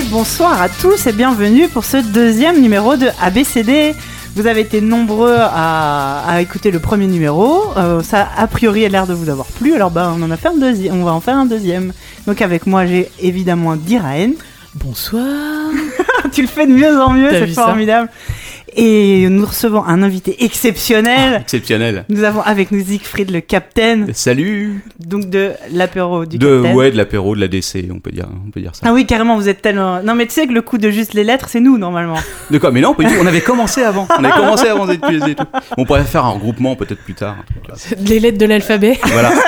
Et bonsoir à tous et bienvenue pour ce deuxième numéro de ABCD. Vous avez été nombreux à, à écouter le premier numéro. Euh, ça a priori a l'air de vous avoir plu. Alors bah on en a fait un deuxième. On va en faire un deuxième. Donc avec moi j'ai évidemment Diraen. Bonsoir. tu le fais de mieux en mieux, c'est ça? formidable. Et nous recevons un invité exceptionnel. Exceptionnel. Nous avons avec nous Siegfried le Capitaine, Salut donc de l'apéro du De Capitaine. ouais de l'apéro de la DC, on peut dire, on peut dire ça. Ah oui, carrément, vous êtes tellement. Non, mais tu sais que le coup de juste les lettres, c'est nous normalement. De quoi? Mais non, pas du tout, on avait commencé avant. On avait commencé avant d'être et tout. On pourrait faire un regroupement peut-être plus tard. Les lettres de l'alphabet. Voilà.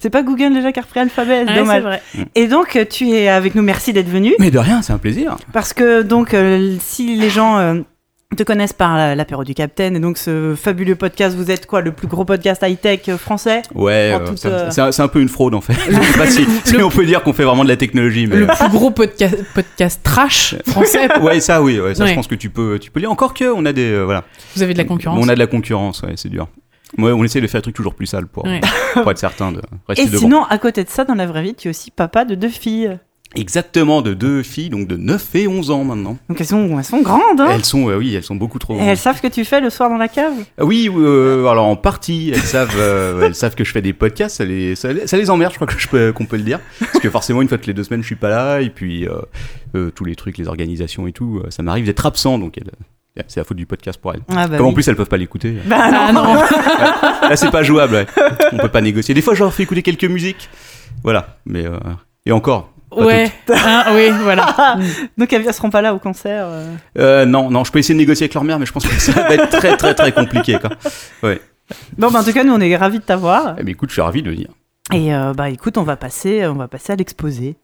C'est pas Google déjà qui a repris Alphabet, c'est Ouais, c'est dommage. vrai. Et donc, tu es avec nous, merci d'être venu. Mais de rien, c'est un plaisir. Parce que, donc, euh, si les gens euh, te connaissent par la- l'apéro du Capitaine, et donc ce fabuleux podcast, vous êtes quoi, le plus gros podcast high-tech euh, français Ouais, euh, toute, euh, c'est un, c'est un peu une fraude en fait. Je sais pas si, si on peut dire qu'on fait vraiment de la technologie, mais. Le plus gros podcast, podcast trash français. Ouais, ça oui, ouais, ça je pense que tu peux, tu peux lire. Encore que, on a des, euh, voilà. Vous avez de la concurrence. On a de la concurrence, ouais, c'est dur. Ouais, on essaie de faire des trucs toujours plus sales pour, Ouais. pour être certain de rester Et devant. sinon, à côté de ça, dans la vraie vie, tu es aussi papa de deux filles. Exactement, de deux filles, donc de 9 et 11 ans maintenant. Donc elles sont, elles sont grandes, hein Elles sont, euh, oui, elles sont beaucoup trop. Et elles savent ce que tu fais le soir dans la cave? Ah Oui, euh, alors en partie, elles savent, euh, elles savent que je fais des podcasts, ça les, ça, les- ça les emmerde, je crois que je peux- qu'on peut le dire. Parce que forcément, une fois que les deux semaines, je suis pas là, et puis euh, euh, tous les trucs, les organisations et tout, ça m'arrive d'être absent, donc elles- c'est la faute du podcast pour elles. Ah bah Comme en plus, elles peuvent pas l'écouter. Bah Ah non. Là, c'est pas jouable, ouais. on peut pas négocier. Des fois, je leur fais écouter quelques musiques, voilà, mais. euh, et encore. Pas Ouais. Hein, oui, voilà. Donc elles seront pas là au concert. euh. Euh, non, non, je peux essayer de négocier avec leur mère, mais je pense que ça va être très, très, très compliqué, quoi. Bon, bah, en tout cas, nous, on est ravis de t'avoir. Eh, mais écoute, je suis ravi de venir. Et euh, bah écoute, on va passer, on va passer à l'exposé.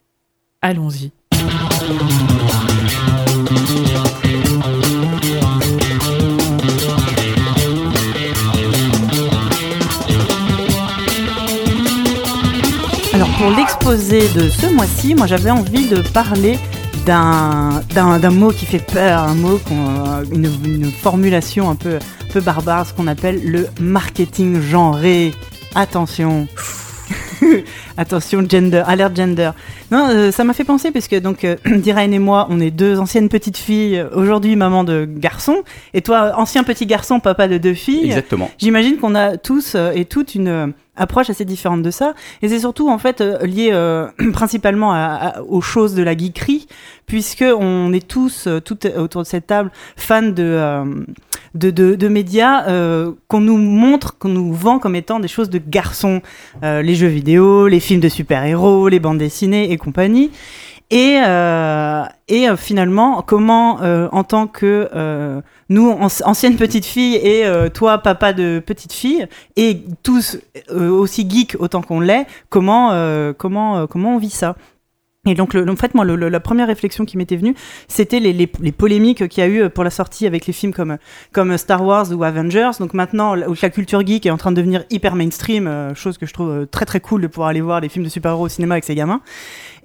Allons-y. Pour l'exposé de ce mois-ci, moi j'avais envie de parler d'un mot qui fait peur, un mot euh, une, une formulation un peu un peu barbare, ce qu'on appelle le marketing genré. Attention. Attention, gender, alerte gender. Non, euh, ça m'a fait penser parce que donc euh, Diraine et moi, on est deux anciennes petites filles, aujourd'hui maman de garçons, et toi ancien petit garçon, papa de deux filles. Exactement. J'imagine qu'on a tous et toutes une approche assez différente de ça. Et c'est surtout en fait euh, lié euh, principalement aux choses de la geekerie, puisque on est tous, euh, toutes autour de cette table, fans de, de, de, médias qu'on nous montre, qu'on nous vend comme étant des choses de garçons. Les jeux vidéo, les films de super-héros, les bandes dessinées et compagnie. Et, euh, et euh, finalement, comment, euh, en tant que euh, nous, anci- anciennes petites filles, et euh, toi, papa de petite fille, et tous euh, aussi geeks autant qu'on l'est, comment, comment, comment on vit ça? Et donc, le- en fait, moi, le- le- la première réflexion qui m'était venue, c'était les, les- les polémiques qu'il y a eu pour la sortie avec les films comme, comme Star Wars ou Avengers. Donc maintenant, où la culture geek est en train de devenir hyper mainstream, chose que je trouve très très cool de pouvoir aller voir des films de super-héros au cinéma avec ses gamins.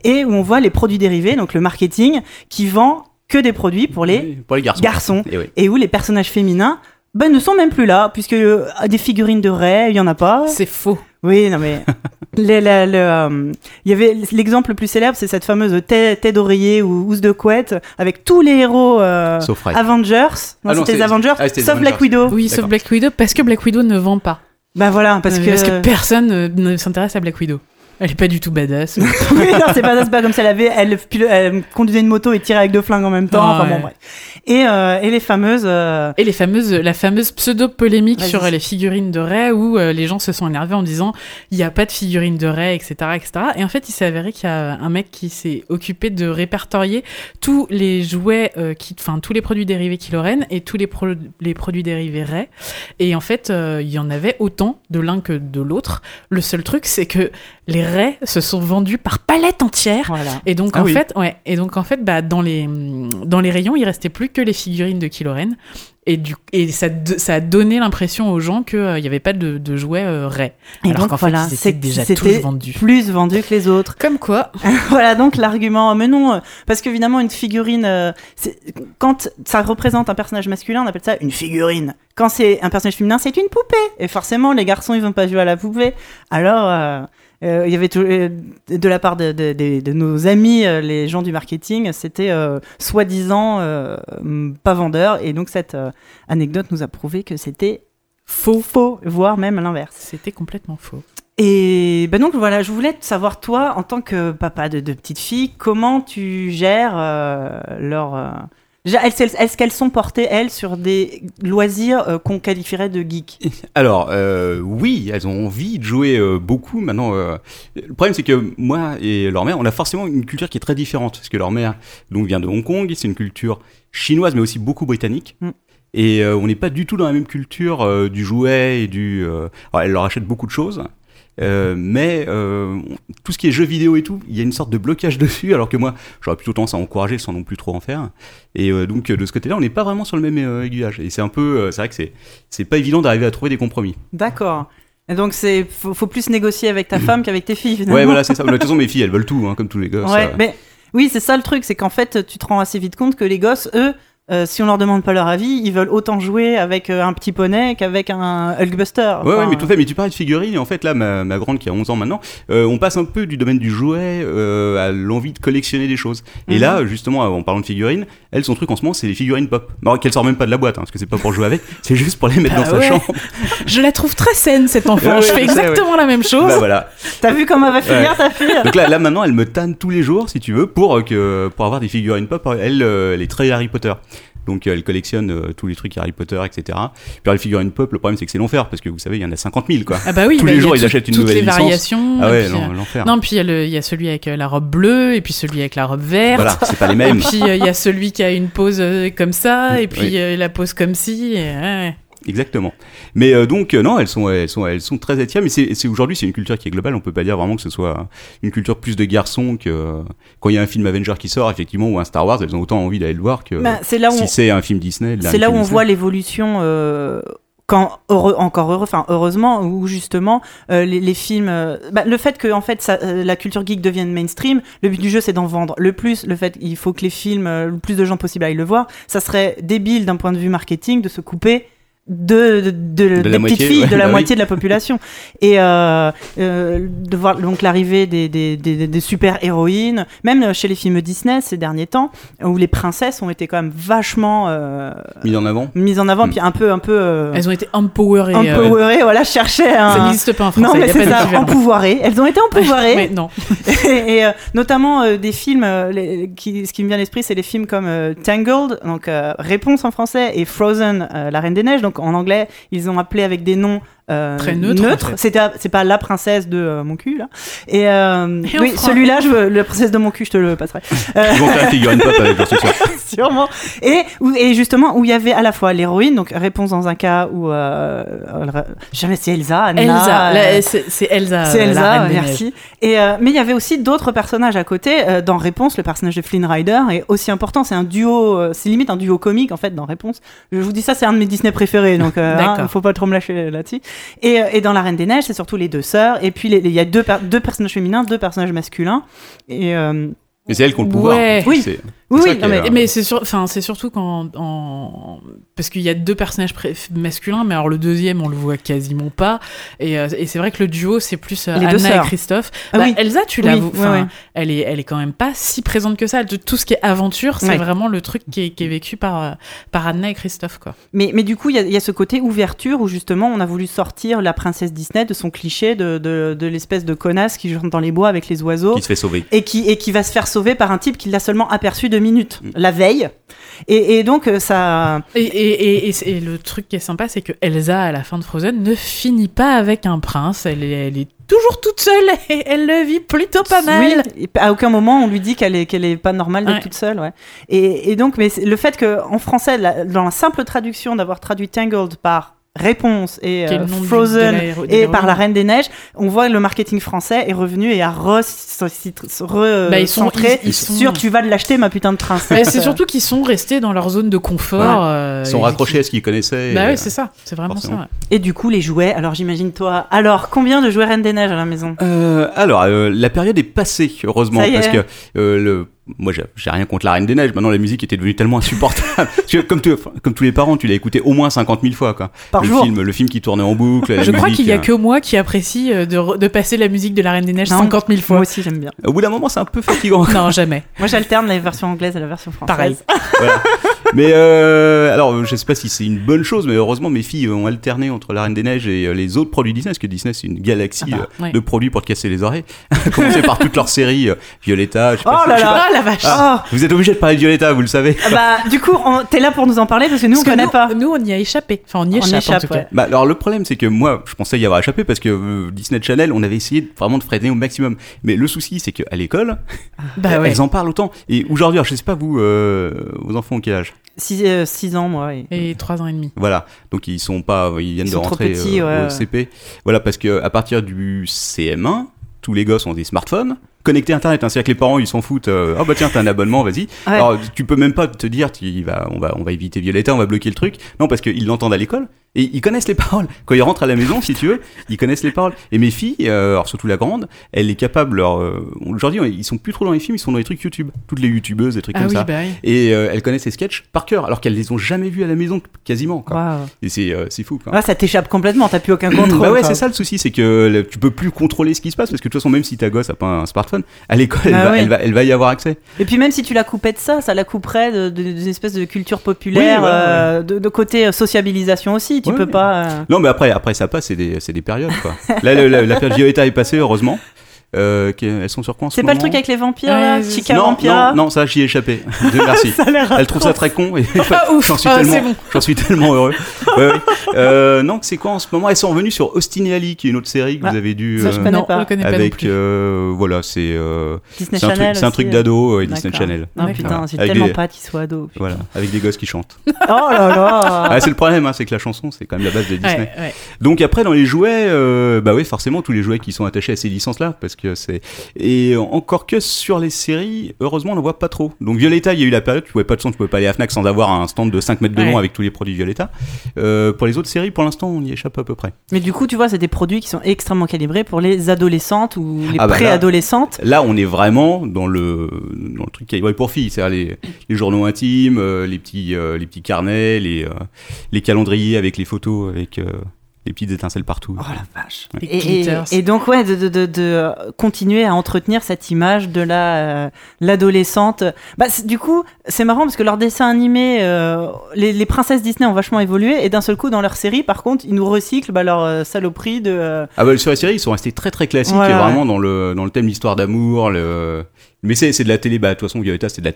Et où on voit les produits dérivés, donc le marketing, qui vend que des produits pour les Oui, Pour les garçons. garçons. Et oui. et où les personnages féminins ben, ne sont même plus là, puisque euh, des figurines de Ray, il y en a pas. C'est faux. Oui, non mais euh, il y avait l'exemple le plus célèbre, c'est cette fameuse tête, d'oreiller ou housse de couette avec tous les héros euh, Sauf Ray. Avengers. Non, Ah non, c'était les Avengers, ah, sauf Black. Widow. Oui, sauf Black Widow, parce que Black Widow ne vend pas. Ben voilà, parce Euh, que parce que personne ne s'intéresse à Black Widow. Elle est pas du tout badass. Oui, non, c'est pas, c'est pas comme si elle avait, elle, elle conduisait une moto et tirait avec deux flingues en même temps. Ah enfin bon, ouais. bref. Et, euh, et les fameuses. euh, Et les fameuses, la fameuse pseudo-polémique sur les figurines de Ray où euh, les gens se sont énervés en disant il n'y a pas de figurines de Ray, etc., etc. Et en fait, il s'est avéré qu'il y a un mec qui s'est occupé de répertorier tous les jouets, qui, enfin tous les produits dérivés Kiloren et tous les, pro- les produits dérivés Ray. Et en fait, il y en avait autant de l'un que de l'autre. Le seul truc, c'est que les Ray se sont vendus par palettes entières. voilà. Et donc Ah en oui. fait, ouais, et donc en fait, bah dans les dans les rayons, il restait plus que les figurines de Kiloren. Et du et ça ça a donné l'impression aux gens qu'il n'y avait pas de, de jouets euh, Ray. Et Alors donc qu'en fait, voilà, ils c'est- déjà tous vendus. plus vendu que les autres. Comme quoi. voilà donc l'argument. Mais non, euh, parce qu'évidemment, une figurine, euh, quand ça représente un personnage masculin, on appelle ça une figurine. Quand c'est un personnage féminin, c'est une poupée. Et forcément, les garçons, ils vont pas jouer à la poupée. Alors, euh, euh, il y avait tout- euh, de la part de, de- de- de nos amis, euh, les gens du marketing, c'était euh, soi-disant euh, pas vendeur. Et donc cette euh, anecdote nous a prouvé que c'était Faux. faux, voire même l'inverse. C'était complètement faux. Et ben donc voilà, je voulais savoir toi, en tant que papa de deux petites filles, comment tu gères euh, leur... euh, déjà, Est-ce est-ce qu'elles sont portées, elles, sur des loisirs euh, qu'on qualifierait de geek Alors, euh, oui, elles ont envie de jouer euh, beaucoup. Maintenant, le problème, c'est que moi et leur mère, on a forcément une culture qui est très différente. Parce que leur mère donc, vient de Hong Kong, c'est une culture chinoise, mais aussi beaucoup britannique. Mm. Et on n'est pas du tout dans la même culture du jouet et du. alors, elle leur achète beaucoup de choses. Euh, mais euh, tout ce qui est jeux vidéo et tout, il y a une sorte de blocage dessus, alors que moi, j'aurais plutôt tendance à encourager sans non plus trop en faire. Et euh, donc, de ce côté-là, on n'est pas vraiment sur le même aiguillage. Et c'est un peu, c'est vrai que c'est, c'est pas évident d'arriver à trouver des compromis. D'accord. Et donc c'est faut, faut plus négocier avec ta femme qu'avec tes filles finalement. Ouais, voilà, c'est ça. De toute façon, mes filles, elles veulent tout, hein, comme tous les gosses. Ouais, mais oui, c'est ça le truc, c'est qu'en fait, tu te rends assez vite compte que les gosses, eux, euh, si on leur demande pas leur avis, ils veulent autant jouer avec euh, un petit poney qu'avec un Hulkbuster. Ouais, ouais, Enfin, mais tout fait. Mais tu parlais de figurines, et en fait, là, ma, ma grande qui a 11 ans maintenant, euh, on passe un peu du domaine du jouet euh, à l'envie de collectionner des choses. Et Mhm. là, justement, en parlant de figurines, elle, son truc en ce moment, c'est les figurines pop. Alors qu'elle sort même pas de la boîte, hein, parce que c'est pas pour jouer avec, c'est juste pour les mettre Bah dans sa chambre. Je la trouve très saine, cette enfant. Je fais exactement la même chose. bah voilà. T'as vu comment elle va finir Ouais. ta fille Donc là, là, maintenant, elle me tanne tous les jours, si tu veux, pour, euh, que, pour avoir des figurines pop. Elle, euh, elle est très Harry Potter. Donc euh, elle collectionne euh, tous les trucs Harry Potter, etc. Puis alors, les figurines pop, le problème c'est que c'est l'enfer, parce que vous savez, il y en a 50 000, quoi. Ah bah oui, Tous bah, les jours, ils achètent une nouvelle les licence. variations. Ah et ouais, puis, non, euh, l'enfer. Non, puis il y, a y celui avec la robe bleue, et puis celui avec la robe verte. Voilà, c'est pas les Et mêmes. puis euh, il y a celui qui a une pose comme ça, et puis Oui. la pose comme ci. et, ouais. Exactement. Mais euh, donc euh, non, elles sont elles sont elles sont très étières. Mais c'est aujourd'hui c'est une culture qui est globale. On peut pas dire vraiment que ce soit une culture plus de garçons que euh, quand il y a un film Avenger qui sort effectivement ou un Star Wars, elles ont autant envie d'aller le voir que Bah, là si on, c'est un film Disney. c'est là où on voit l'évolution. euh, Quand heureux, encore heureux, enfin heureusement, où justement euh, les, les films, euh, bah, le fait que en fait ça, euh, la culture geek devienne mainstream, le but du jeu c'est d'en vendre le plus. Le fait il faut que les films, le plus de gens possible aillent le voir. Ça serait débile d'un point de vue marketing de se couper de, de, de- la des petites moitié, filles, ouais, de la bah oui. moitié de la population. Et euh, euh, de voir donc l'arrivée des, des, des, des super héroïnes, même chez les films Disney ces derniers temps, où les princesses ont été quand même vachement euh, mis en avant. mises en avant, Mm. puis un peu un peu euh, Elles ont été empowerées. euh, empowerées, voilà, chercher ça un. n'existe pas en français. Non, mais c'est ça, empouvoirées. Elles ont été empouvoirées. Mais non. et euh, notamment euh, des films, euh, les- qui, ce qui me vient à l'esprit, c'est les films comme euh, Tangled, donc euh, Réponse en français, et Frozen, euh, La Reine des Neiges. Donc en anglais, ils ont appelé avec des noms euh, Très en fait. C'était, c'est pas la princesse de euh, mon cul là. Et, euh, Et oui, celui-là, je veux, la princesse de mon cul, je te le passerai. Ils vont faire une figurine pop avec leur ce soir. Sûrement. Et, où- et justement, où il y avait à la fois l'héroïne, donc réponse dans un cas où. Jamais si Elsa, Anna. Elsa, euh, la- c'est c'est Elsa. c'est la Elsa, merci. Et, euh, mais il y avait aussi d'autres personnages à côté. euh, dans Réponse, le personnage de Flynn Rider est aussi important. C'est un duo, euh, c'est limite un duo comique en fait dans Réponse. Je vous dis ça, c'est un de mes Disney préférés, donc euh, D'accord. hein, faut pas trop me lâcher là-dessus. Et, euh, et dans La Reine des Neiges, c'est surtout les deux sœurs. Et puis il y a deux, per- deux personnages féminins, deux personnages masculins. Et euh, Mais c'est elles qui ont le pouvoir. Ouais. Oui. Oui, oui, non, mais euh, Mais c'est sur, enfin c'est surtout quand en parce qu'il y a deux personnages pré- masculins, mais alors le deuxième on le voit quasiment pas. Et, euh, et c'est vrai que le duo c'est plus euh, Anna et. Christophe. Ah Bah, oui. Elsa, tu Oui, la, ouais, enfin, ouais. elle est, elle est quand même pas si présente que ça. De tout ce qui est aventure, c'est Ouais. vraiment le truc qui est, qui est vécu par euh, par Anna et Christophe quoi. Mais, mais du coup, il y, a- il y a ce côté ouverture où justement on a voulu sortir la princesse Disney de son cliché de, de, de l'espèce de connasse qui chante dans les bois avec les oiseaux qui se fait sauver. et qui, et qui va se faire sauver par un type qui l'a seulement aperçu deux minutes Mm. la veille. Et, et donc euh, ça. Et, et, et, et c'est- et le truc qui est sympa, c'est que Elsa, à la fin de Frozen, ne finit pas avec un prince. Elle est, elle est toujours toute seule et elle le vit plutôt pas mal. Oui, et à aucun moment on lui dit qu'elle est, qu'elle est pas normale d'être Ouais. toute seule. Ouais. Et, et donc, mais le fait que en français, la- dans la simple traduction d'avoir traduit Tangled par réponse et euh, Frozen et par la Reine des Neiges, on voit que le marketing français est revenu et a recentré Bah, ils sont- ils- ils sont- sur tu vas l'acheter ma putain de princesse. Mais c'est surtout qu'ils sont restés dans leur zone de confort. Ouais. euh, euh, Ils sont raccrochés qui- à ce qu'ils connaissaient. Bah et, ouais, c'est ça, c'est vraiment forcément. ça. ouais. Et du coup, les jouets. Alors, j'imagine toi. Alors, combien de jouets Reine des Neiges à la maison? Euh, alors, euh, la période est passée, heureusement, parce est. que euh, le, moi, j'ai rien contre la Reine des Neiges. Maintenant, la musique était devenue tellement insupportable. Parce que comme, tu- comme tous les parents, tu l'as écouté au moins 50 000 fois, quoi. Par le jour film, le film qui tournait en boucle. la Je crois qu'il y a euh. que moi qui apprécie euh, de, passer la musique de la Reine des Neiges Non. 50 000 Moi fois. aussi, j'aime bien. Au bout d'un moment, c'est un peu fatigant. Non, jamais. Moi, j'alterne la version anglaise et la version française. Pareil. Voilà. Mais euh, alors, je sais pas si c'est une bonne chose, mais heureusement, mes filles ont alterné entre la Reine des Neiges et euh, les autres produits Disney, parce que Disney, c'est une galaxie Ah bah, euh, ouais. de produits pour te casser les oreilles. À commencer par toutes leurs séries, Violetta. Je sais pas Oh si- là là. Ah la vache Ah. Vous êtes obligé de parler de Violetta, vous le savez. Ah Bah, du coup, on- t'es là pour nous en parler parce que nous, Parce on connaît nous, pas. Nous, on y a échappé. Enfin, on y On échappe, en échappe, tout cas. ouais. Bah, alors le problème c'est que moi je pensais y avoir échappé parce que euh, Disney Channel on avait essayé vraiment de freiner au maximum mais le souci c'est qu'à l'école Bah ouais. elles en parlent autant et aujourd'hui alors, je sais pas vous euh, vos enfants ont quel âge? 6 ans, moi. et- Et 3 ans et demi. voilà donc ils sont pas ils viennent Ils de sont trop rentrer petits, euh, ouais, au ouais. CP voilà parce que à partir du CM1 tous les gosses ont des smartphones connectés à internet hein, c'est-à-dire que les parents ils s'en foutent euh, oh bah tiens t'as un abonnement vas-y. Ouais. alors tu peux même pas te dire tu vas on va on va éviter Violetta on va bloquer le truc. Non parce qu'ils l'entendent à l'école et ils connaissent les paroles quand ils rentrent à la maison si tu veux ils connaissent les paroles et mes filles euh, alors surtout la grande elle est capable alors, euh, aujourd'hui ils sont plus trop dans les films ils sont dans les trucs YouTube toutes les youtubeuses des trucs Ah comme oui, ça bah oui. et euh, elles connaissent les sketchs par cœur alors qu'elles les ont jamais vus à la maison quasiment quoi. Et c'est euh, c'est fou quoi. Ouais, ça t'échappe complètement, t'as plus aucun contrôle. Bah ouais, c'est ça le souci, c'est que le- tu peux plus contrôler ce qui se passe parce que de toute façon, même si ta gosse a pas un smartphone, à l'école, elle, Bah va, oui. elle, va, elle va y avoir accès. Et puis même si tu la coupais de ça, ça la couperait d'une espèce de culture populaire, euh, de, de côté sociabilisation aussi. Tu Ouais. peux pas. euh, Non, mais après, après ça passe, c'est des, c'est des périodes quoi. Là, la, la période Violetta est passée, heureusement. Euh, qui- elles sont sur quoi en ce C'est pas le moment truc avec les vampires Ouais, là, c'est- Chica non, Vampira non, non, ça j'y ai échappé. Dieu merci. Ça a l'air Elle trouve ça atroce. très con et Ah, ouf. j'en suis, Ah, tellement, c'est bon. j'en suis tellement heureux. Ouais, ouais. Euh, non, c'est quoi en ce moment? Elles sont revenues sur Austin et Ali, qui est une autre série que Ah, vous avez dû. ça, je euh, connais non, pas. on le connaît pas non avec plus. euh, voilà c'est euh, Disney c'est un truc Channel. c'est un aussi. truc d'ado et Disney D'accord. Channel Non D'accord. putain, j'ai Avec tellement des- pas qu'ils soient ados. voilà avec des gosses qui chantent Oh là là ah, c'est le problème hein, c'est que la chanson c'est quand même la base de Disney Ouais, ouais. donc après dans les jouets euh, bah oui forcément tous les jouets qui sont attachés à ces licences là parce que c'est et encore que sur les séries heureusement on n'en voit pas trop donc Violetta il y a eu la période tu pouvais pas de son tu pouvais pas aller à Fnac sans avoir un stand de 5 mètres de long Ouais. avec tous les produits Violetta euh, pour les autres séries pour l'instant on y échappe à peu près Mais du coup, tu vois, c'est des produits qui sont extrêmement calibrés pour les adolescentes ou les Ah bah préadolescentes. Là, on est vraiment dans le, dans le truc calibré pour filles, c'est-à-dire les, les journaux intimes, euh, les, petits, euh, les petits carnets, les, les calendriers avec les photos, avec euh, les petites étincelles partout. Oh la vache. Et, et- glitters. et donc ouais, de, de, de, de continuer à entretenir cette image de la euh, l'adolescente. Bah du coup, c'est marrant parce que leurs dessins animés, euh, les, les princesses Disney ont vachement évolué et d'un seul coup dans leur série, par contre, ils nous recyclent bah, leur euh, saloperie de. euh, Ah bah sur la série, ils sont restés très très classiques, et ouais. vraiment dans le, dans le thème l'histoire d'amour. Le... Mais c'est c'est de la télé, bah de toute façon, Violetta, c'est de la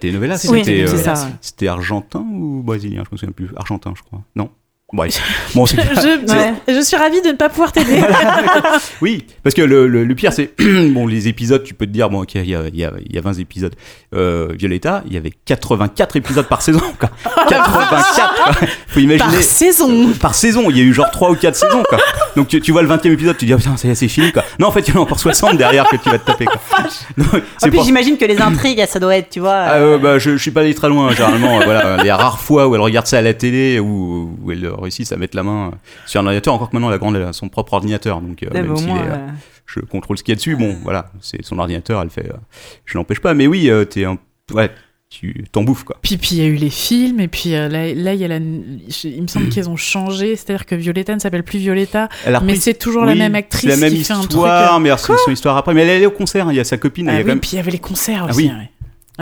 Oui, C'était c'est euh, c'était argentin ou brésilien, je me souviens plus. Argentin, je crois. Non Bon, c'est- Je, Ouais. je suis ravie de ne pas pouvoir t'aider. Oui, parce que le, le, le pire, c'est. bon, les épisodes, tu peux te dire, bon, ok, il y a, il y, a, il y a 20 épisodes. Euh, Violetta, il y avait 84 épisodes par saison. Quoi. 84 quoi. Faut imaginer. Par saison. Par saison, il y a eu genre 3 ou 4 saisons, quoi. Donc tu, tu vois le 20 e épisode, tu dis, ah putain, c'est fini, quoi. Non, en fait, il y en a encore 60 derrière que tu vas te taper, quoi. C'est puis pour- j'imagine que les intrigues, ça doit être, tu vois. ah, euh, euh, bah, je, je suis pas allé très loin, généralement. euh, voilà, les rares fois où elle regarde ça à la télé, où, où elle réussit à mettre la main sur un ordinateur, encore que maintenant la grande elle a son propre ordinateur, donc euh, même euh, euh, je contrôle ce qu'il y a dessus. Bon, voilà, c'est son ordinateur, elle fait. euh, je l'empêche pas, mais oui, euh, t'es un. Ouais, tu t'en bouffes, quoi. Puis, puis il y a eu les films, et puis euh, là, là, il y a la... il me semble qu'ils ont changé, c'est-à-dire que Violetta ne s'appelle plus Violetta, mais c'est toujours la même actrice la même qui fait un truc. euh, mais c'est son histoire après. Mais elle est allée au concert, hein, il y a sa copine, il Ah y a oui, même. puis il y avait les concerts Ah aussi. oui. ouais.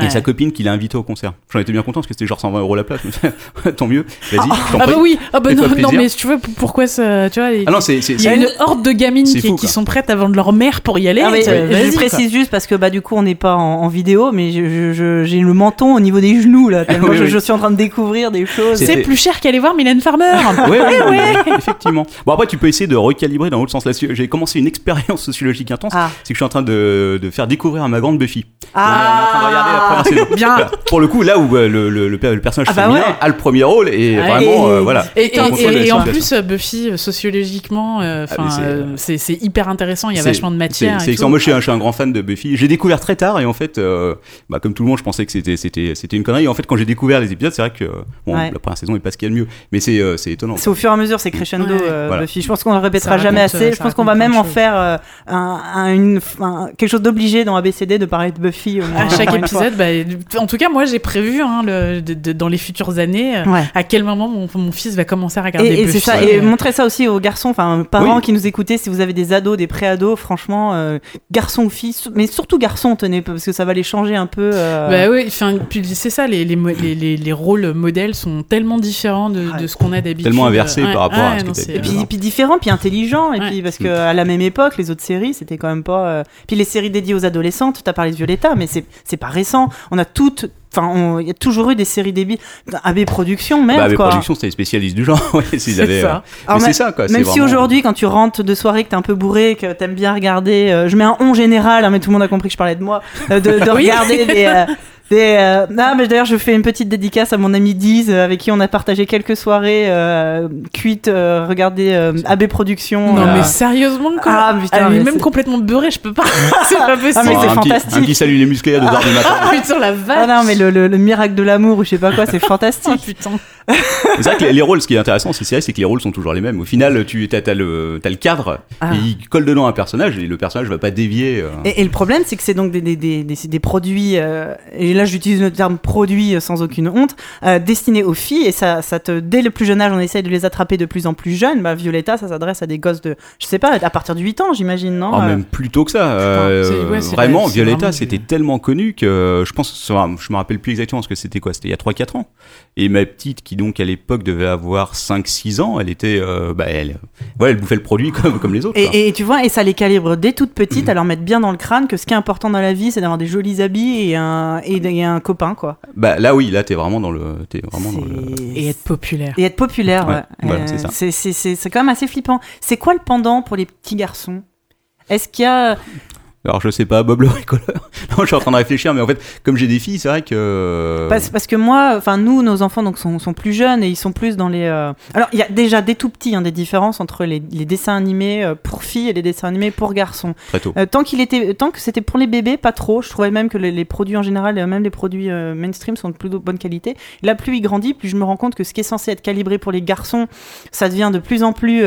Ouais. sa copine qui l'a invité au concert. J'en étais bien content parce que c'était genre 120 euros la place. Tant mieux. Vas-y, Ah prie. bah oui, ah bah non, non, mais tu vois, pourquoi ça, tu vois, Ah non, c'est c'est- il y a c'est- une horde de gamines qui, fou, qui quoi. sont prêtes à vendre leur mère pour y aller. Ah, mais, je quoi. précise juste parce que bah du coup on n'est pas en, en vidéo, mais je- je- je- j'ai le menton au niveau des genoux là. tellement Oui, je, oui. je suis en train de découvrir des choses. C'est- C'est plus cher qu'aller voir Mylène Farmer. Ouais, ouais, non, mais effectivement. Bon, après, tu peux essayer de recalibrer dans l'autre sens. Là, j'ai commencé une expérience sociologique intense. Ah, C'est que je suis en train de, de faire découvrir à ma grande Buffy. ah saison. Bien. Pour le coup, là où euh, le, le, le, per- le personnage Ah bah féminin ouais. a le premier rôle et vraiment, Et- euh, voilà. Et, en plus, Buffy, euh, sociologiquement, euh, Ah, c'est- euh, hyper intéressant. Il y a vachement de matière. C'est. Moi, je suis, un, je suis un grand fan de Buffy. J'ai découvert très tard et en fait, euh, bah, comme tout le monde, je pensais que c'était c'était c'était une connerie. Et en fait, quand j'ai découvert les épisodes, c'est vrai que bon, Ouais. la première saison est pas ce qu'il y a de mieux, mais c'est euh, c'est étonnant. C'est au fur et à mesure, c'est crescendo, Ouais. Voilà. Buffy. Je pense qu'on le répétera jamais assez. Je pense qu'on va même en faire quelque chose d'obligé dans ABCD de parler de Buffy. À chaque épisode, bah, en tout cas, moi, j'ai prévu hein, le, de- de- dans les futures années euh, Ouais. à quel moment mon, mon fils va commencer à regarder Et, et c'est ça, et montrer ça aussi aux garçons, enfin parents Oui. qui nous écoutez, si vous avez des ados, des pré-ados, franchement, euh, garçons ou filles, mais surtout garçons, tenez, parce que ça va les changer un peu. euh, Bah oui, enfin, puis c'est ça, les, les, les, les, les rôles modèles sont tellement différents de, Ouais. de ce qu'on a d'habitude. Tellement inversés Ouais, par rapport à ce non. Et puis, différents, puis intelligents, et Ouais. puis parce Mm. que à la même époque, les autres séries, c'était quand même pas. euh, Puis les séries dédiées aux adolescentes, t'as parlé de Violetta, mais c'est c'est pas récent. On a toutes, enfin, on- il y a toujours eu des séries débiles. AB Productions, merde Bah, quoi. productions, c'était les spécialistes du genre. ouais, C'est avaient, ça. euh, Alors, même- c'est ça, quoi. Même si vraiment- aujourd'hui, quand tu rentres de soirée, que t'es un peu bourré, que t'aimes bien regarder, euh, je mets un on général, hein, mais tout le monde a compris que je parlais de moi, euh, de, regarder des. euh, des, euh, Non, mais d'ailleurs, je fais une petite dédicace à mon ami Diz, euh, avec qui on a partagé quelques soirées euh, cuites, euh, regarder euh, AB Productions. Non, euh, mais sérieusement, quoi. Ah, putain, Elle est même complètement beurrée, je peux pas. c'est pas possible. Ah, mais c'est petit- fantastique. Un petit salut les musclés à 2h du matin. Ah, putain, la vache. Ah non, mais le, le- le miracle de l'amour ou je sais pas quoi, c'est Ah, fantastique. putain. C'est vrai que les, les rôles, ce qui est intéressant, c'est c'est que les rôles sont toujours les mêmes. Au final, tu as, le, cadre, Ah. et il colle dedans un personnage, et le personnage va pas dévier. euh. Et, et le problème, c'est que c'est donc des, des, des, des, c'est des produits, euh, et là j'utilise le terme produit sans aucune honte, euh, destinés aux filles, et ça, ça te, dès le plus jeune âge, on essaye de les attraper de plus en plus jeunes. Bah, Violetta, ça s'adresse à des gosses de, je sais pas, à partir de 8 ans, j'imagine, non Oh, même plus tôt que ça. ouais, vraiment, vrai, Violetta, c'était tellement connu que je pense, je me rappelle plus exactement ce que c'était quoi. C'était il y a 3-4 ans. Et ma petite, qui donc à l'époque devait avoir 5-6 ans, elle était, euh, bah, elle, ouais, elle bouffait le produit comme, comme les autres. Et, et tu vois, et ça les calibre dès toutes petites, à leur mettre bien dans le crâne que ce qui est important dans la vie, c'est d'avoir des jolis habits et un, et, et un copain, quoi. Bah, là, oui, là, t'es vraiment dans le, t'es vraiment dans le. C'est- Et être populaire. Et être populaire, Ouais, ouais. voilà, Euh, c'est ça. c'est- c'est- C'est c'est quand même assez flippant. C'est quoi le pendant pour les petits garçons? Est-ce qu'il y a. Alors, je sais pas, Bob le bricoleur. non, je suis en train de réfléchir, mais en fait, comme j'ai des filles, c'est vrai que. euh, Parce, parce que moi, enfin nous, nos enfants donc sont, sont plus jeunes et ils sont plus dans les. euh, Alors il y a déjà des tout petits, hein, des différences entre les, les dessins animés euh, pour filles et les dessins animés pour garçons. Très tôt. Euh, tant qu'il était, tant que c'était pour les bébés, pas trop. Je trouvais même que les, les produits en général, même les produits euh, mainstream, sont de plus de bonne qualité. Là, plus il grandit, plus je me rends compte que ce qui est censé être calibré pour les garçons, ça devient de plus en plus.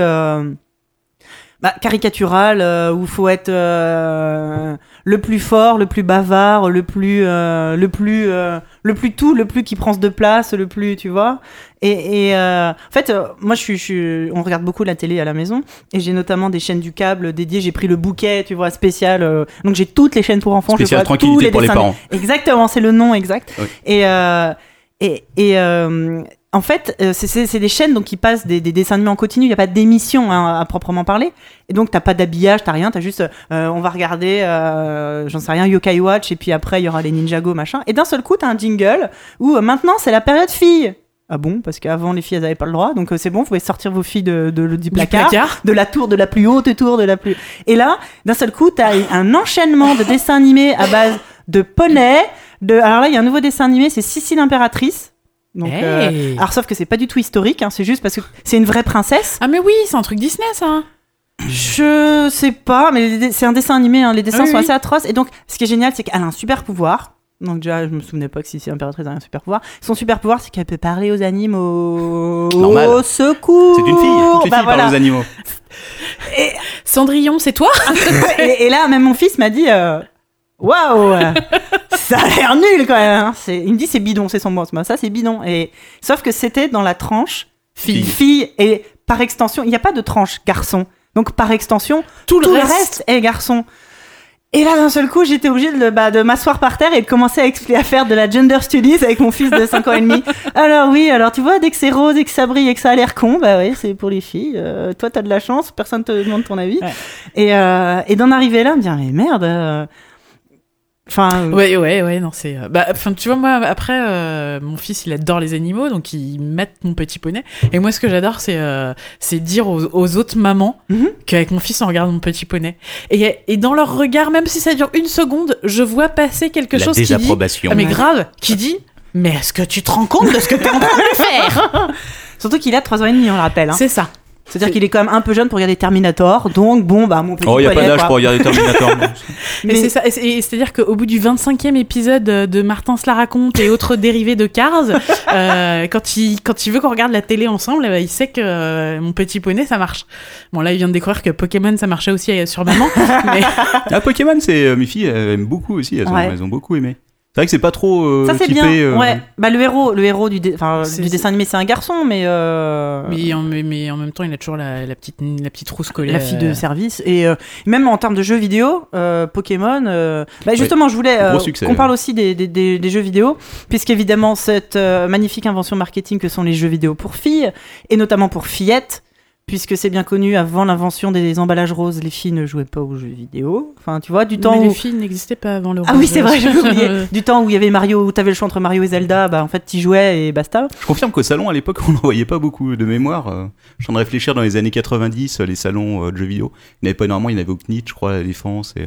Bah, caricatural, euh, où faut être euh, le plus fort, le plus bavard, le plus, euh, le plus, euh, le plus tout, le plus qui prend de place, le plus, tu vois. Et, et euh, en fait, euh, moi, je suis, je suis- on regarde beaucoup la télé à la maison, et j'ai notamment des chaînes du câble dédiées. J'ai pris le bouquet, tu vois, spécial. euh, donc j'ai toutes les chaînes pour enfants. je Spécial vois tous tranquillité les pour les parents. Exactement, c'est le nom exact. Et, euh, et, et euh, en fait, euh, c'est- des chaînes donc qui passent des, des dessins animés en continu. Il n'y a pas d'émission hein, à proprement parler. Et donc, t'as pas d'habillage, t'as rien. T'as juste, euh, on va regarder, euh, j'en sais rien, Yokai Watch. Et puis après, il y aura les Ninjago, machin. Et d'un seul coup, t'as un jingle où euh, maintenant, c'est la période fille. Ah bon? Parce qu'avant, les filles, elles avaient pas le droit. Donc, euh, c'est bon, vous pouvez sortir vos filles de, de- du Du placard placard. de la tour, de la plus haute tour, de la plus. Et là, d'un seul coup, t'as un enchaînement de dessins animés à base de poney. De... Alors là, il y a un nouveau dessin animé, c'est Sissi l'impératrice. Donc, euh, alors sauf que c'est pas du tout historique, hein, c'est juste parce que c'est une vraie princesse. Ah, mais oui, c'est un truc Disney, ça. Je sais pas, mais c'est un dessin animé, hein, les dessins Oui, sont oui. assez atroces. Et donc, ce qui est génial, c'est qu'elle a un super pouvoir. Donc déjà, je me souvenais pas que Sissi l'impératrice a un super pouvoir. Son super pouvoir, c'est qu'elle peut parler aux animaux. Normal. Au secours C'est une fille. Toutes les Bah filles voilà. parlent aux animaux. Et, Cendrillon, c'est toi? Et, et là, même mon fils m'a dit euh, Waouh Ça a l'air nul quand même hein. C'est- Il me dit c'est bidon, c'est son mot. Moi, Ça, c'est bidon. Et... Sauf que c'était dans la tranche Fille. fille. Et par extension, il n'y a pas de tranche garçon. Donc par extension, Tout, tout le reste est garçon. Et là, d'un seul coup, j'étais obligée de, bah, de m'asseoir par terre et de commencer à, expli- à faire de la gender studies avec mon fils de 5 ans et demi. Alors oui, alors tu vois, dès que c'est rose et que ça brille et que ça a l'air con, bah oui, c'est pour les filles. Euh, toi, t'as de la chance, personne te demande ton avis. Ouais. Et, euh, et d'en arriver là, me dire, mais merde, euh, Enfin, euh, Ouais, ouais, ouais, non, c'est. euh, Bah, enfin, tu vois, moi, après, euh, mon fils, il adore les animaux, donc il met mon petit poney. Et moi, ce que j'adore, c'est euh, c'est dire aux, aux autres mamans Mhm. qu'avec mon fils, on regarde mon petit poney. Et, et dans leur regard, même si ça dure une seconde, je vois passer quelque La chose qui dit. désapprobation. Ah, mais grave, qui dit. Mais est-ce que tu te rends compte de ce que t'es en train de faire? Surtout qu'il a 3 ans et demi, on le rappelle. Hein. C'est ça. C'est-à-dire qu'il est quand même un peu jeune pour regarder Terminator, donc bon, bah mon petit Oh, il n'y a pas d'âge pour regarder Terminator. Mais, c'est ça, c'est-à-dire qu'au bout du 25e épisode de Martin se la raconte et autres dérivés de Cars, euh, quand, il, quand il veut qu'on regarde la télé ensemble, eh ben, il sait que euh, mon petit poney, ça marche. Bon, là, il vient de découvrir que Pokémon, ça marchait aussi euh, sur maman, mais Ah, Pokémon, c'est euh, mes filles elles aiment beaucoup aussi. Elles, ont, Ouais. elles ont beaucoup aimé. C'est vrai que c'est pas trop euh, Ça c'est bien. euh, Ouais. Bah le héros, le héros du, dé- enfin, C'est- du dessin animé, c'est un garçon, mais, euh, mais, en, mais, mais en même temps, il a toujours la, la petite, la petite rousse collée. la fille de service et euh, même en termes de jeux vidéo, euh, Pokémon. euh, Bah justement, je voulais euh, qu'on parle aussi des, des, des- des jeux vidéo, puisqu'évidemment cette euh, magnifique invention marketing que sont les jeux vidéo pour filles et notamment pour fillettes. Puisque c'est bien connu, avant l'invention des emballages roses, les filles ne jouaient pas aux jeux vidéo. Enfin, tu vois, du temps mais où les filles n'existaient pas avant le Ah oui, c'est vrai, j'avais oublié. Du temps où il y avait Mario, où t'avais le choix entre Mario et Zelda, bah en fait t'y jouais et basta. Je confirme qu'au salon, à l'époque, on n'en voyait pas beaucoup de mémoire. euh, Je suis en train de réfléchir dans les années 90, euh, les salons euh, de jeux vidéo. Il n'y en avait pas énormément, il y en avait au CNIT, je crois, à la Défense. Et,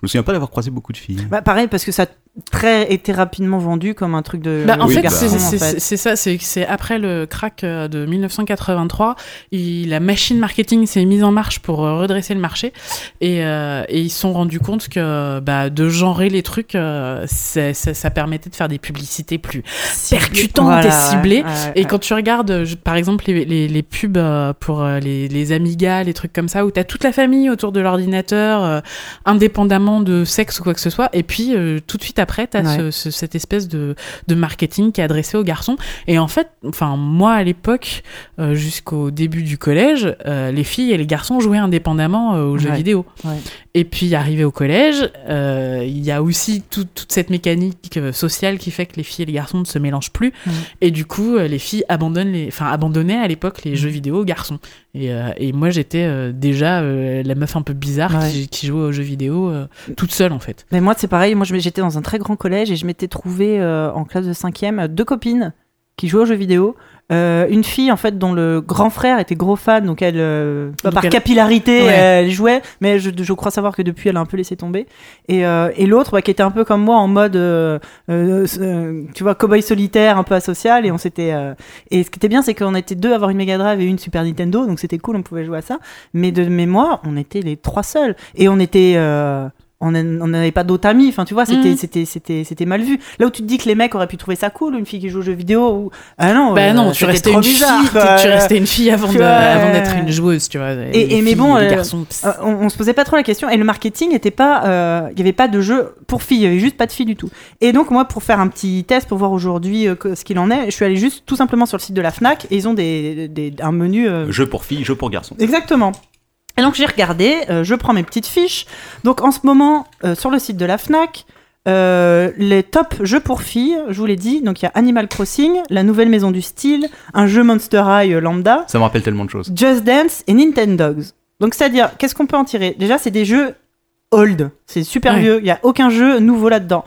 je me souviens pas d'avoir croisé beaucoup de filles. Bah pareil, parce que ça a très été rapidement vendu comme un truc de. Bah, en Oui, fait, bah, c'est en c'est- fait. c'est- c'est ça, c'est après le crack euh, de 1983, il- la machine marketing s'est mise en marche pour euh, redresser le marché et, euh, et ils se sont rendus compte que bah, de genrer les trucs, euh, ça, ça permettait de faire des publicités plus percutantes Voilà, et ciblées. ouais, ouais, Et ouais. quand tu regardes, je- par exemple, les, les, les pubs pour les, les Amiga, les trucs comme ça, où tu as toute la famille autour de l'ordinateur, euh, indépendamment de sexe ou quoi que ce soit, et puis euh, tout de suite après, tu as Ouais. cette espèce de, de marketing qui est adressé aux garçons. Et en fait, enfin, moi à l'époque, euh, jusqu'au début du collège, euh, les filles et les garçons jouaient indépendamment aux jeux vidéo. Ouais. Et puis, arrivé au collège, il y a aussi tout- toute cette mécanique sociale qui fait que les filles et les garçons ne se mélangent plus. Et du coup, les filles abandonnent les, enfin, abandonnaient à l'époque les jeux vidéo aux garçons. Et, et moi, j'étais déjà la meuf un peu bizarre qui, qui jouait aux jeux vidéo euh, toute seule, en fait. Mais moi, c'est pareil. Moi, j'étais dans un très grand collège et je m'étais trouvé en classe de cinquième deux copines qui jouaient aux jeux vidéo. Euh, une fille en fait dont le grand frère était gros fan, donc elle, euh, Donc par elle- capillarité, Ouais. elle jouait, mais je, je crois savoir que depuis elle a un peu laissé tomber. Et, euh, et l'autre bah, qui était un peu comme moi en mode, euh, euh, euh, tu vois, cowboy solitaire, un peu asocial, et on s'était. euh, et ce qui était bien, c'est qu'on était deux à avoir une Mega Drive et une Super Nintendo, donc c'était cool, on pouvait jouer à ça. Mais de mémoire, on était les trois seuls, et on était. Euh, on n'avait pas d'autres amis, enfin tu vois, c'était Mhm. c'était c'était c'était mal vu. Là où tu te dis que les mecs auraient pu trouver ça cool, une fille qui joue aux jeux vidéo, ou ah non, bah euh, non, tu c'était restais une bizarre, fille, quoi. tu restais une fille avant Tu de- avant euh, d'être une joueuse, tu vois. Et- mais bon, les euh, garçons. Euh, on, on se posait pas trop la question et le marketing n'était pas, euh, il y avait pas de jeu pour filles, il y avait juste pas de filles du tout. Et donc moi, pour faire un petit test pour voir aujourd'hui euh, ce qu'il en est, je suis allée juste tout simplement sur le site de la Fnac et ils ont des, des- un menu. euh, Jeu pour filles, jeu pour garçons. Exactement. Et donc j'ai regardé, euh, je prends mes petites fiches. Donc en ce moment, euh, sur le site de la FNAC, euh, les top jeux pour filles, je vous l'ai dit, donc il y a Animal Crossing, La Nouvelle Maison du Style, un jeu Monster High euh, lambda, Ça me rappelle tellement de choses. Just Dance et Nintendogs. Donc c'est-à-dire, qu'est-ce qu'on peut en tirer? Déjà, c'est des jeux old, c'est super Ouais. vieux, il n'y a aucun jeu nouveau là-dedans.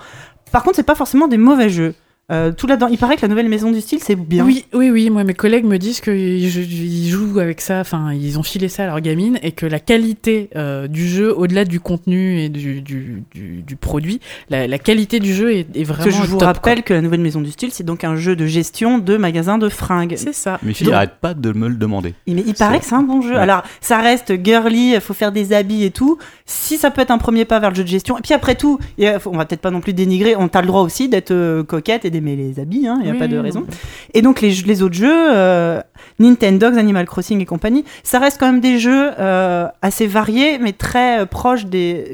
Par contre, c'est pas forcément des mauvais jeux. Euh, tout là-dedans, il paraît que La Nouvelle Maison du Style, c'est bien. Oui, oui, oui. Moi, mes collègues me disent qu'ils jou- ils jouent avec ça. Enfin, ils ont filé ça à leur gamine et que la qualité euh, du jeu, au-delà du contenu et du, du, du, du produit, la, la qualité du jeu est, est Parce vraiment que je vous top, rappelle que La Nouvelle Maison du Style, c'est donc un jeu de gestion de magasin de fringues. C'est ça. Mes filles n'arrêtent pas de me le demander. Mais il paraît que c'est un bon jeu. Ouais. Alors, ça reste girly, il faut faire des habits et tout. Si ça peut être un premier pas vers le jeu de gestion. Et puis après tout, on va peut-être pas non plus dénigrer, on a le droit aussi d'être euh, coquette et d'aimer les habits, hein, il n'y a Oui, pas de raison. non. Et donc les, les autres jeux, euh, Nintendogs, Animal Crossing et compagnie, ça reste quand même des jeux euh, assez variés, mais très euh, proches des...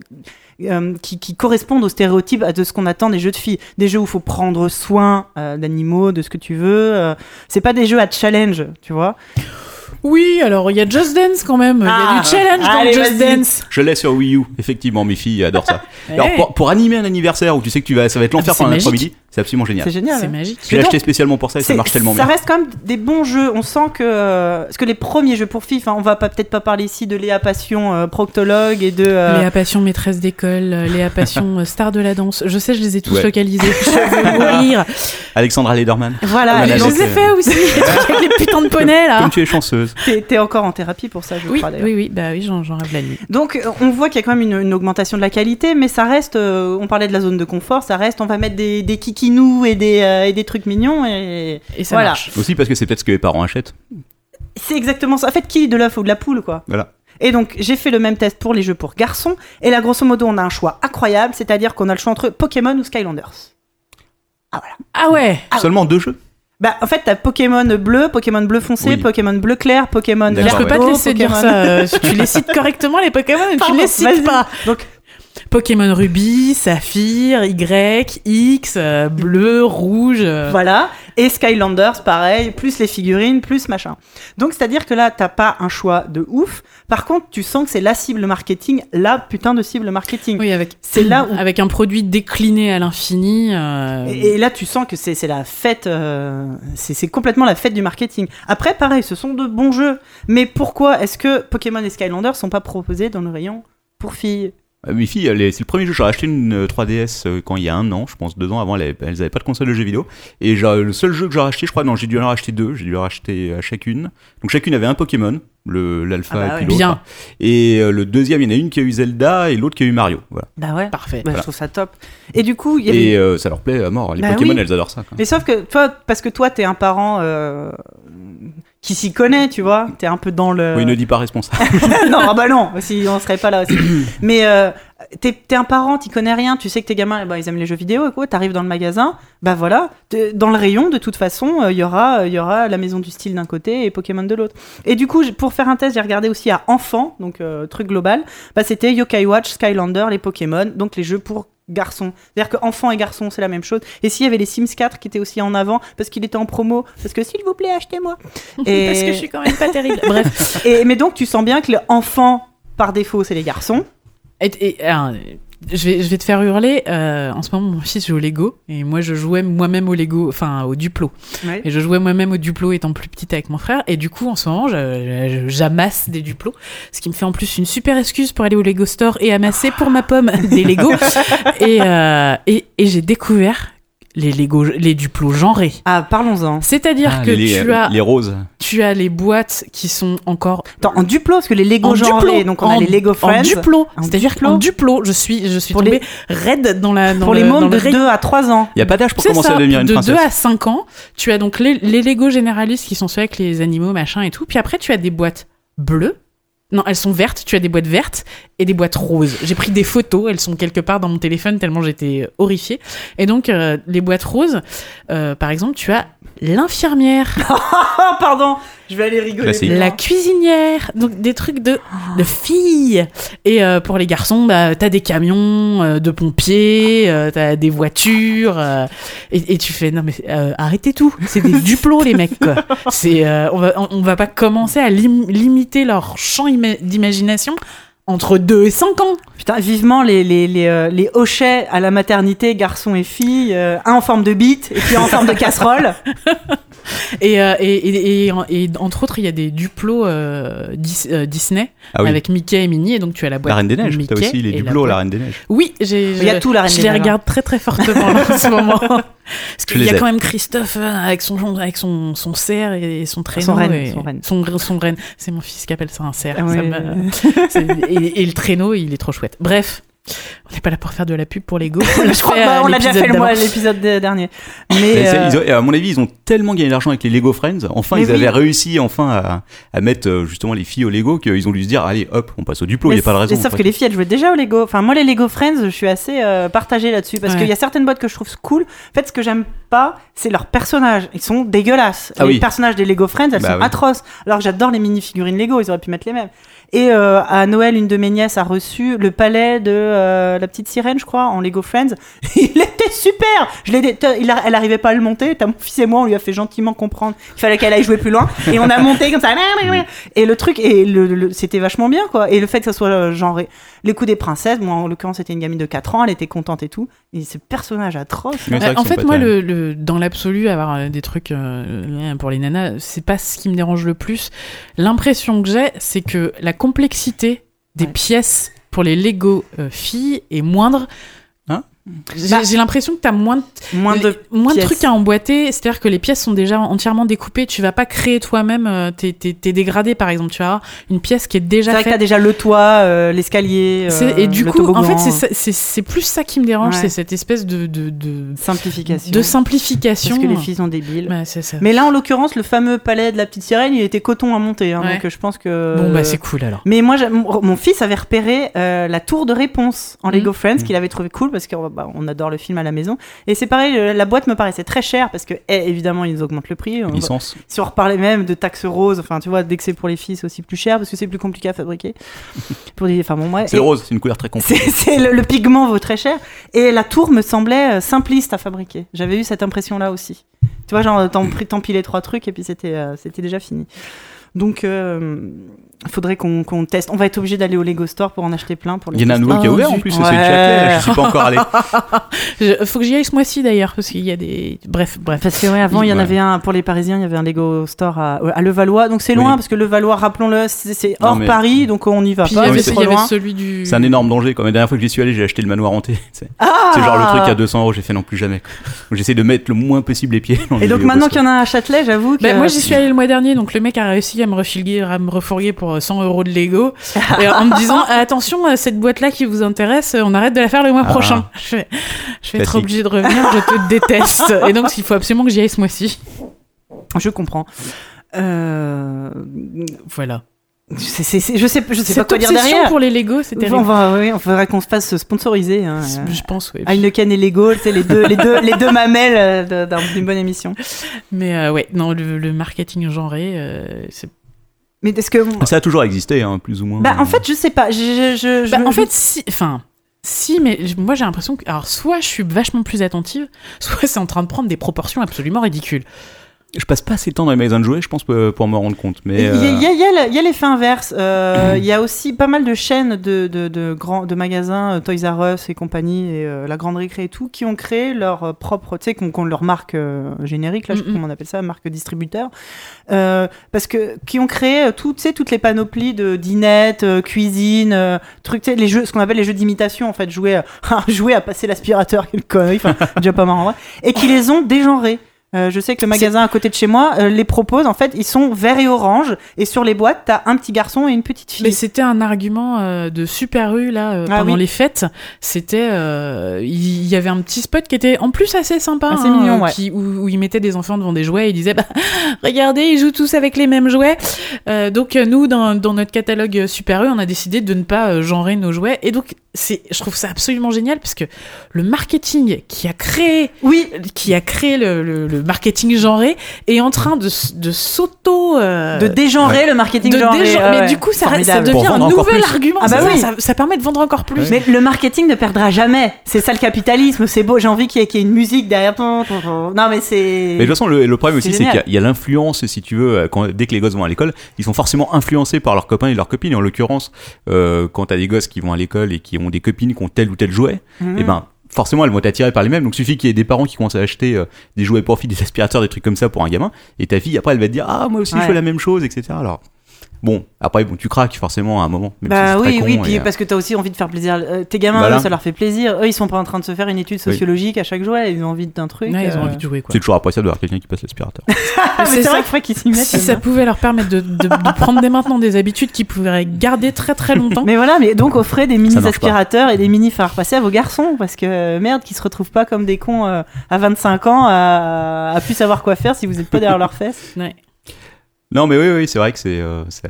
euh, qui, qui correspondent aux stéréotypes de ce qu'on attend des jeux de filles. Des jeux où il faut prendre soin euh, d'animaux, de ce que tu veux. euh, c'est pas des jeux à challenge, tu vois. Oui, alors il y a Just Dance quand même. Il y a Ah. du challenge dans Allez, Just. Dance. Je l'ai sur Wii U, effectivement, mes filles adorent ça. Alors, Eh. pour, pour animer un anniversaire où tu sais que tu vas, ça va être l'enfer Ah, c'est pendant l'après-midi, c'est absolument génial. C'est génial. C'est hein. magique. Je l'ai Mais donc, acheté spécialement pour ça et ça marche tellement ça bien. reste quand même des bons jeux. On sent que. euh, parce que les premiers jeux pour FIFA, on va pas- peut-être pas parler ici de Léa Passion, euh, proctologue et de. euh, Léa Passion, maîtresse d'école, euh, Léa Passion, star de la danse. Je sais, je les ai tous Ouais. localisés. Je veux mourir. Alexandra Lederman. Voilà, Ah, je les ai fait aussi, les trucs avec les putains de poneys là. Comme tu es chanceuse. T'es encore en thérapie pour ça, je Oui, crois d'ailleurs. oui, oui, bah oui, j'en rêve la nuit. Donc euh, on voit qu'il y a quand même une, une augmentation de la qualité, mais ça reste, euh, on parlait de la zone de confort, ça reste, on va mettre des, des kikinous et des, euh, et des trucs mignons, et Et ça Voilà. marche. Aussi parce que c'est peut-être ce que les parents achètent. c'est exactement ça. En fait, qui de l'œuf ou de la poule, quoi. Voilà. Et donc j'ai fait le même test pour les jeux pour garçons, et là grosso modo on a un choix incroyable, c'est-à-dire qu'on a le choix entre Pokémon ou Skylanders. Ah voilà. Ah ouais Ah. Seulement deux jeux. Bah en fait t'as Pokémon bleu, Pokémon bleu foncé, Oui. Pokémon bleu clair, Pokémon D'accord, Je peux pas te laisser dire ça. euh, tu les cites correctement, les Pokémon, mais tu Pardon, les cites pas. Donc Pokémon Ruby, Saphir, Y, X, euh, bleu, rouge. euh. Voilà. Et Skylanders, pareil, plus les figurines, plus machin. Donc, c'est-à-dire que là, t'as pas un choix de ouf. Par contre, tu sens que c'est la cible marketing, la putain de cible marketing. Oui, avec, C'est là où- avec un produit décliné à l'infini. euh, Et, et là, tu sens que c'est c'est la fête, euh, c'est c'est complètement la fête du marketing. Après, pareil, ce sont de bons jeux. Mais pourquoi est-ce que Pokémon et Skylanders sont pas proposés dans le rayon pour filles? Mes filles, c'est le premier jeu. J'ai acheté une euh, 3DS euh, quand il y a un an, je pense, deux ans avant. Elles, elles avaient pas de console de jeux vidéo. Et le seul jeu que j'ai racheté, je crois, non, j'ai dû en racheter deux. J'ai dû en racheter à chacune. Donc chacune avait un Pokémon, l'alpha Ah bah et puis l'autre. Bien. Et euh, le deuxième, il y en a une qui a eu Zelda et l'autre qui a eu Mario. Voilà. Bah ouais. Parfait. Bah, Je trouve ça top. Et du coup, il y a Et euh, ça leur plaît à mort. Les Bah Pokémon, oui. elles adorent ça. quoi. Mais sauf que toi, parce que toi, t'es un parent euh, qui s'y connaît, tu vois. T'es un peu dans le. Oui, ne dis pas responsable. non, ah bah non, si on serait pas là aussi. Mais euh, t'es un parent, t'y connais rien, tu sais que tes gamins, ben, ils aiment les jeux vidéo et quoi. T'arrives dans le magasin, bah voilà, dans le rayon, de toute façon, euh, il y aura, il y aura la maison du style d'un côté et Pokémon de l'autre. Et du coup, pour faire un test, j'ai regardé aussi à enfants, donc euh, truc global. Bah c'était Yokai Watch, Skylander, les Pokémon, donc les jeux pour garçons. C'est-à-dire que enfants et garçons, c'est la même chose. Et s'il y avait les Sims 4 qui étaient aussi en avant, parce qu'il était en promo, parce que s'il vous plaît, achetez-moi. Et... Parce que je suis quand même pas terrible. Bref. Et, mais donc, tu sens bien que les enfants, par défaut, c'est les garçons. Et, et, alors, je, vais, je vais te faire hurler. euh, en ce moment, mon fils joue au Lego. Et moi, je jouais moi-même au Lego, enfin au Duplo. Et je jouais moi-même au Duplo étant plus petite avec mon frère. Et du coup, en ce moment, j'amasse des Duplos. Ce qui me fait en plus une super excuse pour aller au Lego Store et amasser pour ma pomme des Lego. et euh, et, et j'ai découvert les Lego, les Duplos genrés. Ah, parlons-en. C'est-à-dire Ah, que les, tu, as, les roses. tu as les boîtes qui sont encore Attends, en Duplo, parce que les Lego en genrés, Duplo, donc on en, a les Lego en Friends. Duplo, En c'est-à-dire Duplo. qu'en Duplo, je suis, je suis Pour tombée raide dans la dans pour les le- mômes dans le de rayon. 2 à 3 ans. Il n'y a pas d'âge pour commencer ça, à devenir une de princesse. 2 à 5 ans, tu as donc les, les Lego généralistes qui sont ceux avec les animaux, machin et tout. Puis après, tu as des boîtes bleues. Non, elles sont vertes. Tu as des boîtes vertes et des boîtes roses. J'ai pris des photos. Elles sont quelque part dans mon téléphone tellement j'étais horrifiée. Et donc, euh, les boîtes roses, euh, par exemple, tu as l'infirmière, Oh, pardon, je vais aller rigoler. Classique. la cuisinière. Donc, des trucs de, de filles. Et euh, pour les garçons, bah, t'as des camions euh, de pompiers, euh, t'as des voitures. euh, et, et tu fais, non mais euh, arrêtez tout. C'est des duplos, les mecs. Quoi. C'est, euh, on, va, on, on va pas commencer à lim- limiter leur champ ima- d'imagination entre 2 et 5 ans. Putain, vivement les, les, les, euh, les hochets à la maternité, garçons et filles, euh, un en forme de bite et puis un en forme de casserole. Et, euh, et, et, et, et entre autres, il y a des duplos euh, Dis- euh, Disney Ah oui. avec Mickey et Minnie. Et donc, tu as la boîte La Reine des Neiges. Mickey T'as aussi les duplos, boîte- la Reine des Neiges. Oui, j'ai. Il y a je- tout, la Reine Je des les Neiges, regarde très très fortement là, en ce moment. Parce Je qu'il y a les quand même Christophe avec son avec son son cerf et son traîneau. Son renne, et- son renne. Son, son. C'est mon fils qui appelle ça un cerf. Ah ça ouais. me- c'est- et, et le traîneau, il est trop chouette. Bref. On n'est pas là pour faire de la pub pour Lego. On l'a Je crois bah, on l'a déjà l'épisode fait le mois- l'épisode de- dernier. Mais euh, ils ont- à mon avis, ils ont tellement gagné d'argent avec les Lego Friends. Enfin, Mais ils oui. avaient réussi enfin à, à mettre euh, justement les filles au Lego qu'ils ont dû se dire allez hop, on passe au Duplo. Il n'y a pas de raison. mais sauf que les filles, elles jouaient déjà au Lego. Enfin, moi, les Lego Friends, je suis assez euh, partagée là-dessus. Parce Ouais. qu'il y a certaines boîtes que je trouve cool. En fait, ce que j'aime pas, c'est leurs personnages. Ils sont dégueulasses. Ah les oui. personnages des Lego Friends, elles Bah sont oui. atroces. Alors que j'adore les mini-figurines Lego, ils auraient pu mettre les mêmes. Et euh, à Noël, une de mes nièces a reçu le palais de euh, la petite sirène, je crois, en Lego Friends. il était super. Je l'ai, il a- elle arrivait pas à le monter. T'as mon fils et moi, on lui a fait gentiment comprendre qu'il fallait qu'elle aille jouer plus loin, et on a monté comme ça. Et le truc, et le, le- c'était vachement bien, quoi. Et le fait que ça soit euh, genre les coups des princesses, moi en l'occurrence c'était une gamine de 4 ans, elle était contente et tout. Et ce personnage atroce. En fait, moi, le, le- dans l'absolu, avoir euh, des trucs euh, pour les nanas, c'est pas ce qui me dérange le plus. L'impression que j'ai, c'est que la complexité des Ouais. pièces pour les Lego euh, filles est moindre. Hein J'ai Bah, j'ai l'impression que t'as moins de, Moins de les- moins de pièces. trucs à emboîter, c'est-à-dire que les pièces sont déjà entièrement découpées. Tu vas pas créer toi-même euh, tes, tes, tes dégradés, par exemple. Tu vas avoir une pièce qui est C'est déjà vrai que t'as faite. déjà le toit, euh, l'escalier. euh, C'est- et du le coup, en fait, c'est ça- c'est c'est plus ça qui me dérange, Ouais. c'est cette espèce de, de, de, simplification. de simplification. Parce que les filles sont débiles. Ouais, c'est ça. Mais là, en l'occurrence, le fameux palais de la petite sirène, il était coton à monter. hein, Ouais. Donc, je pense que. Bon, bah c'est cool alors. Mais moi, mon, mon fils avait repéré euh, la tour de réponse en Mhm. Lego Friends, qu'il avait trouvé cool parce qu'on bah, on adore le film à la maison. Et c'est pareil, euh, la boîte me paraissait très chère parce que, eh, évidemment, ils augmentent le prix. On va- Licence. si on reparlait même de taxes roses, enfin, tu vois, dès que c'est pour les filles, c'est aussi plus cher parce que c'est plus compliqué à fabriquer. pour les... Enfin, bon, ouais. C'est Et- rose, c'est une couleur très compliquée. c'est, le, le pigment vaut très cher. Et la tour me semblait euh, simpliste à fabriquer. J'avais eu cette impression-là aussi. Tu vois, genre, t'en- t'empilais trois trucs et puis c'était, euh, c'était déjà fini. Donc, faudrait qu'on, teste. On va être obligé d'aller au Lego Store pour en acheter plein. Pour les Il y en a un nouveau qui a Oh, ouvert en zut. plus, Ouais. c'est celui je suis pas encore allé. Je- faut que j'y aille ce mois-ci d'ailleurs, parce qu'il y a des. Bref, bref. Parce que ouais, avant, il y en Ouais. avait un pour les Parisiens, il y avait un Lego Store à, à Levallois. Donc c'est loin Oui. parce que Levallois, rappelons-le, c'est, Non, hors mais- Paris, donc on n'y va Puis il y pas. avait, c'est il trop y avait loin. celui du. C'est un énorme danger. Comme la dernière fois que j'y suis allé, j'ai acheté le manoir hanté. C'est Ah c'est genre le truc à 200 euros, j'ai fait non plus jamais. Donc j'essaie de mettre le moins possible les pieds. dans Et donc maintenant qu'il y en a un à Châtelet, j'avoue. Ben, moi j'y suis allé le mois dernier, donc le mec a réussi à me refourguer, à me refourguer pour 100 euros de Lego, et en me disant Ah, attention, euh, cette boîte-là qui vous intéresse, euh, on arrête de la faire le mois Ah. prochain. Je vais, je vais être Classique. obligé de revenir, je te déteste. Et donc il faut absolument que j'y aille ce mois-ci. Je comprends. Euh... Voilà. c'est- c'est- c'est- je sais, je sais pas Cette quoi dire derrière. pour les Lego, c'est On terrible. va, oui, on faudrait qu'on se fasse sponsoriser. Hein. euh, Je pense, oui. Heineken et Lego, c'est les deux, les deux, les deux mamelles euh, d'une bonne émission. Mais euh, ouais, non, le, le marketing genré, euh, c'est. Mais est-ce que, Ça a toujours existé, hein, plus ou moins. bah, en fait, je sais pas. Je, je, je- je Bah, me- en fait, si. Enfin. Si, mais moi j'ai l'impression que. Alors, soit je suis vachement plus attentive, soit c'est en train de prendre des proportions absolument ridicules. Je passe pas assez de temps dans les magasins de jouets, je pense, pour, pour me rendre compte. Mais Il y a- euh, il y a- l'effet inverse. Euh, Il y a aussi pas mal de chaînes de, de, de, grands, de magasins, euh, Toys R Us et compagnie, et euh, la Grande Récré et tout, qui ont créé leur euh, propre, tu sais, qu'on qu'on leur marque euh, générique, là, je sais pas Mm, mm. comment on appelle ça, marque distributeur. Euh, parce que, qui ont créé tout, tu sais, toutes les panoplies de dinette, euh, cuisine, euh, trucs, tu sais, les jeux, ce qu'on appelle les jeux d'imitation, en fait, jouer, à- jouer à passer l'aspirateur, quelle connerie, enfin, déjà pas marrant, ouais, et qui les ont dégenrés. Euh, je sais que le magasin à côté de chez moi euh, les propose. En fait, ils sont vert et orange. Et sur les boîtes, t'as un petit garçon et une petite fille. Mais c'était un argument euh, de Super U là Ah pendant oui. les fêtes. C'était, il y avait un petit spot qui était en plus assez sympa, Assez hein, mignon, ouais. qui, où, où ils mettaient des enfants devant des jouets et ils disaient bah regardez ils jouent tous avec les mêmes jouets. Donc nous dans, dans notre catalogue Super U on a décidé de ne pas genrer nos jouets et donc c'est, je trouve ça absolument génial parce que le marketing qui a créé Oui, qui a créé le, le- le marketing genré est en train de, s'auto euh, de dégenrer le marketing de genré. dégen- mais ouais. du coup, ça, devient un nouvel argument. Ah bah ça, oui. ça, ça permet de vendre encore plus. Mais le marketing ne perdra jamais. C'est ça le capitalisme. C'est beau. J'ai envie qu'il y, ait- qu'il y ait une musique derrière. Non, mais c'est. Mais de toute façon, le, le problème aussi, c'est qu'il y a- l'influence, si tu veux, quand, dès que les gosses vont à l'école, ils sont forcément influencés par leurs copains et leurs copines. Et en l'occurrence, euh, quand t'as des gosses qui vont à l'école et qui ont des copines qui ont tel ou tel jouet, Mhm. et ben forcément elles vont être attirées par les mêmes. Donc il suffit qu'il y ait des parents qui commencent à acheter euh, des jouets pour filles, des aspirateurs, des trucs comme ça pour un gamin, et ta fille après elle va te dire ah moi aussi Ouais. je fais la même chose, etc. Alors bon après bon tu craques forcément à un moment. Même si Bah c'est très oui, con oui, puis euh, parce que t'as aussi envie de faire plaisir. Euh, tes gamins, Voilà. eux, ça leur fait plaisir. Eux, ils sont pas en train de se faire une étude sociologique à chaque jouet. Ils ont envie d'un truc. Ouais, ils ont euh. envie de jouer quoi. c'est toujours appréciable d'avoir quelqu'un qui passe l'aspirateur. Ah, C'est vrai ça. qu'il faudrait qu'ils s'y mettent. Si ça pouvait leur permettre de, de- de prendre dès maintenant des habitudes qu'ils pourraient garder très très longtemps. Mais voilà, mais donc offrez des mini aspirateurs et des mini faire passer à vos garçons parce que merde, qu'ils se retrouvent pas comme des cons euh, à 25 ans à, à plus savoir quoi faire si vous êtes pas derrière leurs fesses. Ouais. Non mais oui oui c'est vrai que c'est euh, ça,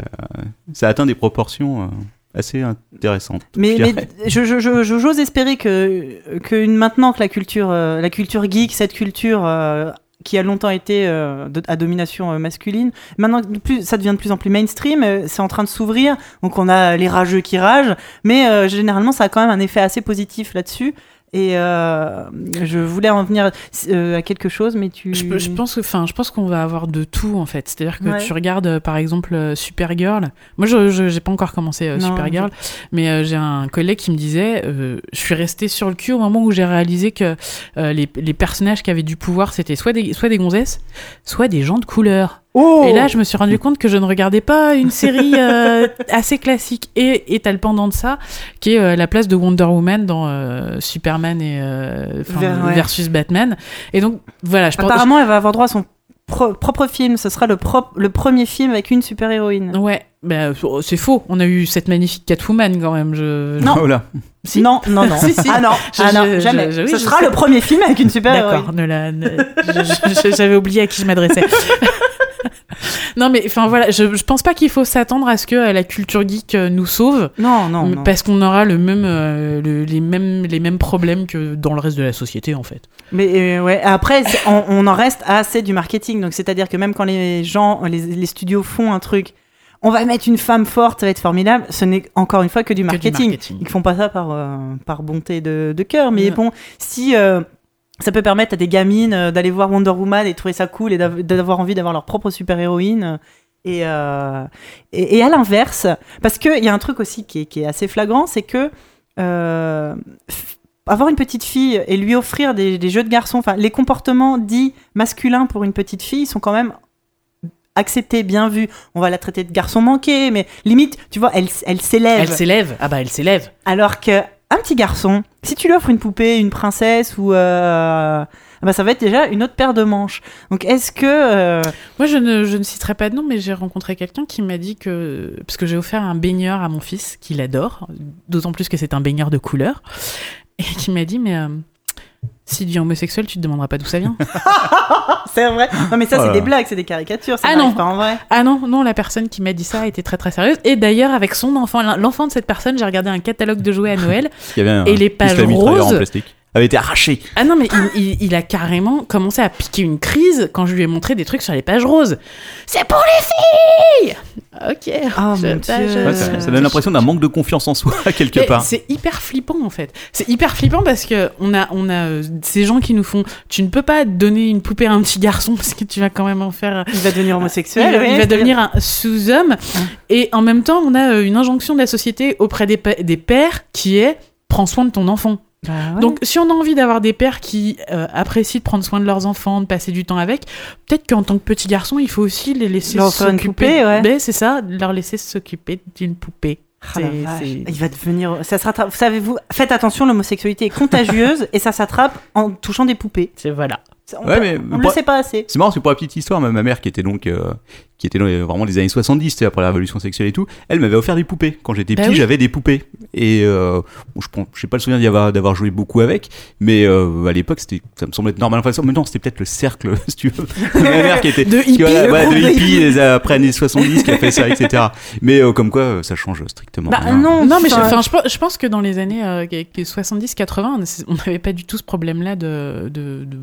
ça atteint des proportions euh, assez intéressantes. Mais, je mais dirais. je, je, je- je- j'ose espérer que, que maintenant que la culture, euh, la culture geek, cette culture euh, qui a longtemps été de- à domination masculine. Maintenant, plus, ça devient de plus en plus mainstream. c'est en train de s'ouvrir. Donc, on a les rageux qui ragent. Mais généralement, ça a quand même un effet assez positif là-dessus. Et euh, je voulais en venir euh, à quelque chose, mais tu. Je, je pense que, enfin, je pense qu'on va avoir de tout en fait. C'est-à-dire que Ouais. tu regardes euh, par exemple Supergirl. Moi, je, j'ai pas encore commencé euh, Non, Supergirl, mais j'ai un collègue qui me disait, je suis resté sur le cul au moment où j'ai réalisé que les, les personnages qui avaient du pouvoir, c'était soit des, soit des gonzesses, soit des gens de couleur. Oh Et là, je me suis rendu compte que je ne regardais pas une série euh, assez classique. Et et t'as le pendant de ça, qui est euh, la place de Wonder Woman dans euh, Superman et euh, ouais. versus Batman. Et donc voilà, je pense. Apparemment, elle va avoir droit à son pro- propre film. Ce sera le, pro- le premier film avec une super-héroïne. Ouais, bah, c'est faux. On a eu cette magnifique Catwoman quand même. Je... Non. Oh là. Si. Non, non, non. Si, si. Ah non, Je- ah non je- jamais. je- oui, Ce sera sais. le premier film avec une super-héroïne. D'accord, je- j'avais oublié à qui je m'adressais. non mais enfin voilà, je, je pense pas qu'il faut s'attendre à ce que euh, la culture geek euh, nous sauve, Non, non, non. parce qu'on aura le même, euh, le- les mêmes, les mêmes problèmes que dans le reste de la société en fait. Mais euh, ouais, après, c'est- on, on en reste à c'est du marketing. Donc, c'est-à-dire que même quand les gens, les, les studios font un truc, on va mettre une femme forte, ça va être formidable. Ce n'est encore une fois que du marketing. marketing. Ils font pas ça par, euh, par bonté de, de cœur. Mais bon, si euh, ça peut permettre à des gamines euh, d'aller voir Wonder Woman et trouver ça cool et d'av- d'avoir envie d'avoir leur propre super-héroïne. euh, Et, euh, et, et à l'inverse, parce qu'il y a un truc aussi qui est, qui est assez flagrant, c'est que euh, avoir une petite fille et lui offrir des, des jeux de garçons, enfin les comportements dits masculins pour une petite fille sont quand même acceptés, bien vus. On va la traiter de garçon manqué, mais limite, tu vois, elle, elle s'élève. Elle s'élève. Ah bah elle s'élève. Alors que un petit garçon, si tu lui offres une poupée, une princesse ou euh, ah bah ça va être déjà une autre paire de manches. Donc est-ce que euh, Moi, je ne, je ne citerai pas de nom, mais j'ai rencontré quelqu'un qui m'a dit que. Parce que j'ai offert un baigneur à mon fils, qu'il adore, d'autant plus que c'est un baigneur de couleur, et qui m'a dit Mais euh, s'il devient homosexuel, tu te demanderas pas d'où ça vient c'est vrai Non mais ça c'est des blagues, c'est des caricatures, ça Ah non. pas en vrai. Ah non, non, la personne qui m'a dit ça était très très sérieuse. Et d'ailleurs, avec son enfant, l'enfant de cette personne, j'ai regardé un catalogue de jouets à Noël. Il y avait un Et les pages roses. en plastique. Avait été arraché. Ah non, mais il, il- il a carrément commencé à piquer une crise quand je lui ai montré des trucs sur les pages roses. C'est pour les filles Ok. Oh, mon Dieu. Ouais, ça, ça donne l'impression d'un manque de confiance en soi quelque Mais part. C'est hyper flippant en fait. C'est hyper flippant parce que on a on a euh, ces gens qui nous font. Tu ne peux pas donner une poupée à un petit garçon parce que tu vas quand même en faire. Il va devenir Il, homosexuel. va- oui, il va devenir un sous-homme. Et en même temps, on a euh, une injonction de la société auprès des, pa- des pères qui est prends soin de ton enfant. Bah ouais. Donc, si on a envie d'avoir des pères qui euh, apprécient de prendre soin de leurs enfants, de passer du temps avec, peut-être qu'en tant que petit garçon, il faut aussi les laisser s'occuper. ouais. Ben, c'est ça, leur laisser s'occuper d'une poupée. Ah C'est- c'est- Il va devenir. Ça se rattrape. Savez-vous Faites attention, l'homosexualité est contagieuse et ça s'attrape en touchant des poupées. C'est voilà. On Ouais, peut- mais on ne pour- le sait pas assez. C'est marrant, parce que pour la petite histoire, ma ma mère qui était donc euh, qui était dans les- vraiment des années 70, tu sais, après la révolution sexuelle et tout, elle m'avait offert des poupées. Quand j'étais Bah petit, oui. j'avais des poupées. Et euh, bon, je pas le souvenir d'avoir joué beaucoup avec, mais euh, à l'époque, c'était, ça me semblait être normal. Enfin, ça- maintenant, c'était peut-être le cercle, si tu veux. ma mère qui était De qui, hippie, voilà, le ouais, groupe de de hippie hippies. les après années 70 qui a fait ça, etc. Mais euh, comme quoi, euh, ça change strictement Bah rien. non, Non, mais je, je, pense- je pense que dans les années euh, 70-80, on n'avait pas du tout ce problème-là de, de, de,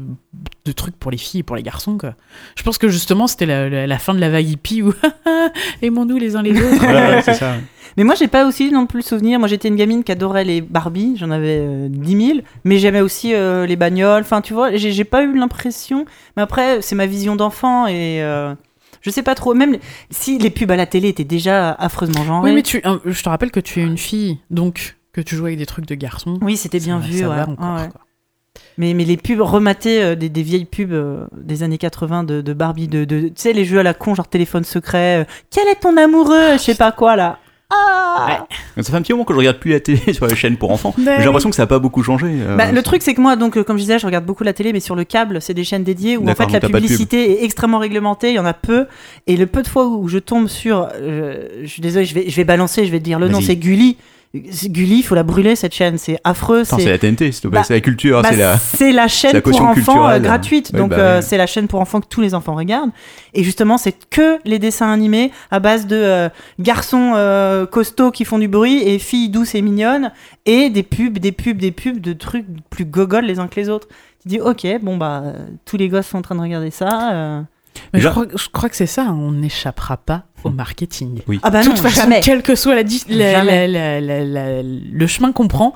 de trucs pour les filles et pour les garçons. Quoi. Je pense que justement, c'était la, la- la fin de la vague hippie où aimons-nous les uns les autres. Voilà, c'est ça. Mais moi, j'ai pas aussi non plus le souvenir. Moi, j'étais une gamine qui adorait les Barbie. J'en avais euh, 10 000. Mais j'aimais aussi euh, les bagnoles. Enfin, tu vois, j'ai j'ai pas eu l'impression. Mais après, c'est ma vision d'enfant et. euh, je sais pas trop. Même si les pubs à la télé étaient déjà affreusement genrées. oui, mais tu, euh, je te rappelle que tu es une fille, donc que tu joues avec des trucs de garçons. Oui, c'était bien ça- vu. ça ouais. va encore, Ouais, ouais. quoi. Mais, mais les pubs rematées, euh, des, des vieilles pubs euh, des années 80 de, de Barbie, de, de- tu sais, les jeux à la con, genre téléphone secret. euh, Quel est ton amoureux Je sais pas quoi là. Ah Ça fait un petit moment que je regarde plus la télé sur les chaînes pour enfants. Mais j'ai l'impression que ça a pas beaucoup changé. euh, Bah, le truc, c'est que moi, donc, comme je disais, je regarde beaucoup la télé, mais sur le câble, c'est des chaînes dédiées où en fait la pub. publicité est extrêmement réglementée. Il y en a peu. Et le peu de fois où je tombe sur, je suis désolé, je vais, je vais balancer, je vais te dire le nom, c'est Gulli. Gulli, il faut la brûler cette chaîne, c'est affreux. C'est la TNT, Bah, c'est la culture, bah, c'est la. c'est la chaîne la pour enfants euh, gratuite. Oui, donc bah euh, oui. c'est la chaîne pour enfants que tous les enfants regardent. Et justement, c'est que les dessins animés à base de euh, garçons costauds qui font du bruit et filles douces et mignonnes et des pubs, des pubs, des pubs de trucs plus gogoles les uns que les autres. Tu dis ok, bon bah tous les gosses sont en train de regarder ça. Je, crois, je crois que c'est ça, hein, on n'échappera pas au marketing. Ah bah de non, toute façon, jamais. quel que soit la, la- Jamais. la- la- la- la- le chemin qu'on prend,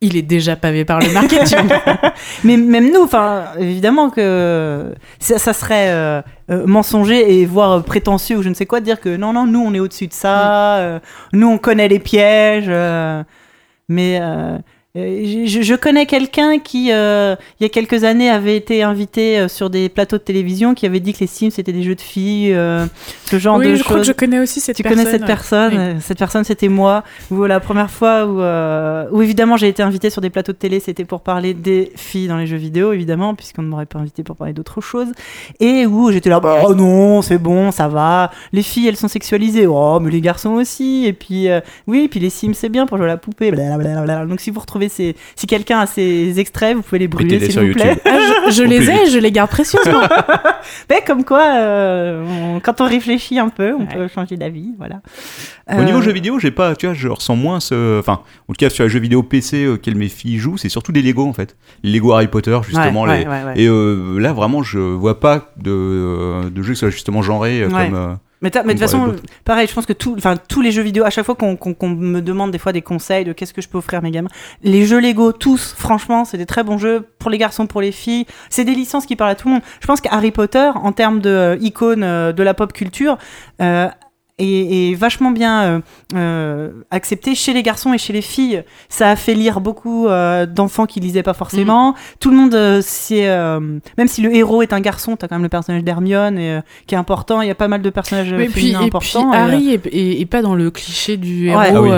il est déjà pavé par le marketing. Mais même nous, enfin, évidemment que ça, ça serait euh, euh, mensonger et voire prétentieux ou je ne sais quoi de dire que non, non, nous on est au-dessus de ça, euh, nous on connaît les pièges. euh, mais je, je connais quelqu'un qui, euh, il y a quelques années, avait été invité euh, sur des plateaux de télévision qui avait dit que les Sims c'était des jeux de filles, euh, ce genre de oui, je choses. crois que je connais aussi cette Tu personne. connais cette personne Oui. euh, Cette personne, c'était moi. Où la première fois où, euh, où évidemment j'ai été invitée sur des plateaux de télé, c'était pour parler des filles dans les jeux vidéo, évidemment, puisqu'on ne m'aurait pas invité pour parler d'autre chose. Et où j'étais là, bah, oh non, c'est bon, ça va. Les filles, elles sont sexualisées. Oh, mais les garçons aussi. Et puis, euh, oui, puis les Sims, c'est bien pour jouer à la poupée. Blablabla. Donc si vous retrouvez ces, si quelqu'un a ces extraits, vous pouvez les brûler, s'il sur vous plaît. YouTube. Ah, je les ai, je les garde précieusement. Mais comme quoi, euh, on- quand on réfléchit un peu, on Ouais. peut changer d'avis, voilà. Au niveau Euh, jeux vidéo, j'ai pas, tu vois, je ressens moins ce. Enfin, en tout cas, sur les jeux vidéo PC auxquels mes filles jouent, c'est surtout des Lego en fait. Les Lego Harry Potter, justement. ouais, les... ouais, ouais, ouais. Et euh, là, vraiment, je vois pas de, de jeux qui soient justement genrés euh, Ouais. comme. Mais, de toute façon, pareil, je pense que tout, enfin, tous les jeux vidéo, à chaque fois qu'on me demande des fois des conseils de qu'est-ce que je peux offrir à mes gamins, les jeux Lego, tous, franchement, c'est des très bons jeux pour les garçons, pour les filles. C'est des licences qui parlent à tout le monde. Je pense qu'Harry Potter, en termes de euh, icône euh, de la pop culture, euh, est, est vachement bien euh, euh, accepté chez les garçons et chez les filles. Ça a fait lire beaucoup euh, d'enfants qui lisaient pas forcément. Tout le monde, euh, c'est euh, même si le héros est un garçon, t'as quand même le personnage d'Hermione et, euh, qui est important. Il y a pas mal de personnages Mais puis, féminins et puis importants. et, euh, Harry est, est- est pas dans le cliché du héros Ouais. Ah oui,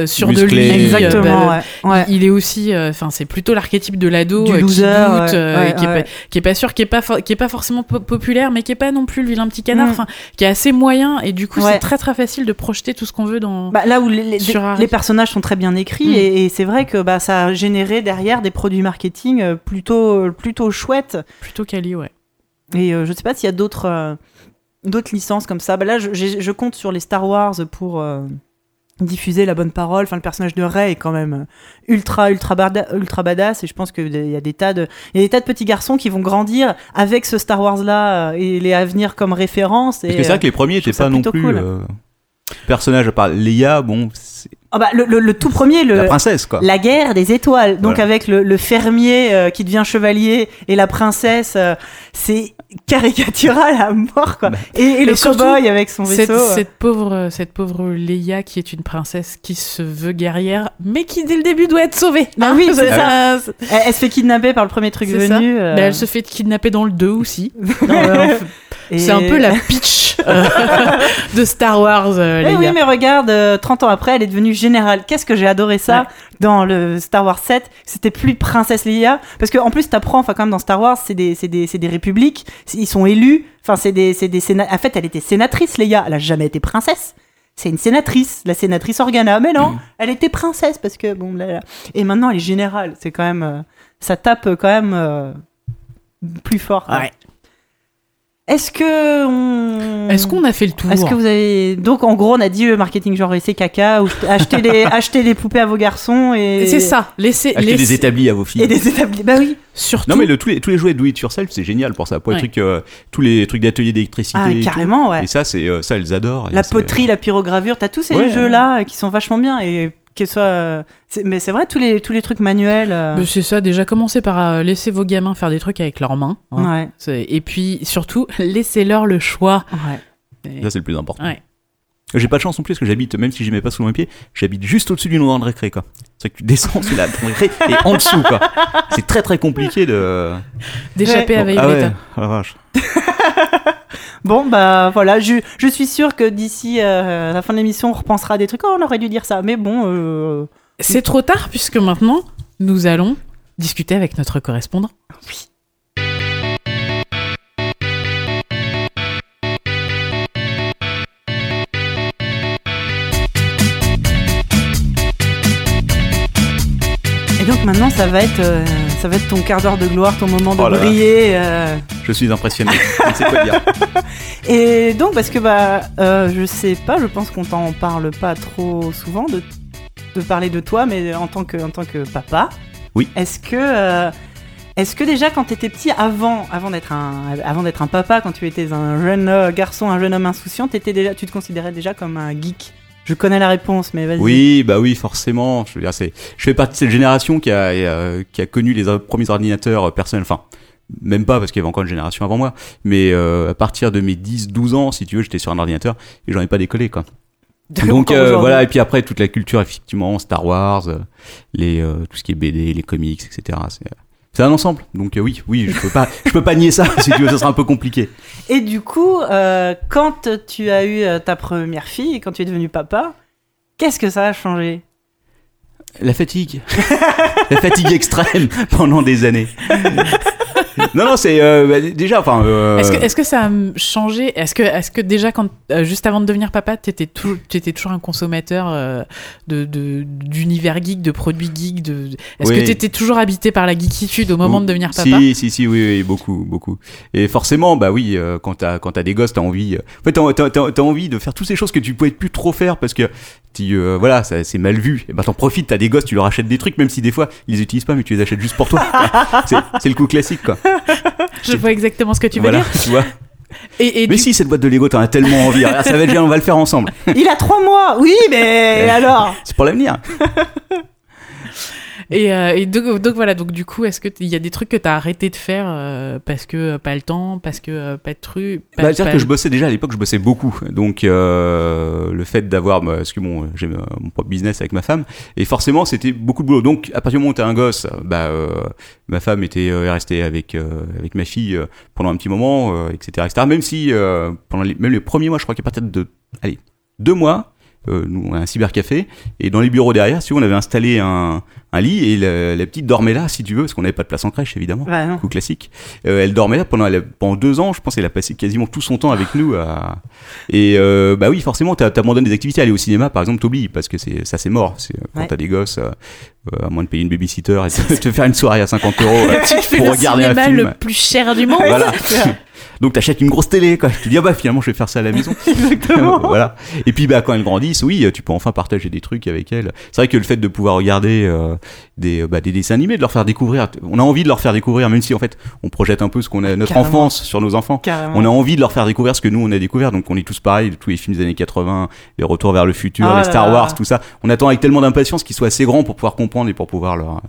oui. sûr de lui. Exactement, euh, ouais. ouais. Il est aussi, euh, enfin, c'est plutôt l'archétype de l'ado euh, qui doute, euh, qui, est pas, qui est pas sûr, qui est pas, qui est pas forcément po- populaire, mais qui est pas non plus le vilain petit canard, Mm. enfin, qui est assez moyen, et du coup, Ouais. Très très facile de projeter tout ce qu'on veut dans. Bah, là où les, les- personnages sont très bien écrits Mm. et, et c'est vrai que bah, ça a généré derrière des produits marketing euh, plutôt, plutôt chouettes. Plutôt quali, ouais. Et euh, je sais pas s'il y a d'autres euh, d'autres licences comme ça. Bah, là, je, je compte sur les Star Wars pour euh, diffuser la bonne parole. Enfin, le personnage de Rey est quand même euh, ultra, ultra, bada- ultra badass. Et je pense qu'il y a des tas de, il y a des tas de petits garçons qui vont grandir avec ce Star Wars là et les avenirs comme référence. Parce que c'est euh, vrai que les premiers je trouve étaient ça pas non plus. cool. euh, Personnages à part Leia, bon, ah bah, le, le- le tout premier, le, la princesse quoi. La guerre des étoiles. Donc Voilà. avec le, le fermier euh, qui devient chevalier et la princesse, euh, c'est caricatural à mort quoi. Bah. et, et le cowboy avec son Cette, vaisseau. euh. cette pauvre, cette pauvre Leia qui est une princesse qui se veut guerrière, mais qui dès le début doit être sauvée. Bah oui, c'est ça. Elle, elle se fait kidnapper par le premier truc venu. euh, Mais elle se fait kidnapper dans le 2 aussi. et- C'est un peu la pitch euh, de Star Wars, euh, Eh Leia. oui, mais regarde, euh, 30 ans après, elle est devenue générale. Qu'est-ce que j'ai adoré ça Ouais. dans le Star Wars 7 C'était plus princesse Leia. Parce qu'en plus, t'apprends, enfin, quand même, dans Star Wars, c'est des, c'est des, c'est des républiques. Ils sont élus. Enfin, c'est des, c'est des En fait, elle était sénatrice, Leia. Elle a jamais été princesse. C'est une sénatrice, la sénatrice Organa. Mais non, elle était princesse parce que, bon, là, là. Et maintenant, elle est générale. C'est quand même. euh, ça tape quand même euh, plus fort. Ouais. Est-ce que. On... Est-ce qu'on a fait le tour Est-ce que vous avez donc en gros on a dit le marketing genre c'est caca ou acheter des acheter des poupées à vos garçons et C'est ça. Laissez, Acheter laissez- des établis à vos filles. et des établis bah oui Surtout. Non mais le, tous, les, tous les jouets do it yourself c'est génial pour ça pour les trucs euh, tous les trucs d'atelier d'électricité ah et tout. carrément ouais et ça c'est euh, ça elles adorent la poterie la pyrogravure t'as tous ces Ouais. jeux là qui sont vachement bien et que ce soit euh, mais c'est vrai tous les tous les trucs manuels euh, C'est ça, déjà commencez par euh, laisser vos gamins faire des trucs avec leurs mains. hein. ouais Et puis surtout, laissez-leur le choix. ouais Et- ça c'est le plus important Ouais. j'ai pas de chance non plus parce que j'habite même si j'y mets pas sous mon pied j'habite juste au-dessus d'une de récré quoi c'est vrai que tu descends sous la de récré et en dessous quoi c'est très très compliqué de D'échapper à ah Valletta. ouais oh la vache. bon bah voilà je, je suis sûre que d'ici euh, la fin de l'émission on repensera à des trucs. Oh on aurait dû dire ça. Mais bon euh, C'est trop tard puisque maintenant, nous allons discuter avec notre correspondant. donc maintenant ça va être, euh, ça va être ton quart d'heure de gloire, ton moment de Oh là là. briller. euh. Je suis impressionné. je ne sais quoi dire. Et donc parce que bah, euh, je sais pas, je pense qu'on t'en parle pas trop souvent de, de parler de toi, mais en tant que, en tant que papa. Oui. Est-ce que, euh, est-ce que déjà quand t'étais petit, avant, avant d'être un, avant d'être un papa, quand tu étais un jeune garçon, un jeune homme insouciant, t'étais déjà, tu te considérais déjà comme un geek? Je connais la réponse, mais vas-y. Oui, bah oui, forcément. Je veux dire, c'est, je fais partie de cette génération qui a, euh, qui a connu les premiers ordinateurs euh, personnels. Enfin, même pas parce qu'il y avait encore une génération avant moi. Mais euh, à partir de mes 10-12 ans, si tu veux, j'étais sur un ordinateur et j'en ai pas décollé, quoi. Donc Encore euh, voilà, et puis après toute la culture, effectivement, Star Wars, euh, les, euh, tout ce qui est BD, les comics, etc. C'est, c'est un ensemble. Donc euh, oui, oui, je peux pas, je peux pas nier ça. Si tu veux, ça sera un peu compliqué. Et du coup, euh, quand tu as eu euh, ta première fille, quand tu es devenu papa, qu'est-ce que ça a changé? La fatigue. la fatigue extrême pendant des années. non, non, c'est euh, bah, déjà, enfin. euh, Est-ce que, est-ce que ça a changé? Est-ce que, est-ce que déjà, quand, euh, juste avant de devenir papa, t'étais, tout, t'étais toujours un consommateur euh, de, de, d'univers geek, de produits geek de... Est-ce Oui. que t'étais toujours habité par la geekitude au moment de devenir papa? Si, si, si, oui, oui, beaucoup, beaucoup. Et forcément, bah oui, euh, quand t'as des gosses, t'as envie. en fait, t'as, envie de faire toutes ces choses que tu pouvais plus trop faire parce que tu, voilà, c'est mal vu. Et bah t'en profites, t'as des gosses, tu leur achètes des trucs, même si des fois ils les utilisent pas, mais tu les achètes juste pour toi. c'est le coup classique, quoi. Je vois exactement ce que tu veux voilà, dire. tu vois. Et, et Mais du- si cette boîte de Lego, t'en as tellement envie. Ah, ça va être bien, on va le faire ensemble. Il a trois mois Oui, mais alors C'est pour l'avenir. Et, euh, et donc, donc voilà, donc du coup, est-ce que il y a des trucs que t'as arrêté de faire euh, parce que euh, pas le temps, parce que pas de trucs Bah, c'est-à-dire pas- que je bossais déjà à l'époque, je bossais beaucoup. Donc le fait d'avoir, bah, parce que bon, j'ai mon propre business avec ma femme, et forcément c'était beaucoup de boulot. Donc à partir du moment où t'as un gosse, bah ma femme était est restée avec avec ma fille pendant un petit moment, etc., etc. Même si pendant les, même les premiers mois, je crois qu'à partir de allez deux mois. Euh, nous, on a un cybercafé et dans les bureaux derrière, si tu on avait installé un, un lit et la, la petite dormait là, si tu veux, parce qu'on n'avait pas de place en crèche évidemment Bah non. coup classique. Euh, elle dormait là pendant, elle pendant deux ans, je pense qu'elle a passé quasiment tout son temps avec nous. à- Et euh, bah oui, forcément, t'as- t'abandonnes des activités. Aller au cinéma, par exemple, t'oublies parce que c'est ça, c'est mort. C'est, quand Ouais. t'as des gosses, euh, euh, à moins de payer une babysitter et te, te faire une soirée à 50 euros euh, pour le regarder un film. le plus cher du monde. Voilà. Donc t'achètes une grosse télé, quoi. Tu te dis ah bah finalement je vais faire ça à la maison. Exactement. voilà. Et puis bah quand elles grandissent, oui, tu peux enfin partager des trucs avec elles. C'est vrai que le fait de pouvoir regarder euh, des, bah, des dessins animés, de leur faire découvrir, on a envie de leur faire découvrir, même si en fait on projette un peu ce qu'on a notre Carrément. enfance sur nos enfants. Carrément. On a envie de leur faire découvrir ce que nous on a découvert. Donc on est tous pareils, tous les films des années 80, les Retours vers le futur, Ah les Star là. Wars, tout ça. On attend avec tellement d'impatience qu'ils soient assez grands pour pouvoir comprendre et pour pouvoir leur.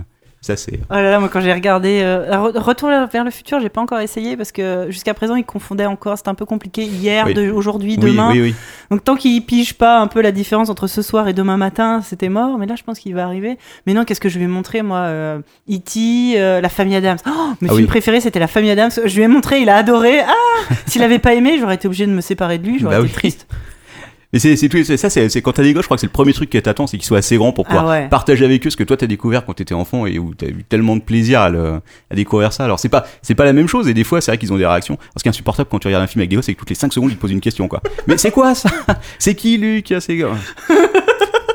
Ça c'est. Oh là là, moi quand j'ai regardé euh, Re- Retour vers le futur, j'ai pas encore essayé parce que jusqu'à présent ils confondaient encore, c'était un peu compliqué hier, Oui. de- aujourd'hui, Oui, demain. oui, oui. Donc tant qu'ils pigent pas un peu la différence entre ce soir et demain matin, c'était mort. Mais là, je pense qu'il va arriver. Mais non, qu'est-ce que je vais montrer moi euh, E.T., euh, la famille Adams. Oh, mes Ah films oui. préférés, c'était la famille Adams. Je lui ai montré, il a adoré. Ah, s'il avait pas aimé, j'aurais été obligé de me séparer de lui. J'aurais Bah été triste. Mais c'est c'est ça, c'est c'est quand t'as des gosses, je crois que c'est le premier truc que t'attends, c'est qu'ils soient assez grands pour pouvoir Ah ouais. partager avec eux ce que toi t'as découvert quand t'étais enfant et où t'as eu tellement de plaisir à, le- à découvrir ça. Alors c'est pas c'est pas la même chose et des fois c'est vrai qu'ils ont des réactions. Parce ce qui est insupportable quand tu regardes un film avec des gosses, c'est que toutes les 5 secondes ils te posent une question quoi. mais c'est quoi ça? C'est qui Luc C'est gars?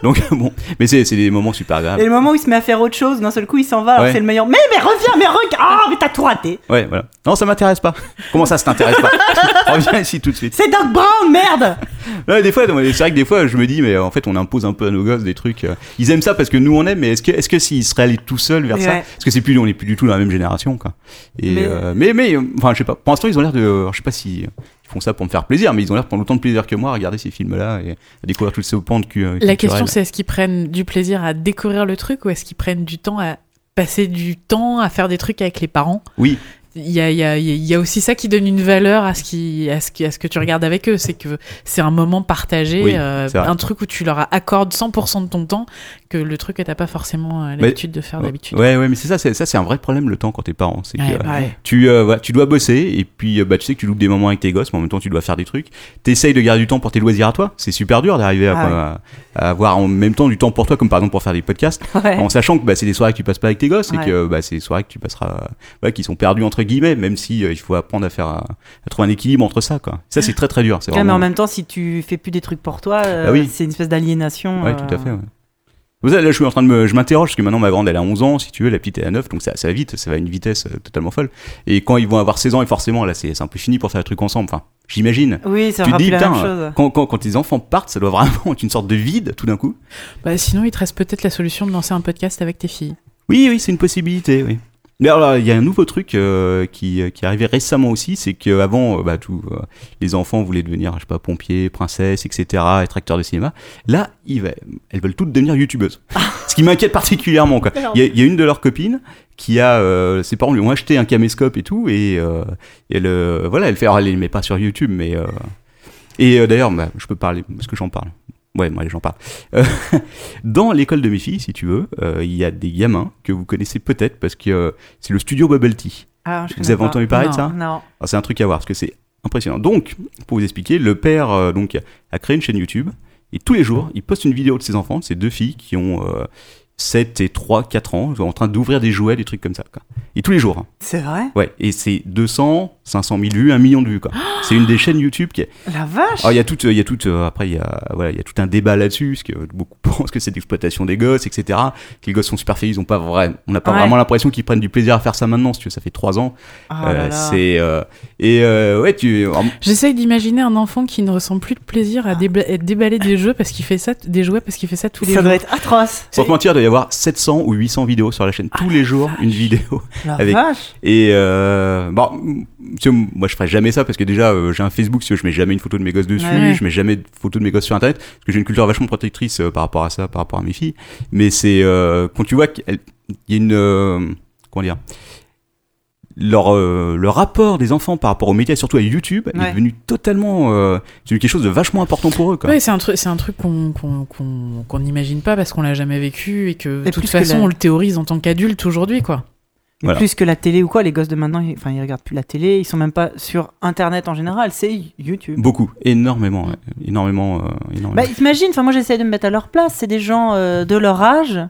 Donc bon, mais c'est des moments super Et agréables. le moment où il se met à faire autre chose, d'un seul coup, il s'en va. alors Ouais. C'est le meilleur. Mais, mais reviens, mais regarde. Ah, mais t'as tout raté. Ouais, voilà. Non, ça m'intéresse pas. Comment ça, ça t'intéresse pas? Reviens ici tout de suite. C'est Doc Brown, merde. Ouais, des fois, c'est vrai que des fois, je me dis, mais euh, en fait, on impose un peu à nos gosses des trucs. euh, ils aiment ça parce que nous on aime, mais est-ce que, est-ce que s'ils seraient allés tout seuls vers ça? Ouais. Parce que c'est plus, on est plus du tout dans la même génération, quoi. Et Mais- mais, mais, euh, enfin, je sais pas. Pour l'instant, ils ont l'air de, euh, je sais pas si euh, ils font ça pour me faire plaisir, mais ils ont l'air de prendre autant de plaisir que moi à regarder ces films-là et à découvrir toutes ces pentes cu- La question, c'est est-ce qu'ils prennent du plaisir à découvrir le truc ou est-ce qu'ils prennent du temps à passer du temps à faire des trucs avec les parents? Oui, Il y a, il y, a, il y a aussi ça qui donne une valeur à ce, qui, à ce, qui, à ce que tu regardes avec eux. C'est que c'est un moment partagé, Oui, euh, un truc où tu leur accordes 100% de ton temps, que le truc que t'as pas forcément euh, l'habitude de faire d'habitude. ouais, ouais, mais c'est ça, c'est ça, c'est un vrai problème le temps quand t'es parent. C'est que Ouais, euh, bah ouais. tu, euh, voilà, tu dois bosser et puis euh, bah, tu sais que tu loupes des moments avec tes gosses, mais en même temps tu dois faire des trucs. T'essayes de garder du temps pour tes loisirs à toi. C'est super dur d'arriver à, Ah à- à avoir en même temps du temps pour toi, comme par exemple pour faire des podcasts, en sachant que bah, c'est des soirées que tu passes pas avec tes gosses et que bah, c'est des soirées que tu passeras, ouais, qui sont perdues entre guillemets, même si euh, il faut apprendre à faire, à, à trouver un équilibre entre ça. Quoi. Ça c'est très très dur. C'est Ouais, mais en même temps, si tu fais plus des trucs pour toi, euh, Bah oui. c'est une espèce d'aliénation. Ouais, euh, tout à fait. ouais. Vous savez, là, je suis en train de me, je m'interroge parce que maintenant ma grande elle a 11 ans, si tu veux, la petite elle a 9, donc ça, ça va vite, ça va à une vitesse euh, totalement folle. Et quand ils vont avoir 16 ans, et forcément là c'est c'est un peu fini pour faire des trucs ensemble, enfin, j'imagine. Oui, ça Tu te dis, la même chose. quand, quand, quand les enfants partent, ça doit vraiment être une sorte de vide tout d'un coup. Bah, sinon, il te reste peut-être la solution de lancer un podcast avec tes filles. Oui, oui, c'est une possibilité, oui. Mais alors, il y a un nouveau truc euh, qui, euh, qui est arrivé récemment aussi, c'est qu'avant, bah, tout, euh, les enfants voulaient devenir, je sais pas, pompiers, princesses, etc., être acteurs de cinéma. Là, ils, elles veulent toutes devenir youtubeuses. Ce qui m'inquiète particulièrement, quoi. Il y, a- il y a une de leurs copines qui a, euh, ses parents lui ont acheté un caméscope et tout, et, euh, elle, euh, voilà, elle fait, alors elle les met pas sur YouTube, mais euh, et euh, d'ailleurs, bah, je peux parler, parce que j'en parle. Ouais, moi, j'en parle. Euh, dans l'école de mes filles, si tu veux, euh, il y a des gamins que vous connaissez peut-être parce que euh, c'est le studio Bubble Tea. Ah, Vous avez pas. entendu parler de ça Non. Alors, C'est un truc à voir parce que c'est impressionnant. Donc, pour vous expliquer, le père donc a créé une chaîne YouTube et tous les jours, il poste une vidéo de ses enfants, de ses deux filles qui ont 7 et 3, 4 ans, en train d'ouvrir des jouets, des trucs comme ça. quoi. Et tous les jours. hein. C'est vrai? Ouais, et c'est 200, 500 000 vues, 1 million de vues. quoi. C'est une des chaînes YouTube qui est La vache alors il y a tout, il y a tout, euh, après il y a, voilà, il y a tout un débat là-dessus, parce que beaucoup pensent que c'est de l'exploitation des gosses, etc. Que les gosses sont super ils ont pas vrai, on n'a pas Ouais. vraiment l'impression qu'ils prennent du plaisir à faire ça maintenant, si tu veux, ça fait trois ans. Ah Euh, c'est euh, et euh, ouais, tu, J'essaye d'imaginer un enfant qui ne ressent plus de plaisir à, déba- à déballer des jeux parce qu'il fait ça, des jouets parce qu'il fait ça tous les Ça jours. doit être atroce. sans te mentir, il doit y avoir 700 ou 800 vidéos sur la chaîne tous les jours, une vidéo. La Avec- vache Et euh, bon, moi je ferais jamais ça parce que déjà euh, j'ai un Facebook, si je mets jamais une photo de mes gosses dessus, Ouais. je mets jamais de photo de mes gosses sur internet parce que j'ai une culture vachement protectrice euh, par rapport à ça, par rapport à mes filles. Mais c'est quand tu vois qu'il y a une comment dire leur, euh, le rapport des enfants par rapport aux médias, surtout à YouTube, est devenu totalement. euh, c'est quelque chose de vachement important pour eux. Quoi. Ouais, c'est un truc, c'est un truc qu'on qu'on qu'on qu'on n'imagine pas parce qu'on l'a jamais vécu et que de toute façon la- on le théorise en tant qu'adulte aujourd'hui quoi. Mais Voilà. plus que la télé ou quoi, les gosses de maintenant, ils, enfin, ils regardent plus la télé, ils sont même pas sur Internet en général, c'est YouTube. Beaucoup, énormément, ouais. énormément, euh, énormément. Bah, t'imagines, enfin, moi j'essaie de me mettre à leur place, c'est des gens euh, de leur âge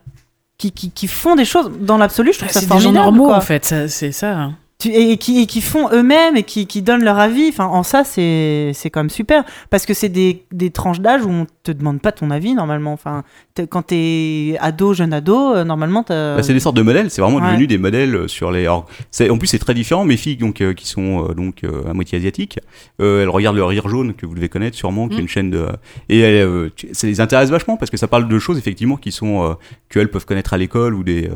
qui, qui, qui font des choses, dans l'absolu, je trouve ça C'est des gens formidable. normaux quoi. en fait, ça- c'est ça. Tu- et, et qui, et qui font eux-mêmes et qui, qui donnent leur avis. Enfin, en ça, c'est c'est quand même super. Parce que c'est des, des tranches d'âge où on te demande pas ton avis normalement. Enfin, t'es- quand t'es ado, jeune ado, euh, normalement. Bah, c'est des sortes de modèles, c'est vraiment Ouais. devenu des modèles euh, sur les. alors, en plus, c'est très différent. Mes filles, donc, euh, qui sont euh, donc euh, à moitié asiatiques, euh, elles regardent le Rire Jaune que vous devez connaître sûrement, qui est Mm. une chaîne de. Et elles, euh, ça les intéresse vachement parce que ça parle de choses effectivement qui sont euh, peuvent connaître à l'école ou des.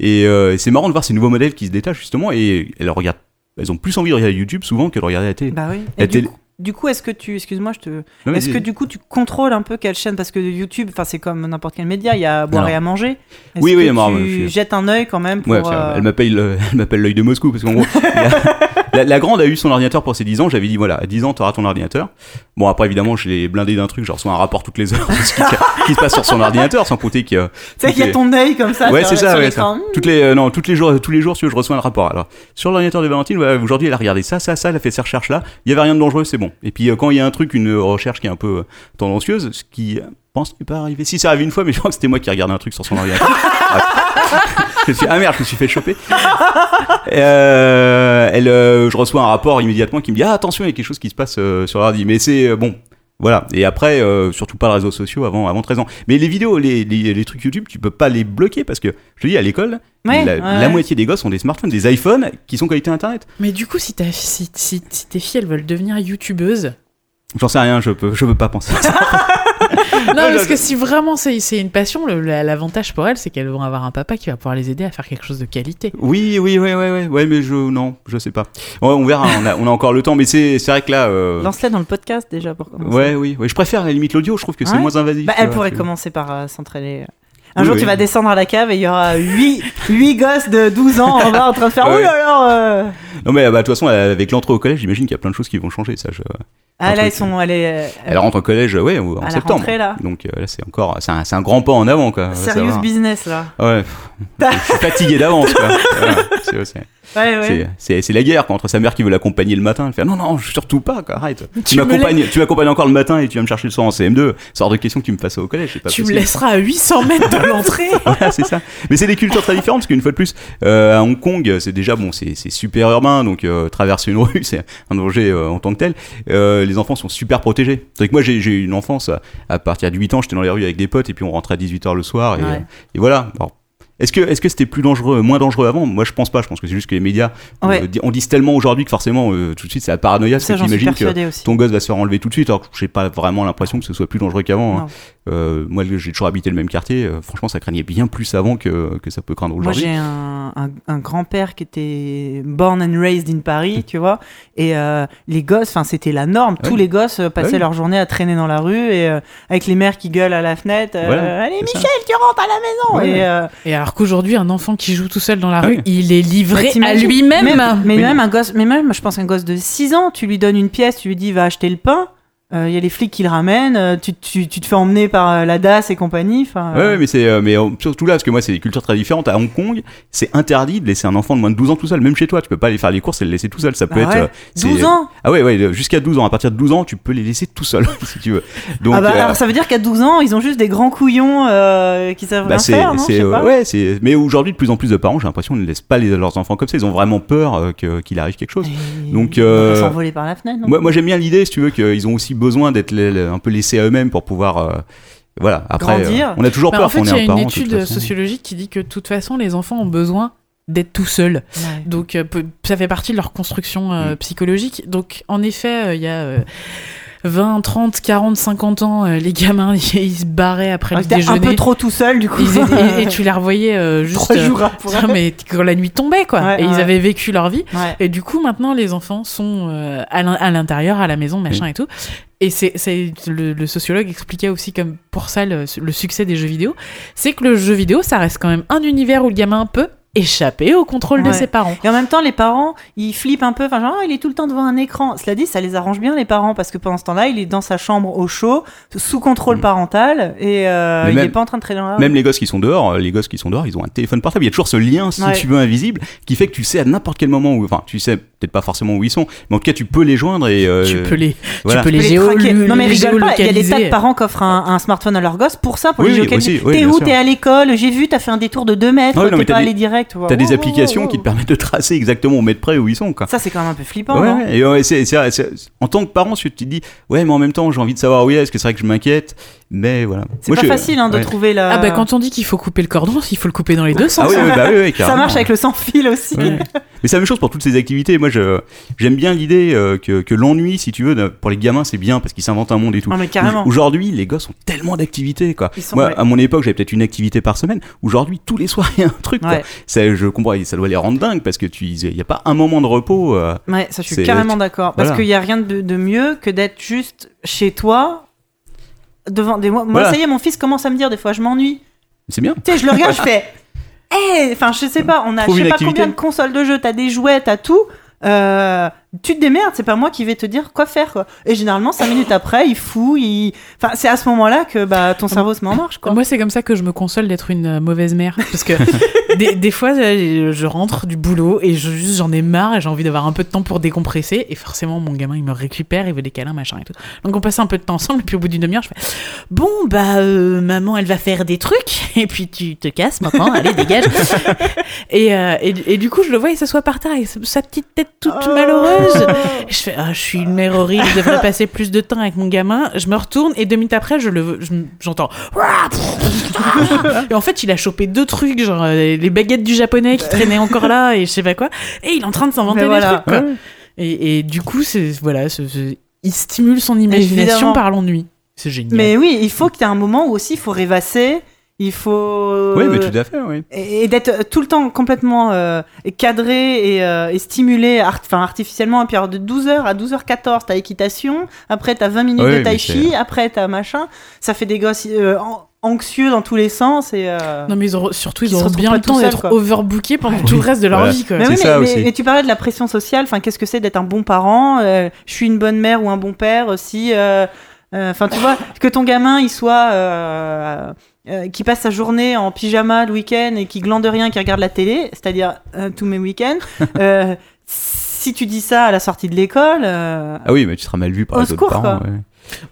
Et euh, et c'est marrant de voir ces nouveaux modèles qui se détachent justement et elles regardent. Elles ont plus envie de regarder YouTube souvent que de regarder la télé. Bah oui. La Et du, télé- coup, du coup, est-ce que tu. Excuse-moi, je te. Est-ce que du coup, tu contrôles un peu quelle chaîne? Parce que YouTube, enfin, c'est comme n'importe quel média, il y a à boire et à manger. Oui, que oui, tu je jettes un œil quand même pour. Ouais, parce euh, qu'elle m'appelle le- elle m'appelle l'œil de Moscou parce qu'en gros la, grande a eu son ordinateur pour ses 10 ans, j'avais dit voilà, à 10 ans tu auras ton ordinateur. Bon après évidemment, je l'ai blindé d'un truc, je reçois un rapport toutes les heures de ce qui, qui se passe sur son ordinateur sans compter que Tu sais qu'il y a ton œil comme ça. Ouais, c'est ça, ouais, ça. Toutes les euh, non, toutes les jours tous les jours si je reçois un rapport. Alors, sur l'ordinateur de Valentine, aujourd'hui elle a regardé ça ça ça, elle a fait ses recherches là, il y avait rien de dangereux, c'est bon. Et puis euh, quand il y a un truc une recherche qui est un peu euh, tendancieuse, ce qui euh, pense n'est pas arrivé. Si ça arrive une fois, mais je crois que c'était moi qui ai regardé un truc sur son ordinateur. Je suis ah merde, je me suis fait choper. Elle, je reçois un rapport immédiatement qui me dit ah attention, il y a quelque chose qui se passe sur l'ordi. Mais c'est bon. Voilà. Et après, euh, surtout pas les réseaux sociaux avant, avant 13 ans. Mais les vidéos, les, les, les trucs YouTube, tu peux pas les bloquer parce que, je te dis, à l'école, Ouais, la, ouais, la ouais. moitié des gosses ont des smartphones, des iPhones qui sont connectés à Internet. Mais du coup, si, ta- si, si, si tes filles elles veulent devenir youtubeuses, J'en sais rien, je peux, je peux pas penser à ça. non parce que si vraiment c'est une passion, l'avantage pour elles c'est qu'elles vont avoir un papa qui va pouvoir les aider à faire quelque chose de qualité. Oui, oui, oui, oui, oui, ouais, mais je, non, je sais pas. Ouais, on verra, on a, on a encore le temps, mais c'est, vrai que là, euh, Lance-la dans le podcast déjà pour commencer. ouais, oui, ouais, je préfère à la limite l'audio, je trouve que c'est Ouais. moins invasif. Bah, elle pourrait commencer par euh, s'entraîner. Un Oui, jour, oui. tu vas descendre à la cave et il y aura 8, huit gosses de 12 ans en bas en train de faire. Oh là là euh. Non, mais bah, de toute façon, avec l'entrée au collège, j'imagine qu'il y a plein de choses qui vont changer, ça. Je... Ah là, ils sont. Euh, Elle rentre au collège, ouais, en À la septembre. rentrée, là. Donc euh, là, c'est encore, c'est un, un grand pas en avant, quoi. Serious business là. Ouais, je suis fatigué d'avance, quoi. C'est- Ouais, ouais. C'est- la guerre quoi, entre sa mère qui veut l'accompagner le matin. Elle fait non, non, surtout pas, quoi, arrête. Tu, Tu m'accompagnes tu m'accompagnes encore le matin et tu vas me chercher le soir en CM2. C'est hors de question que tu me fasses ça au collège. Pas Tu me laisseras à 800 mètres de l'entrée. Voilà, c'est ça. Mais c'est des cultures très différentes parce qu'une fois de plus, euh, à Hong Kong, c'est déjà bon, c'est super urbain, donc euh, traverser une rue, c'est un danger euh, en tant que tel. Euh, les enfants sont super protégés. Que moi, j'ai j'ai eu une enfance à, à partir de 8 ans, j'étais dans les rues avec des potes et puis on rentrait à 18h le soir et, Ouais. et voilà. Alors, est-ce que est-ce que c'était plus dangereux, moins dangereux avant? Moi, je pense pas. Je pense que c'est juste que les médias, Ouais. euh, on dit tellement aujourd'hui que forcément, euh, tout de suite, c'est la paranoïa. Ça, parce que t'imagines que aussi. ton gosse va se faire enlever tout de suite. Alors que j'ai pas vraiment l'impression que ce soit plus dangereux qu'avant. hein. Euh, moi, j'ai toujours habité le même quartier. euh, franchement, ça craignait bien plus avant que, que ça peut craindre Moi, aujourd'hui. j'ai un, un, un grand-père qui était born and raised in Paris, tu vois. Et euh, les gosses, enfin, c'était la norme. Tous Ouais. les gosses euh, passaient Ouais. leur journée à traîner dans la rue et euh, avec les mères qui gueulent à la fenêtre. euh, Voilà, Allez, ça. Michel, tu rentres à la maison. Ouais. Et, euh, Et alors qu'aujourd'hui, un enfant qui joue tout seul dans la Ah rue, il est livré bah, à lui-même. Même- mais Oui. même un gosse, mais même, je pense un gosse de 6 ans, tu lui donnes une pièce, tu lui dis va acheter le pain. Il y a les flics qui le ramènent, euh, tu, tu, tu te fais emmener par euh, la DAS et compagnie. euh, ouais, mais c'est euh, mais euh, surtout là parce que moi c'est des cultures très différentes. À Hong Kong c'est interdit de laisser un enfant de moins de 12 ans tout seul même chez toi. Tu peux pas aller faire les courses et le laisser tout seul. Ça peut Ah être ouais euh, c'est- 12 ans ah ouais ouais jusqu'à 12 ans. À partir de 12 ans tu peux les laisser tout seul si tu veux. Donc ah bah, euh, alors ça veut dire qu'à 12 ans, ils ont juste des grands couillons euh, qui savent bah, rien faire, non? Je c'est sais euh, pas. ouais c'est mais aujourd'hui de plus en plus de parents j'ai l'impression ne laissent pas les- leurs enfants comme ça. Ils ont vraiment peur euh, qu'il arrive quelque chose. Et Donc, ils vont euh, pas s'envoler par la fenêtre, non? moi, moi j'aime bien l'idée si tu veux qu'ils ont aussi besoin d'être un peu laissés à eux-mêmes pour pouvoir euh, voilà après Grandir. euh, on a toujours Bah, peur en fait, il y a un une étude sociologique qui dit que de toute façon, les enfants ont besoin d'être tout seuls. Ouais. Donc, euh, ça fait partie de leur construction euh, Mm. psychologique. Donc, en effet, euh, il y a euh, 20, 30, 40, 50 ans, euh, les gamins, ils se barraient après Ah, le T'es un déjeuner. peu trop tout seul, du coup. Étaient- et, et tu les revoyais euh, juste Trois euh, jours après. mais quand la nuit tombait quoi Ouais, et ils avaient vécu leur vie Ouais. et du coup maintenant les enfants sont euh, à l'in- à l'intérieur à la maison machin et tout et c'est c'est- le, le sociologue expliquait aussi comme pour ça le, le succès des jeux vidéo c'est que le jeu vidéo ça reste quand même un univers où le gamin peut échapper au contrôle de ses parents Et en même temps, les parents, ils flippent un peu. Enfin, genre, Ah, il est tout le temps devant un écran. Cela dit, ça les arrange bien, les parents, parce que pendant ce temps-là, il est dans sa chambre au chaud, sous contrôle Mm. parental, et euh, il même- est pas en train de traîner dans la. Même les gosses qui sont dehors, euh, les gosses qui sont dehors, ils ont un téléphone portable. Il y a toujours ce lien, si Ouais. tu veux, invisible, qui fait que tu sais à n'importe quel moment où, enfin, tu sais peut-être pas forcément où ils sont, mais en tout cas, tu peux les joindre et euh, tu peux les voilà. tu peux les, les géo. Non, mais rigole pas. Il y a des tas de parents qui offrent un, un smartphone à leur gosse pour ça, pour Oui, les géolocaliser. oui, T'es où? T'es à l'école? J'ai vu, t'as fait un détour de 2 mètres, Ah t'es pas allé direct. Tu vois. T'as des applications qui te permettent de tracer exactement au mètre près où ils sont, quoi. Ça, c'est quand même un peu flippant, Ouais, non ouais, et ouais, c'est, c'est- c'est- en tant que parent, tu te dis, ouais, mais en même temps, j'ai envie de savoir où il est, est-ce que c'est vrai que je m'inquiète, mais voilà. C'est Moi, pas je- facile hein, de ouais. trouver la. ah bah quand on dit qu'il faut couper le cordon il faut le couper dans les deux sens Ah oui, oui, bah oui, Ça marche avec le sans fil aussi. Ouais. Mais c'est la même chose pour toutes ces activités. Moi, je, j'aime bien l'idée euh, que, que l'ennui, si tu veux, pour les gamins, c'est bien parce qu'ils s'inventent un monde et tout. Non, mais carrément. Au- Aujourd'hui, les gosses ont tellement d'activités, quoi. Moi, ouais. à mon époque, j'avais peut-être une activité par semaine. Aujourd'hui, tous les soirs, il y a un truc, quoi. Je comprends, ça doit les rendre dingues parce que tu, il y a pas un moment de repos. euh, Ouais, ça je suis carrément d'accord. Parce Voilà. qu'il n'y a rien de, de mieux que d'être juste chez toi, devant des. Moi, Voilà. ça y est, mon fils commence à me dire des fois, je m'ennuie. c'est bien. Tu sais, je le regarde, je fais. Hé Enfin, je sais pas, on a Trouve je sais pas activité. combien de consoles de jeux, t'as des jouets, t'as tout. Euh, tu te démerdes, c'est pas moi qui vais te dire quoi faire. Quoi. Et généralement, cinq minutes après, il fouille. Il... Enfin, c'est à ce moment-là que bah, ton cerveau se met en marche. Quoi. Moi, c'est comme ça que je me console d'être une euh, mauvaise mère. Parce que des, des fois, euh, je rentre du boulot et je, juste j'en ai marre et j'ai envie d'avoir un peu de temps pour décompresser. Et forcément, mon gamin, il me récupère, il veut des câlins, machin et tout. Donc, on passe un peu de temps ensemble. Et puis, au bout d'une demi-heure, je fais Bon, bah, euh, maman, elle va faire des trucs. Et puis, tu te casses maintenant. Allez, dégage. et, euh, et, et du coup, je le vois, il s'assoit par terre avec sa- sa petite tête toute Oh. malheureuse. Et je fais, ah, je suis une mère horrible, je devrais passer plus de temps avec mon gamin. Je me retourne et deux minutes après, je le, je- j'entends. et en fait, il a chopé deux trucs, genre euh, les baguettes du japonais qui traînaient encore là et je sais pas quoi. Et il est en train de s'inventer des voilà. trucs, quoi. Et, et du coup, c'est, voilà, il stimule son imagination Évidemment. par l'ennui. C'est génial. Mais oui, il faut qu'il y ait un moment où aussi il faut rêvasser. Il faut. Oui, mais tout à fait, oui. et et d'être tout le temps complètement euh, cadré et, euh, et stimulé art- enfin, artificiellement. Et puis alors de 12h à 12h14, t'as équitation. Après, t'as 20 minutes de tai chi. Après, t'as machin. Ça fait des gosses euh, an- anxieux dans tous les sens. Et, euh, Non, mais ils auront, surtout, ils se auront bien le temps d'être overbookés pendant tout le reste de leur Voilà. vie, quoi. Mais, oui, ça mais, aussi. mais- mais tu parlais de la pression sociale. Enfin, qu'est-ce que c'est d'être un bon parent? Euh, Je suis une bonne mère ou un bon père si. euh, euh, Enfin, tu vois, que ton gamin il soit, euh, qui passe sa journée en pyjama le week-end et qui glande rien, qui regarde la télé, c'est-à-dire euh, tous mes week-ends. euh, si tu dis ça à la sortie de l'école, euh, Ah oui, mais tu seras mal vu par les autres secours, parents. ouais.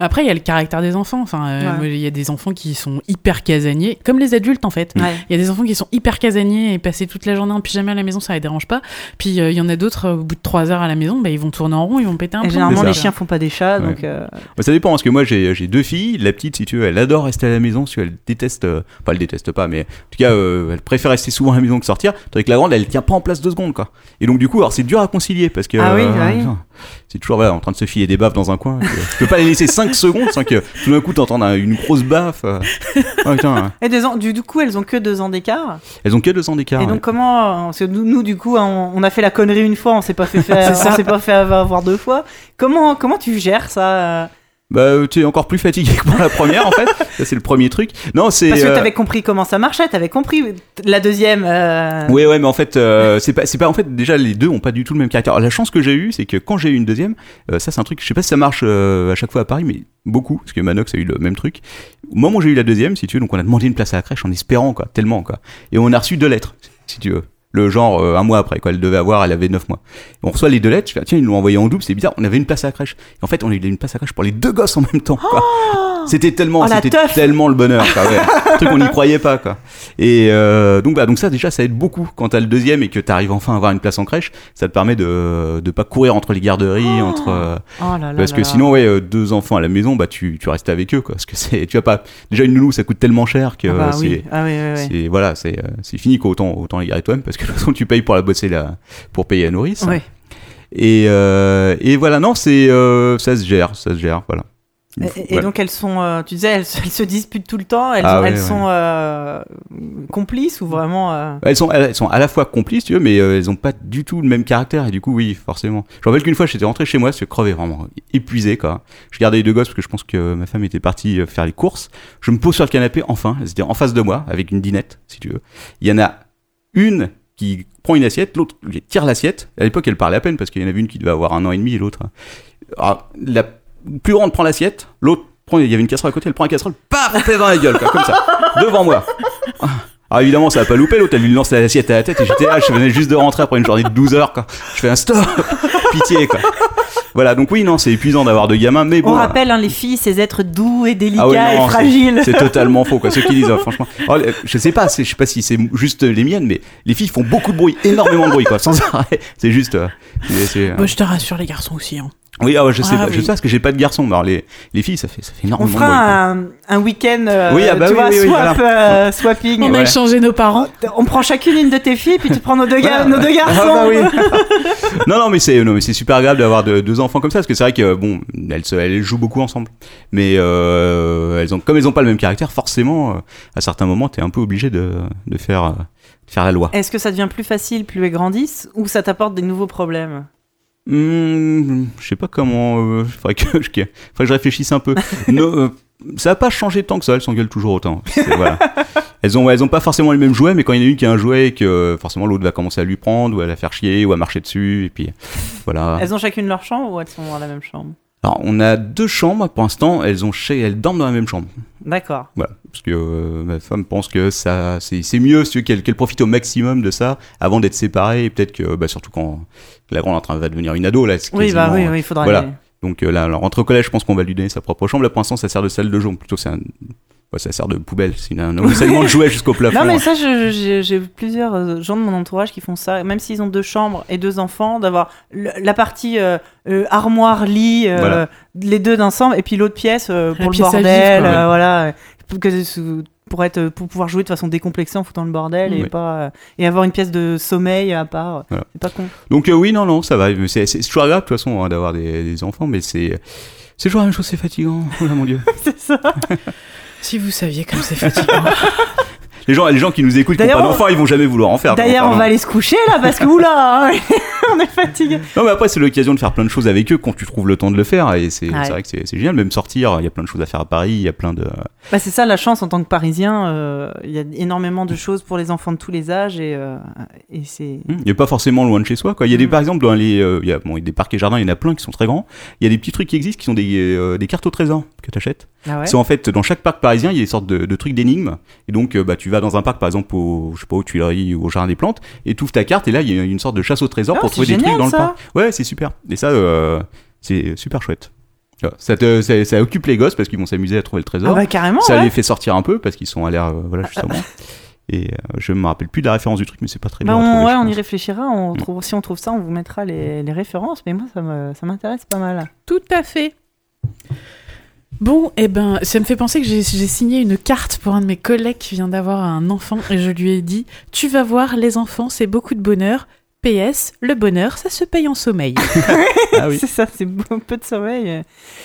Après, il y a le caractère des enfants. Enfin, euh, Ouais. il y a des enfants qui sont hyper casaniers, comme les adultes en fait. ouais. Il y a des enfants qui sont hyper casaniers et passer toute la journée en pyjama à la maison, ça les dérange pas. Puis euh, il y en a d'autres, euh, au bout de trois heures à la maison, bah, ils vont tourner en rond, ils vont péter un plomb. généralement, les chiens font pas des chats, Ouais. donc euh, Bah, ça dépend, parce que moi j'ai j'ai deux filles. La petite, si tu veux, elle adore rester à la maison, si elle déteste, euh, enfin elle déteste pas, mais en tout cas, euh, elle préfère rester souvent à la maison que sortir. Tandis que la grande, elle tient pas en place deux secondes, quoi. Et donc du coup, alors c'est dur à concilier parce que Ah oui, euh, bah oui. C'est toujours voilà, en train de se filer des baffes dans un coin. Tu peux pas les laisser 5 secondes sans que tout d'un coup t'entends un- une grosse baffe. euh. Putain, et des ans- du, du coup, elles ont que deux ans d'écart. elles ont que deux ans d'écart. Et ouais. donc comment parce que nous, nous, du coup, on, on a fait la connerie une fois, on s'est pas fait faire, C'est ça. on s'est pas fait avoir deux fois. Comment comment tu gères ça euh Bah, euh, tu es encore plus fatigué que pour la première en fait. Ça c'est le premier truc. Non, c'est. Parce que euh, t'avais compris comment ça marchait, t'avais compris la deuxième. euh, Ouais, ouais, mais en fait, euh, c'est pas, c'est pas, en fait, déjà, les deux ont pas du tout le même caractère. La chance que j'ai eue, c'est que quand j'ai eu une deuxième, euh, ça, c'est un truc, je sais pas si ça marche à chaque fois à Paris, mais beaucoup, parce que Manox a eu le même truc. Au moment où j'ai eu la deuxième, si tu veux, donc on a demandé une place à la crèche en espérant, quoi, tellement, quoi. Et on a reçu deux lettres, si tu veux. Le genre, euh, un mois après, quoi. Elle devait avoir, elle avait neuf mois. Et on reçoit les deux lettres, je fais, ah, tiens, ils l'ont envoyé en double, c'est bizarre, on avait une place à la crèche. Et en fait, on a eu une place à la crèche pour les deux gosses en même temps, quoi. C'était tellement, Oh, c'était tellement le bonheur, quoi. Ouais. Un truc on n'y croyait pas, quoi. Et euh, donc, bah, donc ça déjà, ça aide beaucoup quand t'as le deuxième et que t'arrives enfin à avoir une place en crèche. Ça te permet de de pas courir entre les garderies, Oh. entre euh, Oh là là parce là que sinon, ouais, euh, deux enfants à la maison, bah tu tu restes avec eux, quoi. Parce que c'est, tu vas pas déjà une nounou, ça coûte tellement cher que Ah bah c'est oui, ah oui, oui, oui. c'est voilà, c'est euh, c'est fini quoi. Autant autant les garder toi-même parce que de toute façon tu payes pour la bosser là pour payer la nourrice. Ouais. Et euh, et voilà, non, c'est euh, ça se gère, ça se gère, voilà. Et, et Voilà. donc elles sont, euh, tu disais, elles, se- elles se disputent tout le temps. Elles, Ah ont- ouais, elles ouais. sont euh, complices ou vraiment. euh, Elles sont, elles sont à la fois complices, tu veux, mais elles ont pas du tout le même caractère, et du coup, oui, forcément. Je me rappelle qu'une fois, j'étais rentré chez moi, je crevais vraiment épuisé, quoi. Je gardais les deux gosses parce que je pense que ma femme était partie faire les courses. Je me pose sur le canapé, enfin, elles étaient en face de moi, avec une dinette, si tu veux. Il y en a une qui prend une assiette, l'autre lui tire l'assiette. À l'époque, elle parlait à peine parce qu'il y en avait une qui devait avoir un an et demi et l'autre. Alors, la plus grande prend l'assiette, l'autre prend, il y avait une casserole à côté, elle prend la casserole, paf, fait dans la gueule, quoi, comme ça, devant moi. Alors évidemment, ça va pas louper, l'autre, elle lui lance l'assiette à la tête et j'étais là, je venais juste de rentrer après une journée de 12 heures, quoi. Je fais un stop, pitié, quoi. Voilà, donc oui, non, c'est épuisant d'avoir deux gamins, mais bon. On rappelle, hein, les filles, ces êtres doux et délicats Ah ouais, non, et fragiles. C'est totalement faux, quoi. Ceux qui disent, oh, franchement. Oh, je sais pas, je sais pas si c'est juste les miennes, mais les filles font beaucoup de bruit, énormément de bruit, quoi, sans arrêt. C'est juste. euh, euh, Moi, je te rassure, les garçons aussi. Hein. Oui, ah ouais, je sais Ah pas, je oui. sais parce que j'ai pas de garçon, alors les, les filles, ça fait, ça fait On énormément de fera bruit. quoi. un, un week-end, euh, Oui, ah bah tu oui, vois, swap, euh, swapping. On a Ouais. échangé nos parents. On prend chacune une de tes filles, puis tu prends nos deux, Voilà. nos deux garçons. Ah bah oui. non, non, mais c'est, non, mais c'est super agréable d'avoir de- deux enfants comme ça, parce que c'est vrai que bon, elles, se- elles jouent beaucoup ensemble, mais euh, elles ont, comme elles ont pas le même caractère, forcément, euh, à certains moments, t'es un peu obligé de, de faire, euh, de faire la loi. Est-ce que ça devient plus facile plus elles grandissent ou ça t'apporte des nouveaux problèmes? Hmm, je sais pas comment. Euh, faudrait, que, je- faudrait que je réfléchisse un peu. No, euh, ça a pas changé tant que ça. Elles s'engueulent toujours autant. C'est- Voilà. Elles ont, elles ont pas forcément les mêmes jouets, mais quand il y en a une qui a un jouet et que euh, forcément l'autre va commencer à lui prendre ou à la faire chier ou à marcher dessus, et puis voilà. Elles ont chacune leur chambre ou elles sont dans la même chambre? Alors on a deux chambres pour l'instant. Elles ont chez, elles dorment dans la même chambre. D'accord. Voilà, parce que euh, ma femme pense que ça, c'est, c'est mieux si qu'elle, qu'elle profite au maximum de ça avant d'être séparée et peut-être que, bah, surtout quand la grande est en train va devenir une ado là. c'est Oui, bah oui, oui, il faudra voilà. aller. Donc euh, là, alors, entre collège, je pense qu'on va lui donner sa propre chambre. Là, pour l'instant, ça sert de salle de jeu. Plutôt, c'est un... ouais, ça sert de poubelle. C'est un amoncellement de jouets jusqu'au plafond. Non, mais ça, j'ai plusieurs euh, gens de mon entourage qui font ça, même s'ils ont deux chambres et deux enfants, d'avoir la partie euh, euh, armoire, lit, euh, Voilà. les deux ensemble, et puis l'autre pièce euh, pour le vivre, bordel, euh, voilà, pour, que- pour être, pour pouvoir jouer de façon décomplexée en foutant le bordel et Oui. pas euh, et avoir une pièce de sommeil à part. Voilà. C'est pas con. Donc euh, oui, non, non, ça va. C'est, c'est toujours agréable de toute façon hein, d'avoir des, des enfants, mais c'est c'est toujours la même chose. C'est fatigant. Oh là, mon dieu. C'est ça. Si vous saviez comme c'est fatigant. les gens, les gens qui nous écoutent, qui n'ont pas on- d'enfants, ils vont jamais vouloir en faire. D'ailleurs, on va aller se coucher là parce que oula, hein, on est fatigué. Non, mais après, c'est l'occasion de faire plein de choses avec eux quand tu trouves le temps de le faire. Et c'est Ouais. vrai que c'est génial. Même sortir, il y a plein de choses à faire à Paris. Il y a plein de. Bah, c'est ça la chance en tant que Parisien. euh, Il y a énormément de choses pour les enfants de tous les âges et, euh, et c'est. Hmm, Il n'y a pas forcément loin de chez soi. Quoi. Il y a des, Mm. par exemple, dans les, euh, il y a, bon, des parcs et jardins, il y en a plein qui sont très grands. Il y a des petits trucs qui existent qui sont des, euh, des cartes au trésor que tu achètes. Ah ouais. C'est en fait dans chaque parc parisien, il y a des sortes de, de trucs d'énigmes. Et donc, bah, tu vas dans un parc, par exemple, au, je sais pas, aux Tuileries ou au Jardin des Plantes, et tu ouvres ta carte, et là, il y a une sorte de chasse au trésor Ah, pour trouver des trucs dans ça. le parc. Ouais, c'est super. Et ça, euh, c'est super chouette. Ça, te, ça, ça occupe les gosses parce qu'ils vont s'amuser à trouver le trésor. Ah bah carrément. ça ouais. les fait sortir un peu parce qu'ils sont à l'air, euh, voilà, justement. Et euh, je me rappelle plus de la référence du truc, mais c'est pas très Bah, bien. on, trouver, ouais, je on y réfléchira. On trouve, si on trouve ça, on vous mettra les, les références. Mais moi, ça m'intéresse pas mal. Tout à fait. Bon, eh ben, ça me fait penser que j'ai signé une carte pour un de mes collègues qui vient d'avoir un enfant et je lui ai dit Tu vas voir, les enfants, c'est beaucoup de bonheur. PS, le bonheur, ça se paye en sommeil. Ah oui. C'est ça, c'est un peu de sommeil.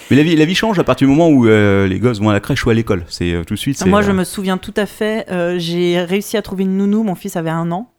Mais la vie, la vie change à partir du moment où euh, les gosses vont à la crèche ou à l'école. C'est euh, tout de suite. Moi, euh, je me souviens tout à fait. euh, J'ai réussi à trouver une nounou. Mon fils avait un an.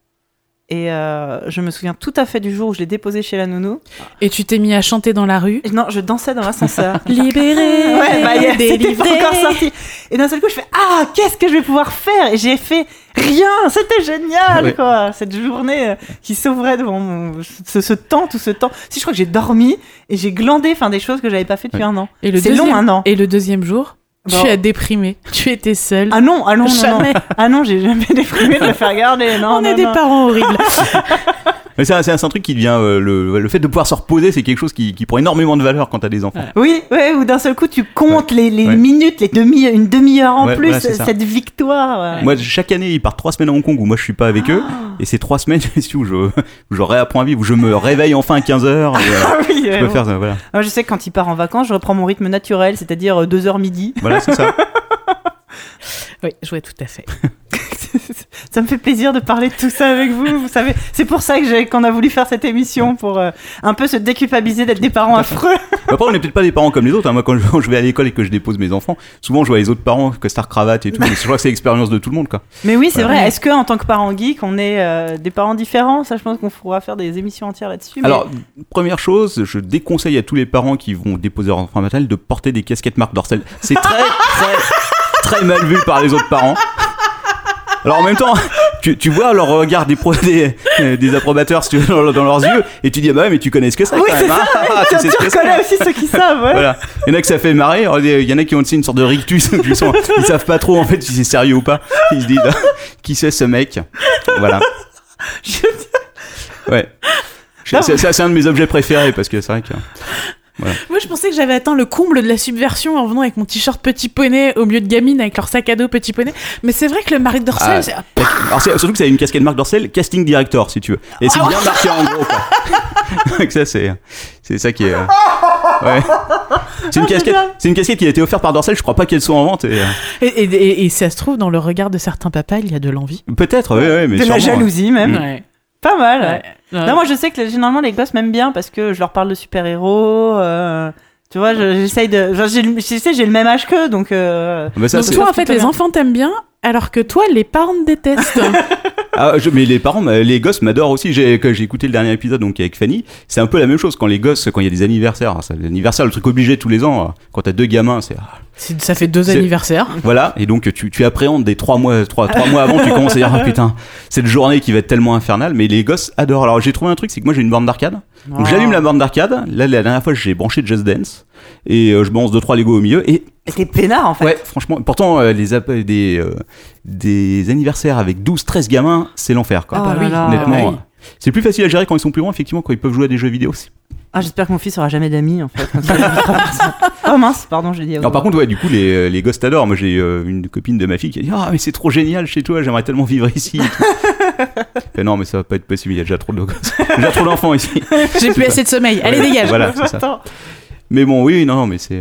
Et euh, je me souviens tout à fait du jour où je l'ai déposé chez la nounou. Et tu t'es mis à chanter dans la rue. Et non, je dansais dans l'ascenseur. Libéré, Ouais, bah, y a- c'était délivré. pas encore sorti. Et d'un seul coup, je fais Ah, qu'est-ce que je vais pouvoir faire? Et j'ai fait rien. C'était génial, Ouais. quoi. Cette journée euh, qui s'ouvrait devant mon- ce, ce temps, tout ce temps. Si je crois que j'ai dormi et j'ai glandé, enfin des choses que j'avais pas fait depuis Ouais. un an. Et le C'est deuxième- long, un an. Et le deuxième jour, Bon. tu as déprimé. Tu étais seule. Ah non, ah non, non, non. Jamais. Ah non, j'ai jamais déprimé de me faire garder. Non, On non, est des parents horribles. Mais c'est un, c'est un truc qui devient euh, le, le fait de pouvoir se reposer, c'est quelque chose qui, qui prend énormément de valeur quand t'as des enfants. Oui, ouais, ou d'un seul coup, tu comptes les, les Ouais. minutes, les demi, une demi-heure en Ouais, plus, voilà, c'est ça. cette victoire. ouais. Moi, chaque année, ils partent trois semaines à Hong Kong où moi je suis pas avec eux, Ah. et c'est trois semaines où je, où je réapprends à vivre, où je me réveille enfin à 15 heures. et, euh, Ah oui, je ouais, peux bon. faire ça, voilà. Moi, je sais que quand il part en vacances, je reprends mon rythme naturel, c'est-à-dire 2h midi. Voilà, c'est ça. oui, je vois tout à fait. ça me fait plaisir de parler de tout ça avec vous. Vous savez, c'est pour ça que qu'on a voulu faire cette émission pour euh, un peu se déculpabiliser d'être des parents affreux. Après, on n'est peut-être pas des parents comme les autres. hein. Moi, quand je, vais à l'école et que je dépose mes enfants, souvent je vois les autres parents, costard cravate et tout. mais je crois que c'est l'expérience de tout le monde, quoi. Mais oui, c'est Voilà. vrai. Est-ce que en tant que parent geek, on est euh, des parents différents? Ça, je pense qu'on pourra faire des émissions entières là-dessus. mais- Alors, première chose, je déconseille à tous les parents qui vont déposer leur enfant maternel de porter des casquettes marque Dorcel. C'est très, très, très mal vu par les autres parents. Alors en même temps, tu, tu vois leur regard des, pro- des, euh, des approbateurs si tu veux, dans, leurs yeux et tu dis ah bah ouais mais tu connais ce que c'est oui, quand c'est même. ça. hein. Ah, que c'est. reconnais aussi ceux qui savent. ouais. Voilà. Il y en a que ça fait marrer, alors, il y en a qui ont aussi une sorte de rictus, ils, sont, ils savent pas trop en fait si c'est sérieux ou pas. Ils se disent ah, qui c'est ce mec? Voilà. Je- Ouais. Je- Non. C'est c'est- c'est un de mes objets préférés parce que c'est vrai que. Moi, je pensais que j'avais atteint le comble de la subversion en venant avec mon t-shirt petit poney au milieu de gamines avec leur sac à dos petit poney. Mais c'est vrai que le mari de Dorsal, Ah. c'est- Alors c'est- surtout que ça a une casquette Marc Dorcel, casting director si tu veux. Et c'est bien marqué en gros quoi. Donc ça c'est c'est ça qui est. euh, Ouais. C'est une casquette, génial. c'est une casquette qui a été offerte par Dorcel. Je crois pas qu'elle soit en vente. Et, euh, et, et, et- et ça se trouve, dans le regard de certains papas, il y a de l'envie. peut-être, ouais, ouais, mais de la jalousie même. Ouais. Pas mal. Ouais. Ouais. Non, moi je sais que généralement les gosses m'aiment bien parce que je leur parle de super-héros. euh, tu vois, je- j'essaye de. j'ai je sais, j'ai le même âge qu'eux donc. euh, ouais. Bah, ça, Donc c'est- toi, en c'est fait, les bien. enfants t'aiment bien, alors que toi, les parents te détestent. Ah, je- mais les parents, les gosses m'adorent aussi. J'ai, j'ai écouté le dernier épisode donc avec Fanny. C'est un peu la même chose quand les gosses, quand il y a des anniversaires. Alors, ça, l'anniversaire, le truc obligé tous les ans. euh, Quand t'as deux gamins, c'est ah, C'est- ça fait deux anniversaires. voilà. Et donc tu, tu appréhendes des trois mois, trois, trois mois avant, tu commences à dire ah putain, cette journée qui va être tellement infernale. Mais les gosses adorent. Alors j'ai trouvé un truc, c'est que moi j'ai une borne d'arcade. Donc Oh. j'allume la borne d'arcade. Là la dernière fois j'ai branché Just Dance et euh, je balance deux trois Lego au milieu et t'es peinard en fait. ouais franchement pourtant euh, les des euh, des anniversaires avec 12 13 gamins c'est l'enfer quoi. Oh bah oui. Honnêtement, Ah oui. c'est plus facile à gérer quand ils sont plus grands effectivement quand ils peuvent jouer à des jeux vidéo aussi. Ah, j'espère que mon fils aura jamais d'amis en fait. oh mince, pardon, j'ai dit. Alors par contre ouais du coup les, euh, les gosses t'adorent. Moi j'ai euh, une copine de ma fille qui a dit ah mais c'est trop génial chez toi j'aimerais tellement vivre ici. Mais non mais ça va pas être possible il y a déjà trop de gosses. déjà trop d'enfants ici. J'ai plus assez de sommeil. Allez, dégage. Voilà, c'est ça. Mais bon, oui, non, mais c'est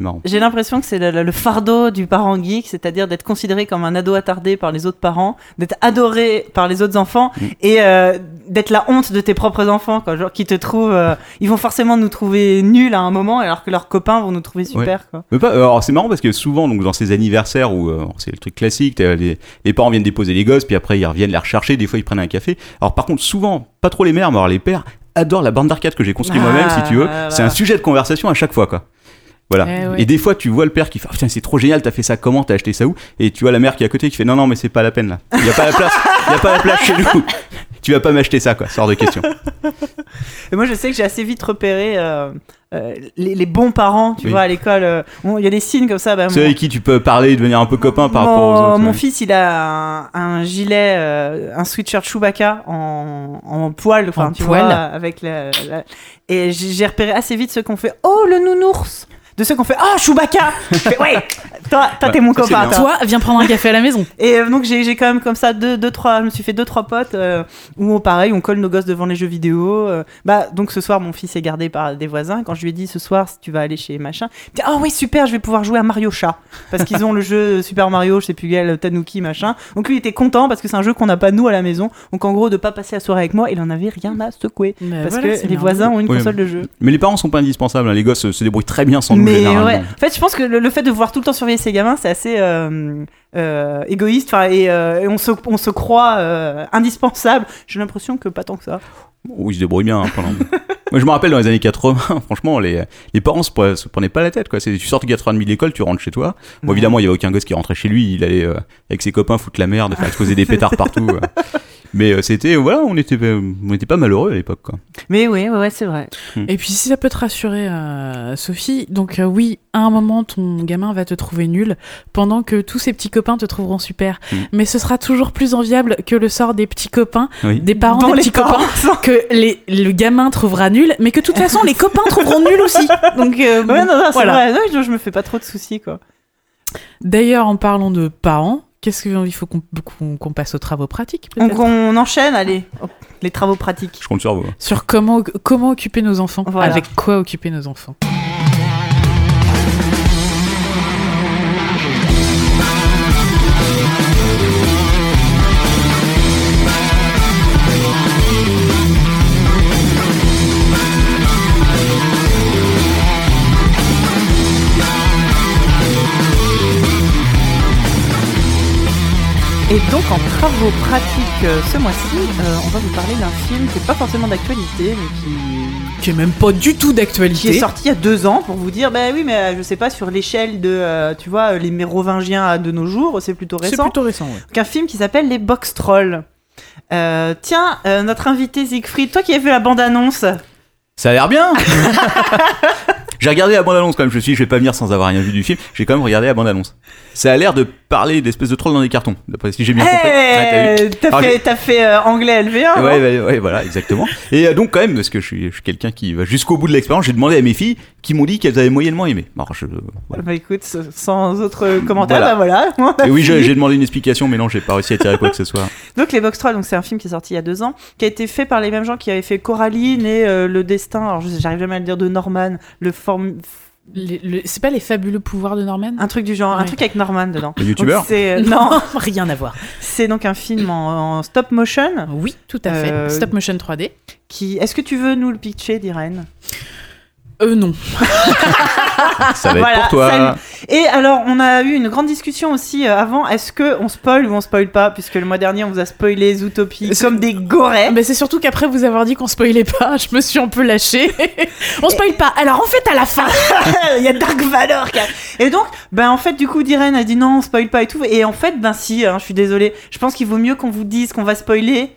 marrant. J'ai l'impression que c'est le, le- le fardeau du parent geek, c'est-à-dire d'être considéré comme un ado attardé par les autres parents, d'être adoré par les autres enfants Mm. et euh, d'être la honte de tes propres enfants, quoi. Genre, qui te trouvent, euh, ils vont forcément nous trouver nuls à un moment, alors que leurs copains vont nous trouver super, quoi. Mais pas, alors c'est marrant parce que souvent donc dans ces anniversaires où euh, c'est le truc classique, les parents viennent déposer les gosses puis après ils reviennent les rechercher, des fois ils prennent un café. Alors par contre souvent pas trop les mères, mais alors les pères adorent la bande d'arcade que j'ai construit Ah, moi-même si tu veux. C'est un sujet de conversation à chaque fois quoi. Voilà. Eh ouais. Et des fois tu vois le père qui fait putain c'est trop génial, t'as fait ça comment, t'as acheté ça où? Et tu vois la mère qui est à côté qui fait non non mais c'est pas la peine là. Il y a pas la place, il a pas la place chez nous. Tu vas pas m'acheter ça quoi, sort de question. Et moi, je sais que j'ai assez vite repéré euh, euh, les, les bons parents, tu Oui. vois, à l'école. euh, bon, Il y a des signes comme ça. Bah, Ceux mon- avec qui tu peux parler et devenir un peu copain par rapport aux mon, autres. mon ouais. fils, il a un, un gilet, euh, un sweatshirt Chewbacca en, en poil, enfin, En tu poil. vois, avec la, la- et j'ai repéré assez vite ceux qui ont fait Oh le nounours de ceux qui ont fait Oh Chewbacca Je fais, Ouais, toi, toi Ouais, t'es mon copain. toi. Toi, viens prendre un café à la maison. Et euh, donc j'ai j'ai quand même comme ça deux, deux trois, je me suis fait deux trois potes euh, où pareil, on colle nos gosses devant les jeux vidéo. euh. bah donc ce soir mon fils est gardé par des voisins. Quand je lui ai dit ce soir si tu vas aller chez machin, ah oui super, je vais pouvoir jouer à Mario Chat parce qu'ils ont le jeu Super Mario, je sais plus quel, Tanuki machin. Donc lui il était content parce que c'est un jeu qu'on n'a pas nous à la maison. Donc en gros de pas passer la soirée avec moi, il en avait rien à secouer Mais parce voilà, que les bien. voisins ont une Oui, console de jeu. Mais les parents sont pas indispensables, hein. les gosses se débrouillent très bien sans nous Mais ouais, en fait, je pense que le, le fait de voir tout le temps surveiller ses gamins, c'est assez euh, euh, égoïste. Enfin, et, euh, et on, se, on se croit euh, indispensable. J'ai l'impression que pas tant que ça. Oh, ils se débrouillent bien. hein, pendant- Moi, je me rappelle dans les années 80, franchement, les, les parents se, pre- se prenaient pas la tête. Quoi. C'est, tu sors de 80 de l'école, tu rentres chez toi. Bon, évidemment, il y avait aucun gosse qui rentrait chez lui. Il allait euh, avec ses copains foutre la merde, faire exploser des pétards partout. Mais euh, c'était, voilà, on était, on était pas malheureux à l'époque. Quoi. Mais oui, ouais, ouais, c'est vrai. Et puis si ça peut te rassurer, euh, Sophie, donc euh, oui, à un moment ton gamin va te trouver nul, pendant que tous ses petits copains te trouveront super. Mm. Mais ce sera toujours plus enviable que le sort des petits copains, Oui. des parents Dont des petits parents copains, que les, le gamin trouvera nul, mais que de toute façon les copains trouveront nul aussi. Donc euh, Ouais, non, non, voilà. vrai. Ouais, je, je me fais pas trop de soucis, quoi. D'ailleurs, en parlant de parents, qu'est-ce qu'il faut qu'on passe aux travaux pratiques Donc on enchaîne, allez, les travaux pratiques. Je compte sur vous. Sur comment, comment occuper nos enfants, Voilà. avec quoi occuper nos enfants. Donc en travaux pratiques euh, ce mois-ci, euh, on va vous parler d'un film qui est pas forcément d'actualité, mais qui Qui est même pas du tout qui est d'actualité. sorti il y a deux ans pour vous dire, ben oui, mais euh, je sais pas, sur l'échelle de, euh, tu vois, les mérovingiens de nos jours, c'est plutôt C'est récent. plutôt récent, ouais. Donc un film qui s'appelle Les Box Trolls. Euh, tiens, euh, notre invité Siegfried, toi qui as fait la bande-annonce, Ça a l'air bien J'ai regardé la bande-annonce quand même, je me suis dit, je vais pas venir sans avoir rien vu du film. J'ai quand même regardé la bande-annonce. Ça a l'air de parler d'espèces de trolls dans des cartons, d'après si j'ai bien compris. Ouais, t'as Alors, fait, t'as fait euh, anglais LV1 non Ouais, ouais, ouais, voilà, exactement. Et euh, donc, quand même, parce que je suis, je suis quelqu'un qui va jusqu'au bout de l'expérience, j'ai demandé à mes filles qui m'ont dit qu'elles avaient moyennement aimé. Alors, je, voilà. Bah écoute, sans autre commentaire, Voilà. bah voilà. Et oui, j'ai demandé une explication, mais non, j'ai pas réussi à tirer quoi que ce soit. Donc les Box Trolls, donc c'est un film qui est sorti il y a deux ans, qui a été fait par les mêmes gens qui avaient fait Coraline et euh, le destin. Alors j'arrive jamais à le dire de Norman, le form, C'est pas les fabuleux pouvoirs de Norman? Un truc du genre, un truc avec Norman dedans. Le youtubeur euh, non, rien à voir. c'est donc un film en, en stop motion. Oui, tout à fait. Euh, Stop motion 3D. Qui, est-ce que tu veux nous le pitcher, d'Irène Euh, non. Ça va être Voilà, pour toi. salut. Et alors, on a eu une grande discussion aussi euh, avant. Est-ce que on spoil ou on spoil pas Puisque le mois dernier, on vous a spoilé Zootopie comme des gorets. Mais c'est surtout qu'après vous avoir dit qu'on spoilait pas, je me suis un peu lâchée. On spoil pas. Alors en fait, à la fin. Il y a Dark qui a- Et donc, ben en fait, du coup, Diren a dit non, on spoil pas et tout. Et en fait, ben si, hein, je suis désolée. Je pense qu'il vaut mieux qu'on vous dise qu'on va spoiler.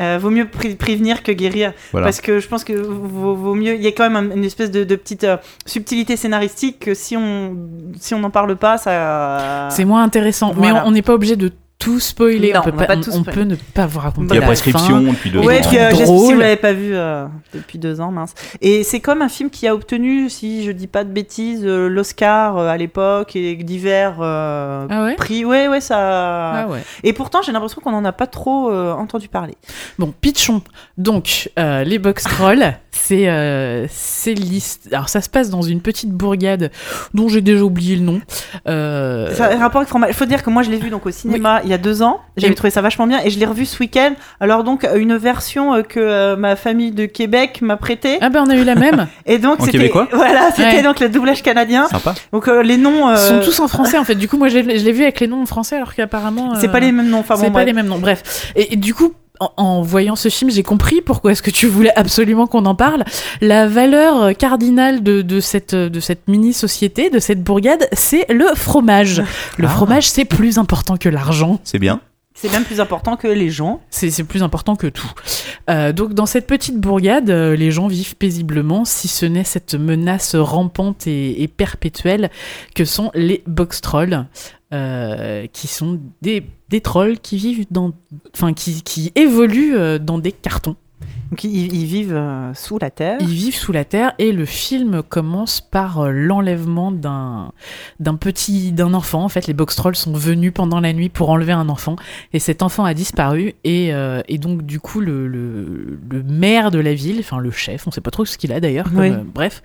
Euh, vaut mieux pré- prévenir que guérir. Voilà. Parce que je pense que vaut, vaut mieux. Il y a quand même un- une espèce de, de petite euh, subtilité scénaristique que si on si on n'en parle pas, ça. C'est moins intéressant. Mais Voilà. on n'est pas obligé de tout spoiler. Non, on peut, on va pas, pas tout on, on spoiler. peut ne pas vous raconter. Il y a la prescription fin. depuis deux Ouais, ans. puis euh, j'espère- si vous l'avez pas vu euh, depuis deux ans, mince. Et c'est comme un film qui a obtenu, si je dis pas de bêtises, euh, l'Oscar euh, à l'époque et divers euh, Ah ouais prix. Ouais, ouais, ça. Ah ouais. Et pourtant, j'ai l'impression qu'on en a pas trop euh, entendu parler. Bon, pitchons. Donc, euh, les box trolls, c'est euh, c'est l'hist- Alors, ça se passe dans une petite bourgade dont j'ai déjà oublié le nom. Euh, Ça a un rapport avec. Il faut dire que moi, je l'ai vu donc au cinéma il y a deux ans. J'avais trouvé ça vachement bien et je l'ai revu ce week-end. Alors donc euh, une version euh, que euh, ma famille de Québec m'a prêtée. Ah ben, on a eu la même. Et donc En c'était québécois? Voilà, c'était Ouais. donc le doublage canadien. Sympa. Donc euh, les noms. Ils euh, sont tous en français, en fait. Du coup, moi, je l'ai vu avec les noms en français, alors qu'apparemment... C'est pas les mêmes noms. Enfin c'est bon, pas bref. les mêmes noms. Bref. Et, et du coup, en, en voyant ce film, j'ai compris pourquoi est-ce que tu voulais absolument qu'on en parle. La valeur cardinale de, de cette, de cette mini-société, de cette bourgade, c'est le fromage. Le Ah. fromage, c'est plus important que l'argent. C'est bien. C'est même plus important que les gens. C'est c'est plus important que tout. Euh, donc dans cette petite bourgade, euh, les gens vivent paisiblement, si ce n'est cette menace rampante et, et perpétuelle que sont les box trolls, euh, qui sont des, des trolls qui vivent dans, enfin qui, qui évoluent euh, dans des cartons. Donc ils, ils vivent euh, sous la terre. Ils vivent sous la terre et le film commence par euh, l'enlèvement d'un d'un petit d'un enfant. En fait, les box trolls sont venus pendant la nuit pour enlever un enfant et cet enfant a disparu et, euh, et donc du coup le, le, le maire de la ville, enfin le chef, on sait pas trop ce qu'il a d'ailleurs, Oui. bref,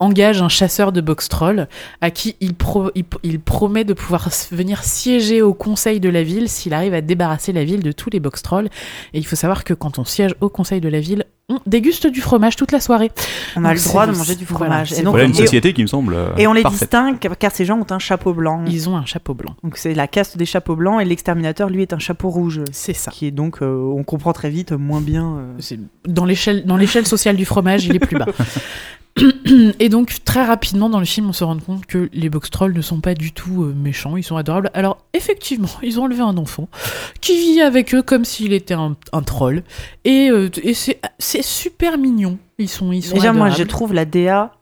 engage un chasseur de box trolls à qui il, pro- il, il promet de pouvoir venir siéger au conseil de la ville s'il arrive à débarrasser la ville de tous les box trolls. Et il faut savoir que quand on siège au conseil de la ville, on déguste du fromage toute la soirée. On a Donc le droit de manger du voilà, fromage. c'est et, donc, Voilà une et- société qui me semble. euh, et on les parfaite. distingue car ces gens ont un chapeau blanc. Ils ont un chapeau blanc. Donc c'est la caste des chapeaux blancs et l'exterminateur lui est un chapeau rouge. C'est ça. Qui est donc, euh, on comprend très vite, moins bien. euh, Dans l'échelle, dans l'échelle sociale du fromage, il est plus bas. Et donc, très rapidement, dans le film, on se rend compte que les box trolls ne sont pas du tout euh, méchants, ils sont adorables. Alors, effectivement, ils ont enlevé un enfant qui vit avec eux comme s'il était un, un troll. Et, euh, et c'est, super mignon. Ils sont, ils sont Déjà, moi, je trouve la DA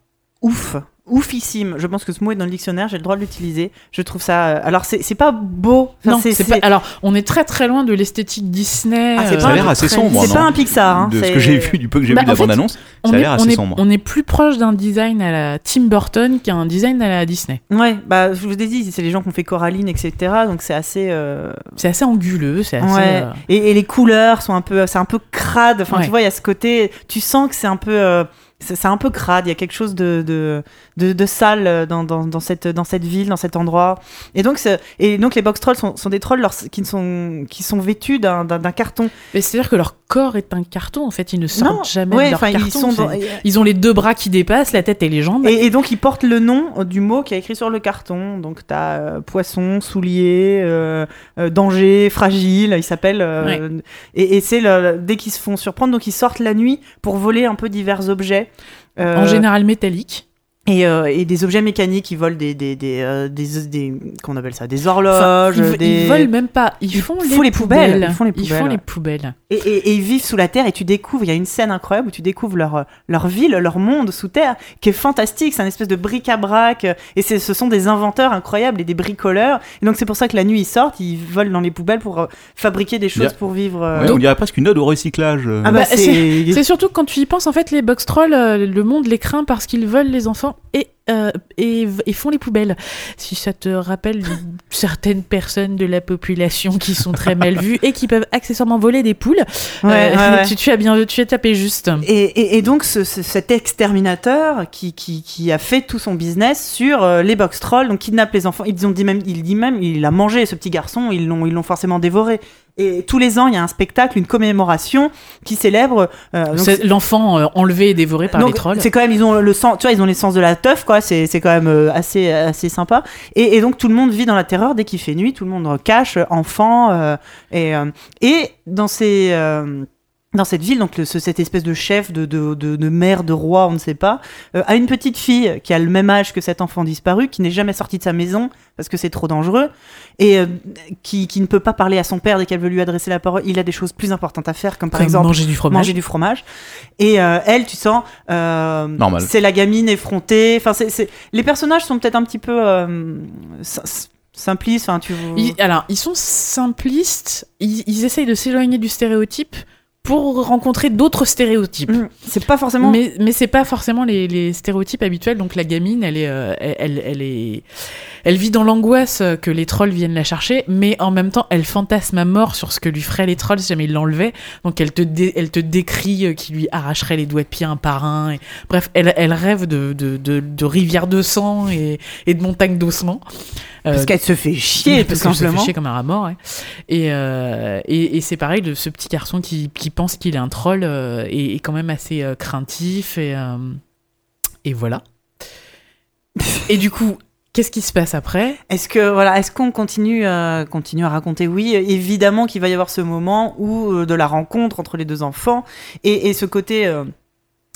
ouf. Oufissime. Je pense que ce mot est dans le dictionnaire, j'ai le droit de l'utiliser. Je trouve ça. euh, Alors, c'est c'est pas beau. Enfin, non, c'est, pas. Alors, on est très très loin de l'esthétique Disney. Ah, c'est euh, Ça a l'air assez sombre. C'est pas un Pixar. Hein, De ce que j'ai vu, du peu que j'ai Bah, vu de la bande-annonce, on ça a est, l'air on, assez est, sombre. on est plus proche d'un design à la Tim Burton qu'un design à la Disney. Ouais, bah, je vous ai dit, c'est les gens qui ont fait Coraline, etc. Donc, c'est assez. euh, C'est assez anguleux, c'est assez. Ouais. euh, Et, et les couleurs sont un peu, c'est un peu crade. Enfin, Ouais. tu vois, il y a ce côté, tu sens que c'est un peu, euh, c'est un peu crade. Il y a quelque chose de de, de, de sale euh, dans, dans, dans cette dans cette ville, dans cet endroit. Et donc, et donc les box trolls sont, sont des trolls lors- qui ne sont qui sont vêtus d'un carton. Mais c'est-à-dire que leur corps est un carton, en fait, ils ne sortent Non, jamais ouais, de leur carton. ils sont dans- c'est- Ils ont les deux bras qui dépassent, la tête et les jambes. Et, et donc ils portent le nom euh, du mot qui est écrit sur le carton. Donc tu as poisson, soulier, euh, euh, danger, fragile. Ils s'appellent. euh, Et, et c'est dès qu'ils se font surprendre, donc ils sortent la nuit pour voler un peu divers objets. Euh, En général métalliques. Et, euh, et des objets mécaniques, ils volent des des des, euh, des, des- qu'on appelle ça des Enfin, horloges, ils, des ils volent même pas, ils, font, font les, les poubelles, poubelles. ils font les Ils font poubelles. les poubelles. Et, et- et ils vivent sous la terre et tu découvres, il y a une scène incroyable où tu découvres leur, leur ville, leur monde sous terre, qui est fantastique. C'est un espèce de bric-à-brac. euh, Et c'est- ce sont des inventeurs incroyables et des bricoleurs. Et donc c'est pour ça que la nuit ils sortent, ils volent dans les poubelles pour fabriquer des choses pour vivre. euh. Ouais, on dirait presque une ode au recyclage. Ah bah, Bah, c'est. Surtout quand tu y penses, en fait, les box trolls, le monde les craint parce qu'ils veulent les enfants et, euh, et, et font les poubelles. Si ça te rappelle certaines personnes de la population qui sont très mal vues et qui peuvent accessoirement voler des poules, Ouais, euh, ouais. Tu, tu as bien, tu as tapé juste. Et, et- et donc ce- ce- cet exterminateur qui, qui, qui a fait tout son business sur euh, les box trolls, donc kidnappe les enfants. Ils ont dit même, il dit même, il a mangé ce petit garçon, ils l'ont, ils l'ont forcément dévoré. Et tous les ans, il y a un spectacle, une commémoration qui célèbre. euh, l'enfant euh, enlevé et dévoré par donc, les trolls. C'est quand même, ils ont le sens, tu vois, ils ont les sens de la teuf, quoi. C'est, c'est quand même euh, assez, assez sympa. Et, et donc tout le monde vit dans la terreur dès qu'il fait nuit. Tout le monde cache, enfants, euh, et euh, et dans ces euh, dans cette ville, donc le- ce- cette espèce de chef, de, de, de, de maire, de roi, on ne sait pas, euh, a une petite fille qui a le même âge que cet enfant disparu, qui n'est jamais sortie de sa maison parce que c'est trop dangereux, et euh, qui, qui ne peut pas parler à son père dès qu'elle veut lui adresser la parole. Il a des choses plus importantes à faire, comme par Comme exemple manger du fromage. manger du fromage. Et euh, elle, tu sens, euh, Normal. c'est la gamine effrontée. Enfin, c'est, c'est- les personnages sont peut-être un petit peu, euh, simplistes. Enfin, tu. Ils- alors, ils sont simplistes, ils, ils essayent de s'éloigner du stéréotype pour rencontrer d'autres stéréotypes. Mm. C'est pas forcément. Mais, mais c'est pas forcément les, les stéréotypes habituels. Donc la gamine, elle est, euh, elle, elle, est, elle vit dans l'angoisse que les trolls viennent la chercher, mais en même temps, elle fantasme à mort sur ce que lui feraient les trolls si jamais ils l'enlevaient. Donc elle te, dé- elle te décrit euh, qu'il lui arracherait les doigts de pied un par un. Et, bref, elle, elle rêve de, de, de, de rivières de sang et, et de montagnes d'ossements. Euh, Parce qu'elle se fait chier, tout parce qu'elle se fait simplement. chier comme un rat mort. ouais. Et, euh, et, et c'est pareil de ce petit garçon qui, qui pense qu'il est un troll euh, est, est quand même assez euh, craintif. Et, euh, et voilà. et du coup, qu'est-ce qui se passe après? Est-ce que voilà, est-ce qu'on continue, euh, continue à raconter? Oui, évidemment qu'il va y avoir ce moment où euh, de la rencontre entre les deux enfants et, et ce côté. Euh,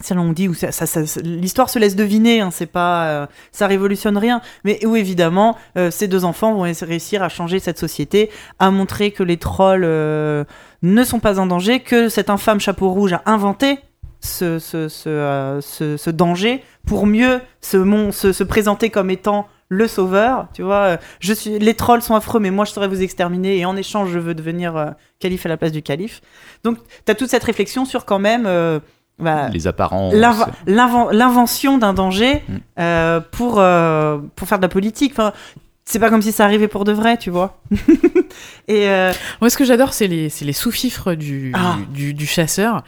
ça l'on dit ça, l'histoire se laisse deviner, hein, c'est pas, euh, ça révolutionne rien, mais où évidemment euh, ces deux enfants vont réussir à changer cette société, à montrer que les trolls euh, ne sont pas en danger, que cet infâme chapeau rouge a inventé ce, ce, ce, ce- danger pour mieux se, mon- se, se présenter comme étant le sauveur, tu vois. Je suis, les trolls sont affreux, mais moi je saurais vous exterminer et en échange je veux devenir calife à la place du calife. Donc tu as toute cette réflexion sur quand même bah, Les apparences. l'inv- l'inven- l'invention d'un danger Mm. euh, pour, euh, pour faire de la politique. Enfin, c'est pas comme si ça arrivait pour de vrai, tu vois. et euh, Moi, ce que j'adore, c'est les, c'est les sous-fifres du, Ah. du, du chasseur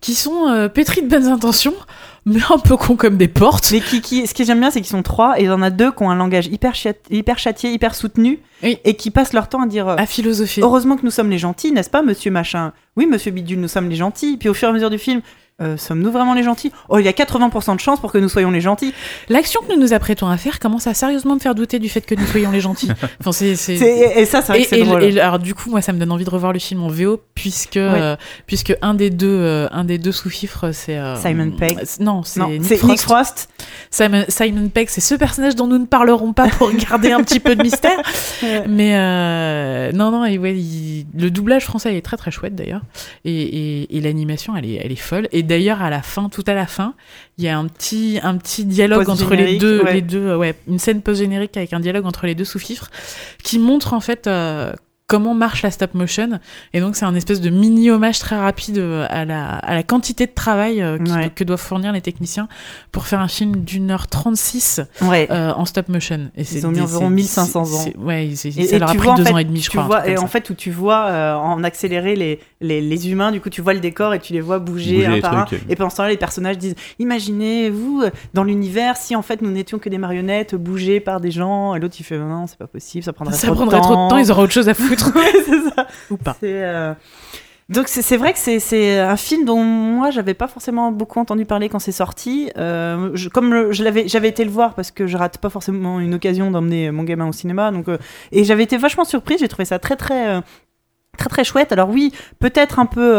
qui sont euh, pétris de bonnes intentions, mais un peu cons comme des portes. mais qui, qui, ce que j'aime bien, c'est qu'ils sont trois et il y en a deux qui ont un langage hyper, chat- hyper châtié, hyper soutenu Oui. et qui passent leur temps à dire. À philosopher. Heureusement que nous sommes les gentils, n'est-ce pas, monsieur machin? Oui, monsieur Bidule, nous sommes les gentils. Puis au fur et à mesure du film, euh, sommes-nous vraiment les gentils? Oh, il y a 80% de chances pour que nous soyons les gentils. L'action que nous nous apprêtons à faire commence à sérieusement me faire douter du fait que nous soyons les gentils. Enfin, c'est, c'est- Et ça, c'est vrai Et, que c'est et- drôle. et alors du coup moi ça me donne envie de revoir le film en VO puisque euh, puisque un des deux euh, un des deux sous-fifres c'est Simon Pegg. c'est- non c'est non, Nick, c'est Frost. Nick Frost. Simon, Simon Pegg c'est ce personnage dont nous ne parlerons pas pour garder un petit peu de mystère mais non non et ouais, il- le doublage français est très très chouette d'ailleurs et, et, et l'animation elle est elle est folle et d'ailleurs à la fin tout à la fin il y a un petit un petit dialogue entre les Post-générique, deux ouais. les deux ouais une scène post générique avec un dialogue entre les deux sous-fifres qui montre en fait euh, comment marche la stop motion et donc c'est un espèce de mini hommage très rapide euh, à la, à la quantité de travail euh, qui- Ouais. que doivent fournir les techniciens pour faire un film d'une heure 36 Ouais. euh, en stop motion et c'est ont mis environ c'est- 1500 ans. c'est- ouais c'est- Et- ça et leur a pris vois, en deux fait, ans et demi je tu crois vois, et en fait, où tu vois euh, en accéléré les, les, les humains, du coup, tu vois le décor et tu les vois bouger, Bouger un par un. Et pendant ce temps-là, les personnages disent Imaginez-vous dans l'univers si en fait nous n'étions que des marionnettes bougées par des gens. Et l'autre il fait Non, c'est pas possible, ça prendrait ça trop prendrait de temps. trop de temps ils auraient autre chose à foutre Ouais, c'est ça. ou pas euh, Donc c'est vrai que c'est- un film dont moi j'avais pas forcément beaucoup entendu parler quand c'est sorti. Euh, je, comme le- je l'avais, j'avais été le voir parce que je rate pas forcément une occasion d'emmener mon gamin au cinéma. Donc euh, et j'avais été vachement surprise. J'ai trouvé ça très très très très chouette. Alors oui, peut-être un peu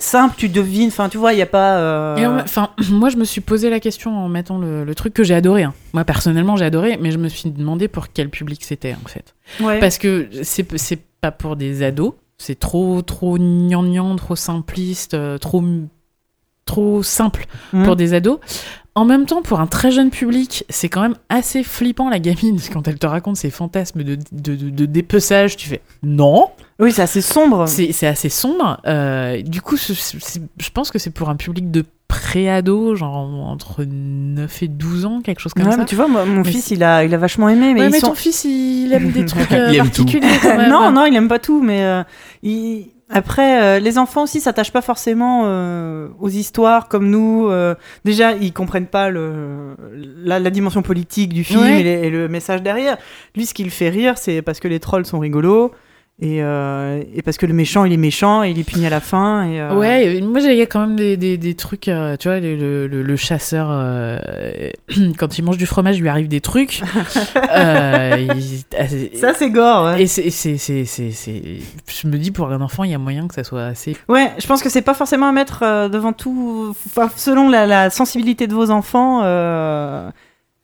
simple. Tu devines. Enfin tu vois, il y a pas. euh, Enfin, moi, je me suis posé la question en mettant le, le truc que j'ai adoré. hein. Moi, personnellement, j'ai adoré, mais je me suis demandé pour quel public c'était, en fait. ouais. Parce que c'est c'est pas pour des ados. C'est trop, trop gnangnan, trop simpliste, euh, trop, trop simple Mhm. pour des ados. En même temps, pour un très jeune public, c'est quand même assez flippant, la gamine, quand elle te raconte ses fantasmes de, de, de- de dépeçage. Tu fais non. Oui, c'est assez sombre. C'est assez sombre. Euh, du coup, je pense que c'est pour un public de pré-ado, genre entre 9 et 12 ans, quelque chose comme Ouais, ça. mais tu vois, moi, mon Mais fils, il a, il a vachement aimé, mais Ouais, ils mais sont... ton fils, il aime des trucs euh, Il aime tout. particuliers quand même. non, non, il aime pas tout, mais euh, il- après, euh, les enfants aussi s'attachent pas forcément euh, aux histoires comme nous. euh, déjà, ils comprennent pas le, la, la dimension politique du film Ouais. et, les- et le message derrière. Lui, ce qui le fait rire, c'est parce que les trolls sont rigolos. Et, euh, et parce que le méchant, il est méchant et il est puni à la fin. Et, euh, Ouais, moi il y a quand même des, des, des trucs, euh, tu vois, le, le, chasseur, quand il mange du fromage, il lui arrive des trucs. Il- euh, Ça, c'est gore. Ouais. et c'est, je me dis pour un enfant, il y a moyen que ça soit assez. Ouais, je pense que c'est pas forcément à mettre devant tout. Enfin, selon la, la sensibilité de vos enfants.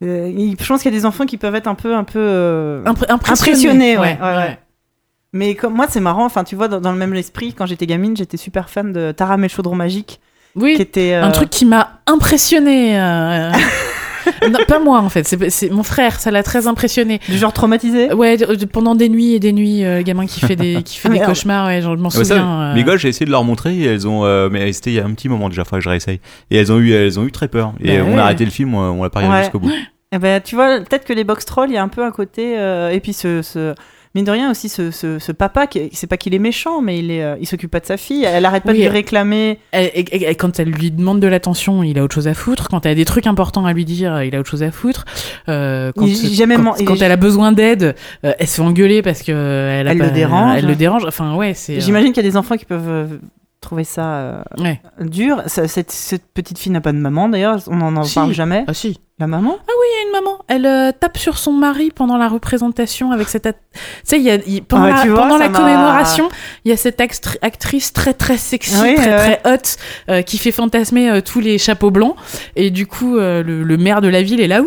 Je pense qu'il y a des enfants qui peuvent être un peu, un peu Impré- impressionnés. ouais, ouais, ouais. Mais comme moi, c'est marrant. Enfin, tu vois, dans, dans le même esprit, quand j'étais gamine, j'étais super fan de Taram et le chaudron magique, Oui, qui était euh, un truc qui m'a impressionné. euh, non, pas moi en fait, c'est mon frère, ça l'a très impressionné. Du genre traumatisé Ouais, de- de- pendant des nuits et des nuits, euh, gamin qui fait des, qui fait des cauchemars, ouais, je m'en Ah bah ça, souviens. euh, Mes gosses, j'ai essayé de leur montrer, et elles ont, euh, mais c'était il y a un petit moment déjà, faudrait que je réessaye. Et elles ont eu, elles ont eu très peur. Et Bah on ouais. a arrêté le film, on, l'a pas regardé Ouais. jusqu'au bout. Eh ben, tu vois, peut-être que les box trolls, il y a un peu un côté. euh, et puis, ce, ce- mine de rien, aussi, ce, ce, ce papa, qui, c'est pas qu'il est méchant, mais il, est, euh, il s'occupe pas de sa fille. Elle arrête pas Oui, de lui elle- réclamer. Et quand elle lui demande de l'attention, il a autre chose à foutre. Quand elle a des trucs importants à lui dire, il a autre chose à foutre. Euh, quand Il- jamais quand, elle a besoin d'aide, euh, elle se fait engueuler parce que euh, elle, a Elle pas- le dérange. Elle le dérange. Enfin ouais, c'est. euh, J'imagine qu'il y a des enfants qui peuvent trouver ça euh, Ouais. dur. Cette, cette petite fille n'a pas de maman, d'ailleurs. On n'en en Si. parle jamais. Ah si. La maman? Il y a une maman. Elle euh, tape sur son mari pendant la représentation avec cette. at- Tu sais, y a il- pendant, Ah, la, vois, pendant la commémoration, il y a cette actri- actrice très très sexy, Oui, très ouais. très haute, euh, qui fait fantasmer euh, tous les chapeaux blancs. Et du coup, euh, le, le maire de la ville est là, ouh,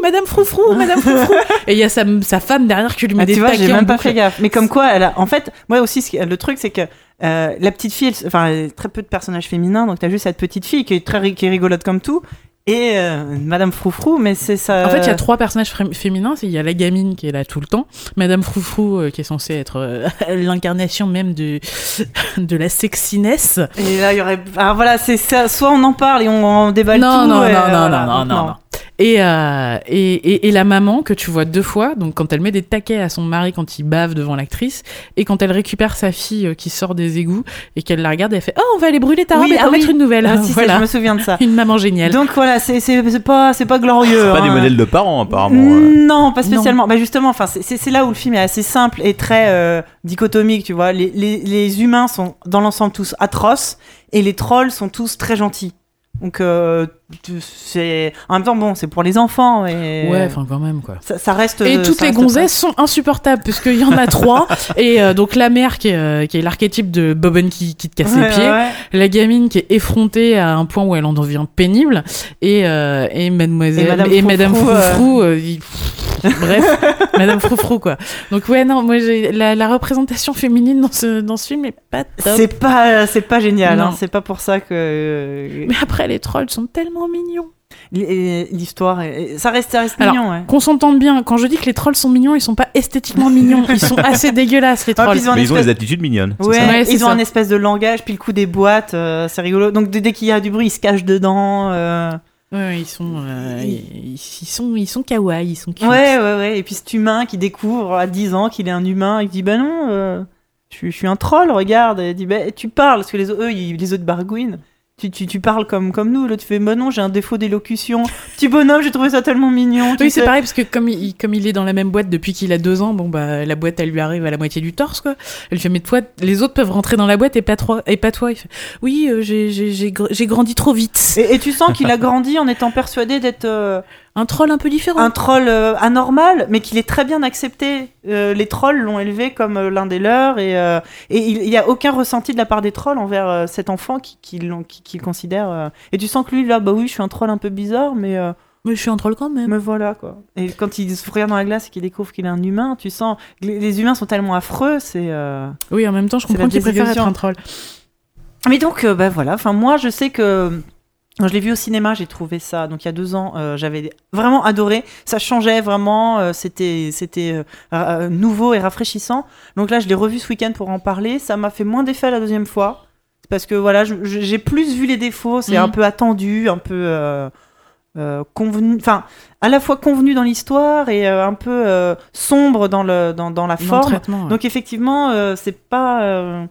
Madame Froufrou, Madame Froufrou. Et il y a sa, sa femme derrière qui lui met Ah, des tu vois, j'ai même pas boucle. fait gaffe. Mais comme quoi, elle a... en fait, moi aussi, le truc, c'est que euh, la petite fille, enfin, très peu de personnages féminins, donc t'as juste cette petite fille qui est très qui est rigolote comme tout, et euh, Madame Froufrou, mais c'est ça. En fait, il y a trois personnages féminins. Il y a la gamine qui est là tout le temps, Madame Froufrou euh, qui est censée être euh, l'incarnation même de de la sexiness. Et là, il y aurait. Alors voilà, c'est ça. Soit on en parle et on en déballe non, tout. non, et, non, euh, non, voilà. non, non, non, non. Et, euh, et, et, et la maman que tu vois deux fois, donc quand elle met des taquets à son mari quand il bave devant l'actrice, et quand elle récupère sa fille euh, qui sort des égouts et qu'elle la regarde, elle fait Oh, on va aller brûler ta robe Oui, et ah oui. mettre une nouvelle. Ah, si, voilà. je me souviens de ça. Une maman géniale. Donc voilà, c'est c'est- c'est pas, c'est pas glorieux. Pas hein. des modèles de parents, apparemment. euh. Non, pas spécialement. Bah justement, enfin, c'est- c'est c'est là où le film est assez simple et très euh, dichotomique, tu vois. Les, les, les humains sont dans l'ensemble tous atroces et les trolls sont tous très gentils. Donc euh, c'est en même temps bon, c'est pour les enfants et Ouais, enfin quand même quoi. ça, ça reste. Et euh, toutes ça les gonzesses sont insupportables puisqu'il y en a trois. et euh, donc la mère qui est, euh, qui est l'archétype de Boben qui, qui te casse Ouais, les pieds. ouais. La gamine qui est effrontée à un point où elle en devient pénible. Et, euh, et mademoiselle. Et Madame et Madame Froufrou, il- Bref, Madame Froufrou quoi. Donc ouais, non, moi j'ai la, la représentation féminine dans ce, dans ce film est pas top. C'est pas, c'est pas génial. Hein. C'est pas pour ça que Mais après les trolls sont tellement mignons. l- l'histoire, est- ça reste, ça reste Alors, mignon. Ouais. Qu'on s'entende bien, quand je dis que les trolls sont mignons, ils sont pas esthétiquement mignons, ils sont assez dégueulasses les Ah, trolls. ils ont un Mais ils ont espèce- des attitudes mignonnes. c'est Ouais, ça Ouais, c'est ils ont ça. un espèce de langage, puis le coup des boîtes, euh, c'est rigolo. Donc dès, qu'il y a du bruit, ils se cachent dedans. euh. Ouais, ils sont, euh, ils, ils sont, ils sont kawaii, ils sont cute. Ouais, ouais, ouais. Et puis cet humain qui découvre à 10 ans qu'il est un humain, il dit Bah non, euh, je, suis- je suis un troll, regarde. Et il dit Bah tu parles, parce que les, autres- eux, ils- les autres bargouinent. Tu, tu, tu parles comme, comme nous. L'autre fait Bah non, j'ai un défaut d'élocution. Petit bonhomme, j'ai trouvé ça tellement mignon. tu Oui, c'est pareil parce que comme il, comme il est dans la même boîte depuis qu'il a deux ans, bon bah la boîte elle lui arrive à la moitié du torse quoi. Elle fait mais toi les autres peuvent rentrer dans la boîte et pas toi et pas toi. Il fait oui euh, j'ai j'ai j'ai gr- j'ai grandi trop vite. Et, et tu sens qu'il a grandi en étant persuadé d'être euh, Un troll un peu différent. un troll euh, anormal, mais qu'il est très bien accepté. Euh, les trolls l'ont élevé comme euh, l'un des leurs, et et il n'y a aucun ressenti de la part des trolls envers cet enfant qui, qui, considère. Et tu sens que lui, là, bah oui, je suis un troll un peu bizarre, mais, Mais je suis un troll quand même. me voilà, quoi. Et quand il se regarde dans la glace et qu'il découvre qu'il est un humain, tu sens. Les, les humains sont tellement affreux, c'est. Oui en même temps je comprends qu'il préfère être un troll. Mais donc, bah voilà, enfin, moi, je sais que. Quand je l'ai vu au cinéma, j'ai trouvé ça. Donc il y a deux ans, euh, j'avais vraiment adoré. Ça changeait vraiment. euh, c'était c'était euh, nouveau et rafraîchissant. Donc là, je l'ai revu ce week-end pour en parler. Ça m'a fait moins d'effet la deuxième fois parce que voilà, j'ai plus vu les défauts. C'est Mhm. un peu attendu, un peu convenu. Enfin, à la fois convenu dans l'histoire et un peu sombre dans le dans, dans la forme. ouais. Donc effectivement, c'est pas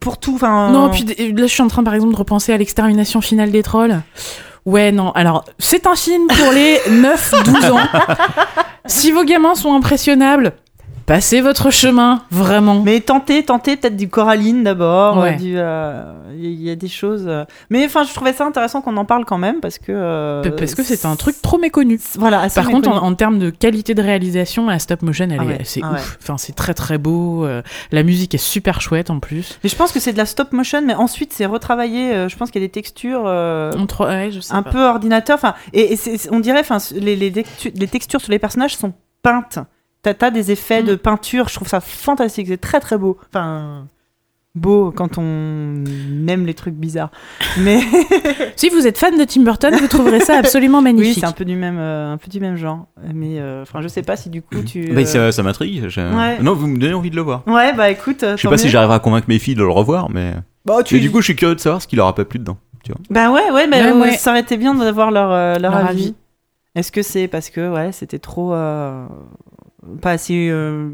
pour tout. Enfin, Non, puis là, je suis en train, par exemple, de repenser à l'extermination finale des trolls. Ouais, non. Alors, c'est un film pour les 9-12 ans. Si vos gamins sont impressionnables, passez votre chemin, vraiment. Mais tentez, tentez peut-être du Coraline d'abord. Ouais. euh, du, euh, Il y, a des choses. euh, Mais enfin, je trouvais ça intéressant qu'on en parle quand même parce que. euh, Parce que c'est un truc trop méconnu. Voilà. Par contre, en, termes de qualité de réalisation, la stop motion, elle Ah est, c'est ah ouf. Enfin, c'est très très beau. euh, la musique est super chouette en plus. Mais je pense que c'est de la stop motion, mais ensuite c'est retravaillé. je pense qu'il y a des textures. euh, je sais un pas. peu ordinateur. Enfin, et, et on dirait, enfin, les, les, textu- les textures sur les personnages sont peintes. T'as as des effets Mm. de peinture. Je trouve ça fantastique. C'est très très beau. Enfin, beau quand on aime les trucs bizarres. Mais Si vous êtes fan de Tim Burton, vous trouverez ça absolument oui, magnifique. c'est un peu du même, euh, un peu du même genre. Mais euh, enfin, je sais pas si du coup tu. Bah, euh, ça ça m'intrigue. je- Ouais. Non, vous me donnez envie de le voir. Ouais, bah écoute. euh, Je sais pas si j'arriverai à convaincre mes filles de le revoir, mais. Bah, tu... Mais du coup, je suis curieux de savoir ce qu'il aura pas plu dedans. Bah ouais, ouais, bah, Ouais, ouais. ça aurait été bien d'avoir leur, euh, leur, Leur avis. avis. Est-ce que c'est parce que ouais, c'était trop euh, pas assez euh,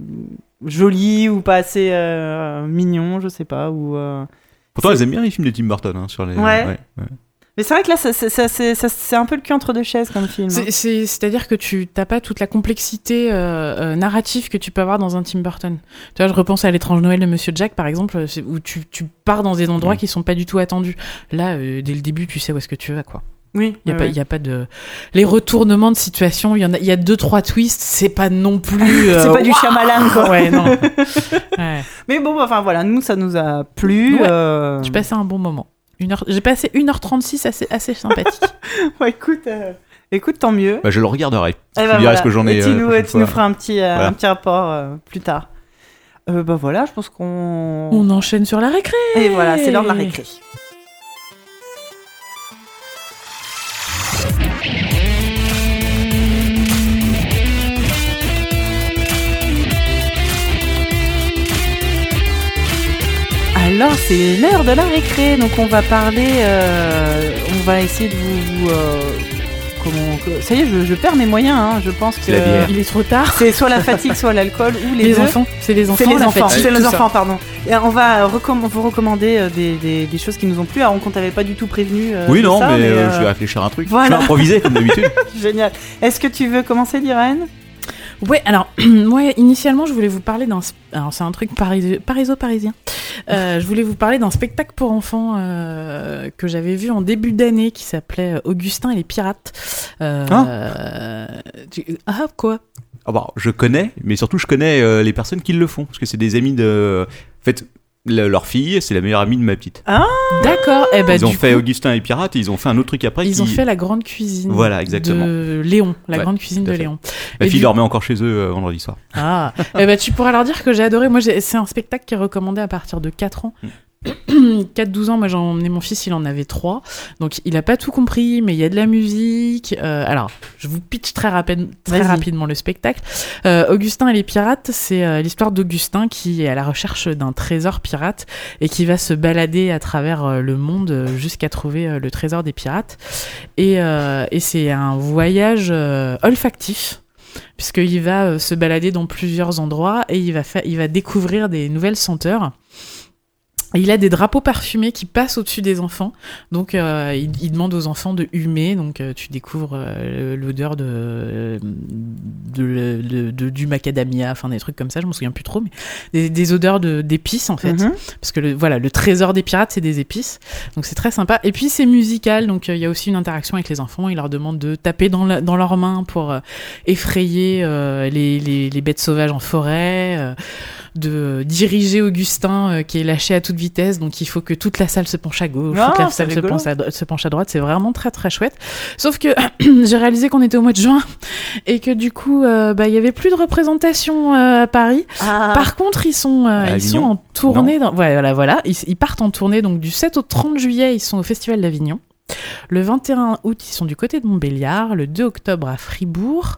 joli ou pas assez euh, mignon, je sais pas ou. euh, Pourtant, elles aiment bien les films de Tim Burton. hein, sur les... Ouais. ouais. Mais c'est vrai que là, c'est ça- c'est un peu le cul entre deux chaises comme film. hein. C'est- c'est- C'est-à-dire que tu n'as pas toute la complexité euh, euh, narrative que tu peux avoir dans un Tim Burton. Tu vois, je repense à l'étrange Noël de Monsieur Jack, par exemple, où tu, tu pars dans des endroits Mm. qui sont pas du tout attendus. Là, euh, dès le début, tu sais où est-ce que tu vas, quoi. Oui, Il y a ouais, pas, ouais. il y a pas de les retournements de situation. Il y en a, il y a deux trois twists. C'est pas non plus. euh, C'est pas du Shyamalan, quoi. Ouais, non. Ouais. Mais bon, enfin voilà, nous ça nous a plu. Ouais. euh, J'ai passé un bon moment. Une heure, j'ai passé 1h36 assez, assez sympathique. ouais, écoute, euh, écoute, tant mieux. Bah, je le regarderai. Eh je ben te dirai voilà. ce que j'en ai. Et tu euh, nous, tu nous feras un petit, euh, Voilà. un petit rapport euh, plus tard. Euh, bah voilà, je pense qu'on. On enchaîne sur la récré. Et voilà, c'est l'heure de la récré. Alors c'est l'heure de la récré, donc on va parler, euh, on va essayer de vous, vous, euh, comment, que- ça y est, je, je perds mes moyens, hein, je pense que. Il est trop tard. c'est soit la fatigue, soit l'alcool ou les, deux. enfants, c'est les enfants. C'est les la enfants, fatigue, c'est les tout ça. enfants, pardon. Et on va recomm- vous recommander euh, des, des- des choses qui nous ont plu. Alors, on t'avait pas du tout prévenu. euh, Oui, de non, ça, mais, euh, euh, je vais réfléchir à un truc. voilà. Je vais improviser comme d'habitude. Génial. Est-ce que tu veux commencer, Lirène? Ouais, alors, moi, initialement, je voulais vous parler d'un. Alors, c'est un truc pariso- pariso-parisien. Euh, je voulais vous parler d'un spectacle pour enfants euh, que j'avais vu en début d'année qui s'appelait euh, Augustin et les pirates. Euh, Hein Ah, quoi? Bah, je connais, mais surtout je connais les personnes qui le font, parce que c'est des amis de. En fait, le- leur fille, c'est la meilleure amie de ma petite. D'accord. Eh ben, ils ont du fait coup, Augustin et Pirates, et ils ont fait un autre truc après. ils qui... ont fait la grande cuisine. Voilà, exactement. De Léon, la Ouais, grande cuisine de. Léon. Ma et fille du- dormait encore chez eux euh, vendredi soir. Ah, eh ben, tu pourras leur dire que j'ai adoré. Moi, j'ai- c'est un spectacle qui est recommandé à partir de 4 ans. Mm. 4-12 ans, moi j'ai emmené mon fils, il en avait 3. Donc il a pas tout compris, mais il y a de la musique. Euh, alors, je vous pitch très, rapide- très Vas-y. rapidement le spectacle. Euh, Augustin et les pirates, c'est euh, l'histoire d'Augustin qui est à la recherche d'un trésor pirate et qui va se balader à travers le monde jusqu'à trouver le trésor des pirates. Et, et c'est un voyage olfactif puisqu'il va se balader dans plusieurs endroits et il va, faire, il va découvrir des nouvelles senteurs. Il a des drapeaux parfumés qui passent au-dessus des enfants. Donc, euh, il, il demande aux enfants de humer. Donc, euh, tu découvres euh, l'odeur de, de, de- de- du macadamia, enfin des trucs comme ça. Je m'en souviens plus trop, mais des, des odeurs de- d'épices en fait Mhm. parce que le, voilà le trésor des pirates c'est des épices donc c'est très sympa et puis c'est musical donc il y a aussi une interaction avec les enfants il leur demande de taper dans, la- dans leurs mains pour effrayer les, les- les bêtes sauvages en forêt de diriger Augustin euh, qui est lâché à toute vitesse donc il faut que toute la salle se penche à gauche Ah, toute la c'est salle se penche, à, dro- se penche à droite c'est vraiment très très chouette sauf que j'ai réalisé qu'on était au mois de juin et que du coup euh, bah, il y avait plus de représentation euh, à Paris Ah. par contre, ils sont, euh, ils sont en tournée. Dans... ouais, Voilà, voilà. Ils, ils partent en tournée donc du 7 au 30 juillet. Ils sont au Festival d'Avignon. Le 21 août, ils sont du côté de Montbéliard. Le 2 octobre à Fribourg.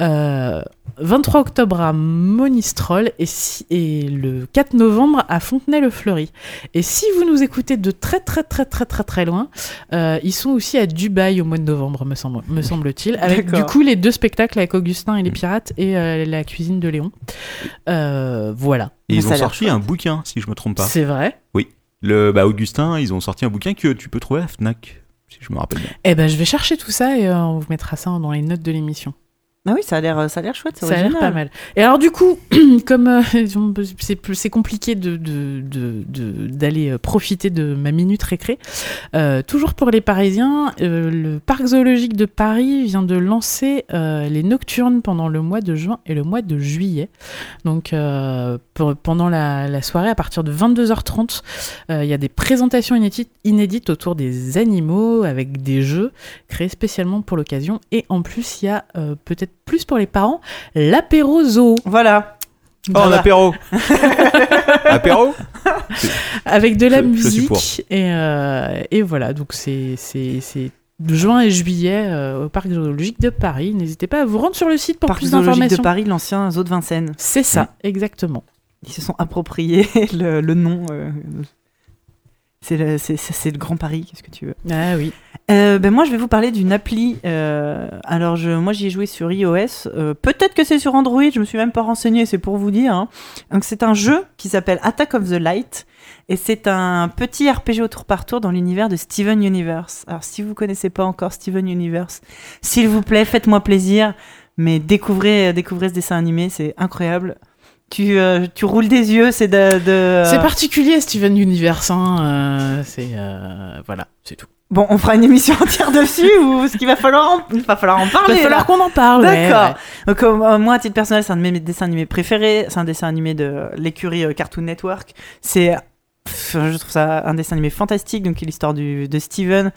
Euh, 23 octobre à Monistrol. Et, si- et le 4 novembre à Fontenay-le-Fleury. Et si vous nous écoutez de très très très très très très loin, euh, ils sont aussi à Dubaï au mois de novembre, me, semble, me semble-t-il. Avec du coup les deux spectacles avec Augustin et les pirates et euh, la cuisine de Léon. Euh, voilà. Et ils ont sorti un bouquin, si je me trompe pas. C'est vrai. Le, bah, Augustin, ils ont sorti un bouquin que tu peux trouver à Fnac, si je me rappelle bien. Eh ben, je vais chercher tout ça et euh, on vous mettra ça dans les notes de l'émission. Ah oui, ça a l'air, ça a l'air chouette, Ça a l'air pas mal. Et alors du coup, comme euh, c'est compliqué de d'aller euh, profiter de ma minute récré, euh, toujours pour les Parisiens, euh, le parc zoologique de Paris vient de lancer euh, les nocturnes pendant le mois de juin et le mois de juillet. Donc euh, pour- pendant la, la soirée, à partir de 22h30, euh, il y a des présentations inédites, inédites autour des animaux avec des jeux créés spécialement pour l'occasion. Et en plus, il y a euh, peut-être plus pour les parents l'apéro zoo. Voilà. Oh, un Voilà. apéro Apéro avec de la Je- je musique et, euh, et voilà donc c'est c'est c'est de juin et juillet euh, au parc zoologique de Paris n'hésitez pas à vous rendre sur le site pour Parc plus zoologique de d'informations Paris, l'ancien zoo de Vincennes. c'est ça exactement Ils se sont appropriés le, le nom. euh, c'est le, le Grand Paris, qu'est-ce que tu veux ah oui Euh, ben moi, je vais vous parler d'une appli. euh, alors, je, moi, j'y ai joué sur iOS. Euh, Peut-être que c'est sur Android. Je me suis même pas renseigné. C'est pour vous dire. hein. Donc, c'est un jeu qui s'appelle Attack of the Light, et c'est un petit RPG au tour par tour dans l'univers de Steven Universe. Alors, si vous connaissez pas encore Steven Universe, s'il vous plaît, faites-moi plaisir, mais découvrez, découvrez ce dessin animé. C'est incroyable. Tu, euh, tu roules des yeux. C'est de. de- c'est particulier Steven Universe hein, euh, c'est euh, voilà c'est tout Bon, on fera une émission entière dessus ou ce qu'il va falloir en, il va falloir en il parler. va falloir qu'on en parle D'accord. ouais. Donc euh, moi, à titre personnel, c'est un de mes dessins animés préférés. C'est un dessin animé de l'écurie euh, Cartoon Network. C'est, je trouve ça un dessin animé fantastique. Donc, l'histoire du, de Steven,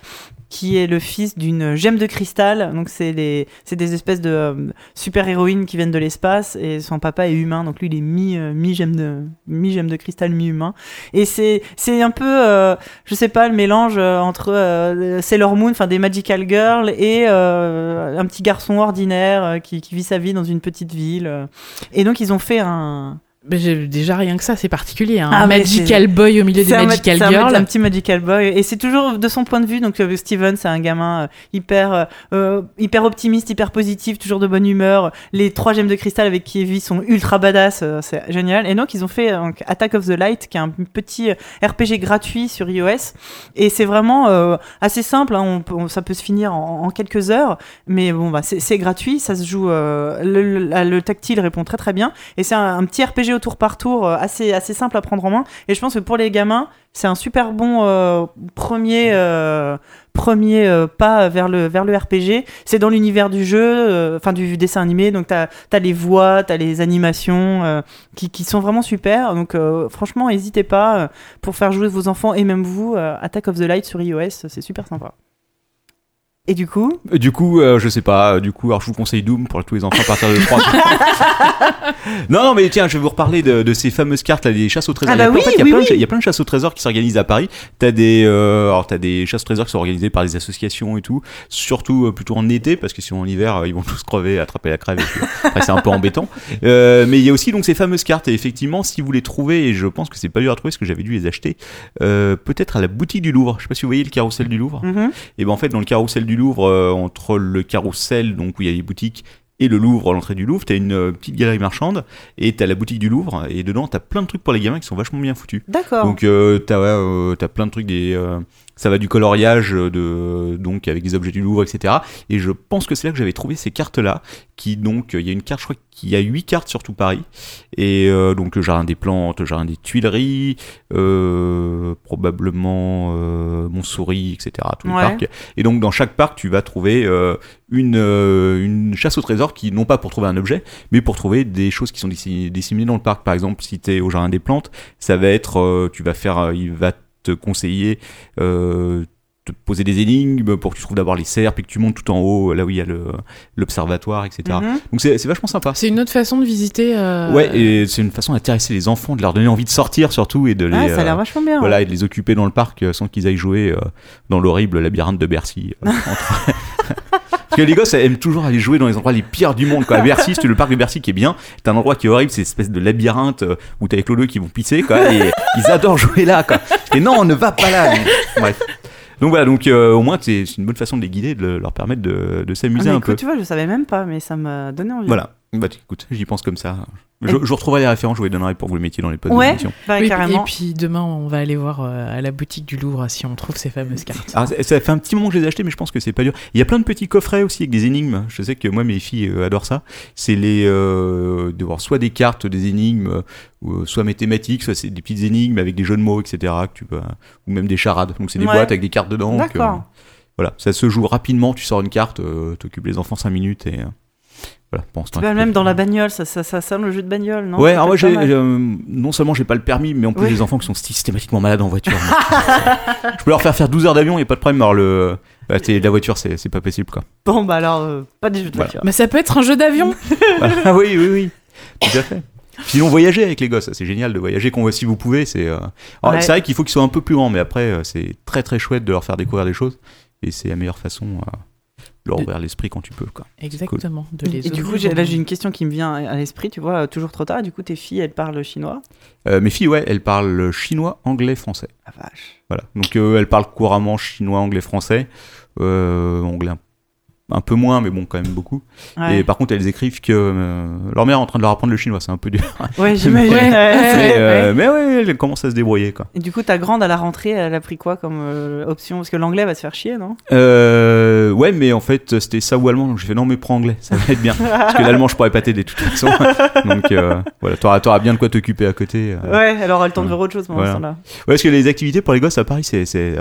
qui est le fils d'une gemme de cristal. Donc, c'est des espèces de euh, super héroïnes qui viennent de l'espace et son papa est humain. Donc, lui, il est euh, mi gemme de, mi de cristal, mi humain. Et c'est, un peu, euh, je sais pas, le mélange entre Sailor Moon, enfin des Magical Girls, et un petit garçon ordinaire qui, vit sa vie dans une petite ville. Et donc ils ont fait un. Déjà rien que ça c'est particulier hein. Ah, mais Magical Boy au milieu des un, Magical un- Girls un petit Magical Boy. Et c'est toujours de son point de vue. Donc euh, Steven, c'est un gamin euh, hyper, euh, euh, hyper optimiste, hyper positif, toujours de bonne humeur. Les trois gemmes de cristal avec qui il vit sont ultra badass. c'est génial. Et donc ils ont fait donc, Attack of the Light, qui est un petit RPG gratuit sur iOS. Et c'est vraiment euh, assez simple. hein, on peut- on- ça peut se finir en, en quelques heures. Mais bon, bah, c'est c'est gratuit. Ça se joue. euh, le, le- le tactile répond très très bien. Et c'est un, un petit RPG tour par tour, euh, assez, assez simple à prendre en main. Et je pense que pour les gamins, c'est un super bon euh, premier, euh, premier pas vers le, vers le RPG. C'est dans l'univers du jeu, enfin du dessin animé. Donc t'as as les voix, t'as les animations qui, qui sont vraiment super. Donc franchement, n'hésitez pas pour faire jouer vos enfants et même vous. Attack of the Light sur iOS, c'est super sympa. Et du coup, Euh, Du coup, euh, je sais pas. euh, Du coup, alors je vous conseille Doom pour tous les enfants à partir de 3 Non, non, mais tiens, je vais vous reparler de, de ces fameuses cartes, là, des chasses au trésor. Ah il, y a, bah plein- oui, il y a oui, plein de- il y a plein de chasses au trésor qui s'organisent à Paris. T'as des, euh, alors t'as des chasses au trésor qui sont organisées par des associations et tout. Surtout euh, plutôt en été, parce que sinon en hiver, ils vont tous crever, attraper la crève. Et puis, après, c'est un peu embêtant. Mais il y a aussi donc ces fameuses cartes. Et effectivement, si vous les trouvez, et je pense que c'est pas dur à trouver, parce que j'avais dû les acheter, peut-être à la boutique du Louvre. Je sais pas si vous voyez le carrousel du Louvre. mhm. Et ben en fait dans le carrousel du Louvre, euh, entre le carrousel donc où il y a les boutiques et le Louvre à l'entrée du Louvre, t'as une euh, petite galerie marchande et t'as la boutique du Louvre et dedans t'as plein de trucs pour les gamins qui sont vachement bien foutus. d'accord. Donc euh, t'as ouais, euh, t'as plein de trucs des ça va du coloriage euh, de donc avec des objets du Louvre etc. Et je pense que c'est là que j'avais trouvé ces cartes là qui donc euh, il y a une carte je crois qu'il y a huit cartes sur tout Paris et euh, donc le jardin des plantes, le jardin des Tuileries, euh, probablement euh, Montsouris etc. Tous les Ouais. parcs. Et donc dans chaque parc tu vas trouver une une chasse au trésor qui non pas pour trouver un objet mais pour trouver des choses qui sont disséminées dans le parc. Par exemple si t'es au jardin des plantes ça va être tu vas faire il va te conseiller euh, te poser des énigmes pour que tu trouves d'abord les cerfs puis que tu montes tout en haut là où il y a l'observatoire etc Mhm. donc c'est vachement sympa c'est une autre façon de visiter euh, ouais et c'est une façon d'intéresser les enfants de leur donner envie de sortir surtout et de les Ah, ça a l'air euh, vachement bien. voilà et de les occuper dans le parc euh, sans qu'ils aillent jouer dans l'horrible labyrinthe de Bercy entre- Parce que les gosses aiment toujours aller jouer dans les endroits les pires du monde. Quoi. À Bercy, c'est le parc de Bercy qui est bien. T'as un endroit qui est horrible, c'est une espèce de labyrinthe euh, où t'as les clodeux qui vont pisser. Quoi, et ils adorent jouer là. Quoi. Et non, ne va pas là. mais- Bref. Donc voilà, donc euh, au moins c'est c'est une bonne façon de les guider, de le- leur permettre de, de Ah, s'amuser mais un écoute, peu. tu vois, je savais même pas, mais ça m'a donné envie. Voilà. Bah écoute, j'y pense comme ça. Je, je retrouverai les références, je vous les donnerai pour que vous les mettiez dans les posts Ouais. Bah, Oui, carrément. Et puis demain, on va aller voir euh, à la boutique du Louvre si on trouve ces fameuses cartes. Alors, ça- ça fait un petit moment que je les ai achetés, mais je pense que c'est pas dur. Il y a plein de petits coffrets aussi avec des énigmes. Je sais que moi, mes filles euh, adorent ça. C'est les euh, de voir soit des cartes, des énigmes, euh, euh, soit mathématiques, soit c'est des petites énigmes avec des jeux de mots, etc. Que tu peux, ou même des charades. Donc c'est des Ouais. boîtes avec des cartes dedans. D'accord. euh, voilà, ça se joue rapidement. Tu sors une carte, euh, t'occupes les enfants 5 minutes et euh, voilà. Même dans la bagnole, ça, ça, ça sonne le jeu de bagnole, non? Ouais, pas mal. euh, non seulement j'ai pas le permis, mais en plus Oui. j'ai des enfants qui sont systématiquement malades en voiture. Donc, je peux leur faire faire 12 heures d'avion, y a pas de problème. Alors le, bah, la voiture, c'est, c'est pas possible quoi. Bon, bah alors, euh, pas des jeux de Voilà. voiture. Mais ça peut être un jeu d'avion. Voilà. Ah oui, oui, oui, tout à fait. Sinon, voyager avec les gosses, c'est génial de voyager qu'on si vous pouvez. C'est euh, Ouais. c'est vrai qu'il faut qu'ils soient un peu plus grands, mais après, euh, c'est très très chouette de leur faire découvrir des choses. Et c'est la meilleure façon euh, leur ouvrir l'esprit quand tu peux. Quoi. Exactement. De les Et du coup, là, j'ai une question qui me vient à l'esprit, tu vois, toujours trop tard. Du coup, tes filles, elles parlent chinois? Euh, mes filles, ouais, elles parlent chinois, anglais, français. Ah vache. Voilà. Donc euh, elles parlent couramment chinois, anglais, français. Euh, anglais un, un peu moins, mais bon, quand même beaucoup. Ouais, Et par contre, elles écrivent que euh, leur mère est en train de leur apprendre le chinois, c'est un peu dur. ouais j'imagine. Ouais. Ouais. mais, euh, mais ouais, elles commencent à se débrouiller, quoi. Et du coup, ta grande à la rentrée, elle a pris quoi comme euh, option? Parce que l'anglais va se faire chier, non? Euh, ouais, mais en fait, c'était ça ou allemand, donc j'ai fait non, mais prends anglais, ça va être bien. Parce que l'allemand, je pourrais pas t'aider de toute façon. donc voilà, t'auras, t'auras bien de quoi t'occuper à côté. Ouais, elle aura le temps de faire autre chose pendant Voilà. ce temps-là. Ouais, parce que les activités pour les gosses à Paris, c'est, c'est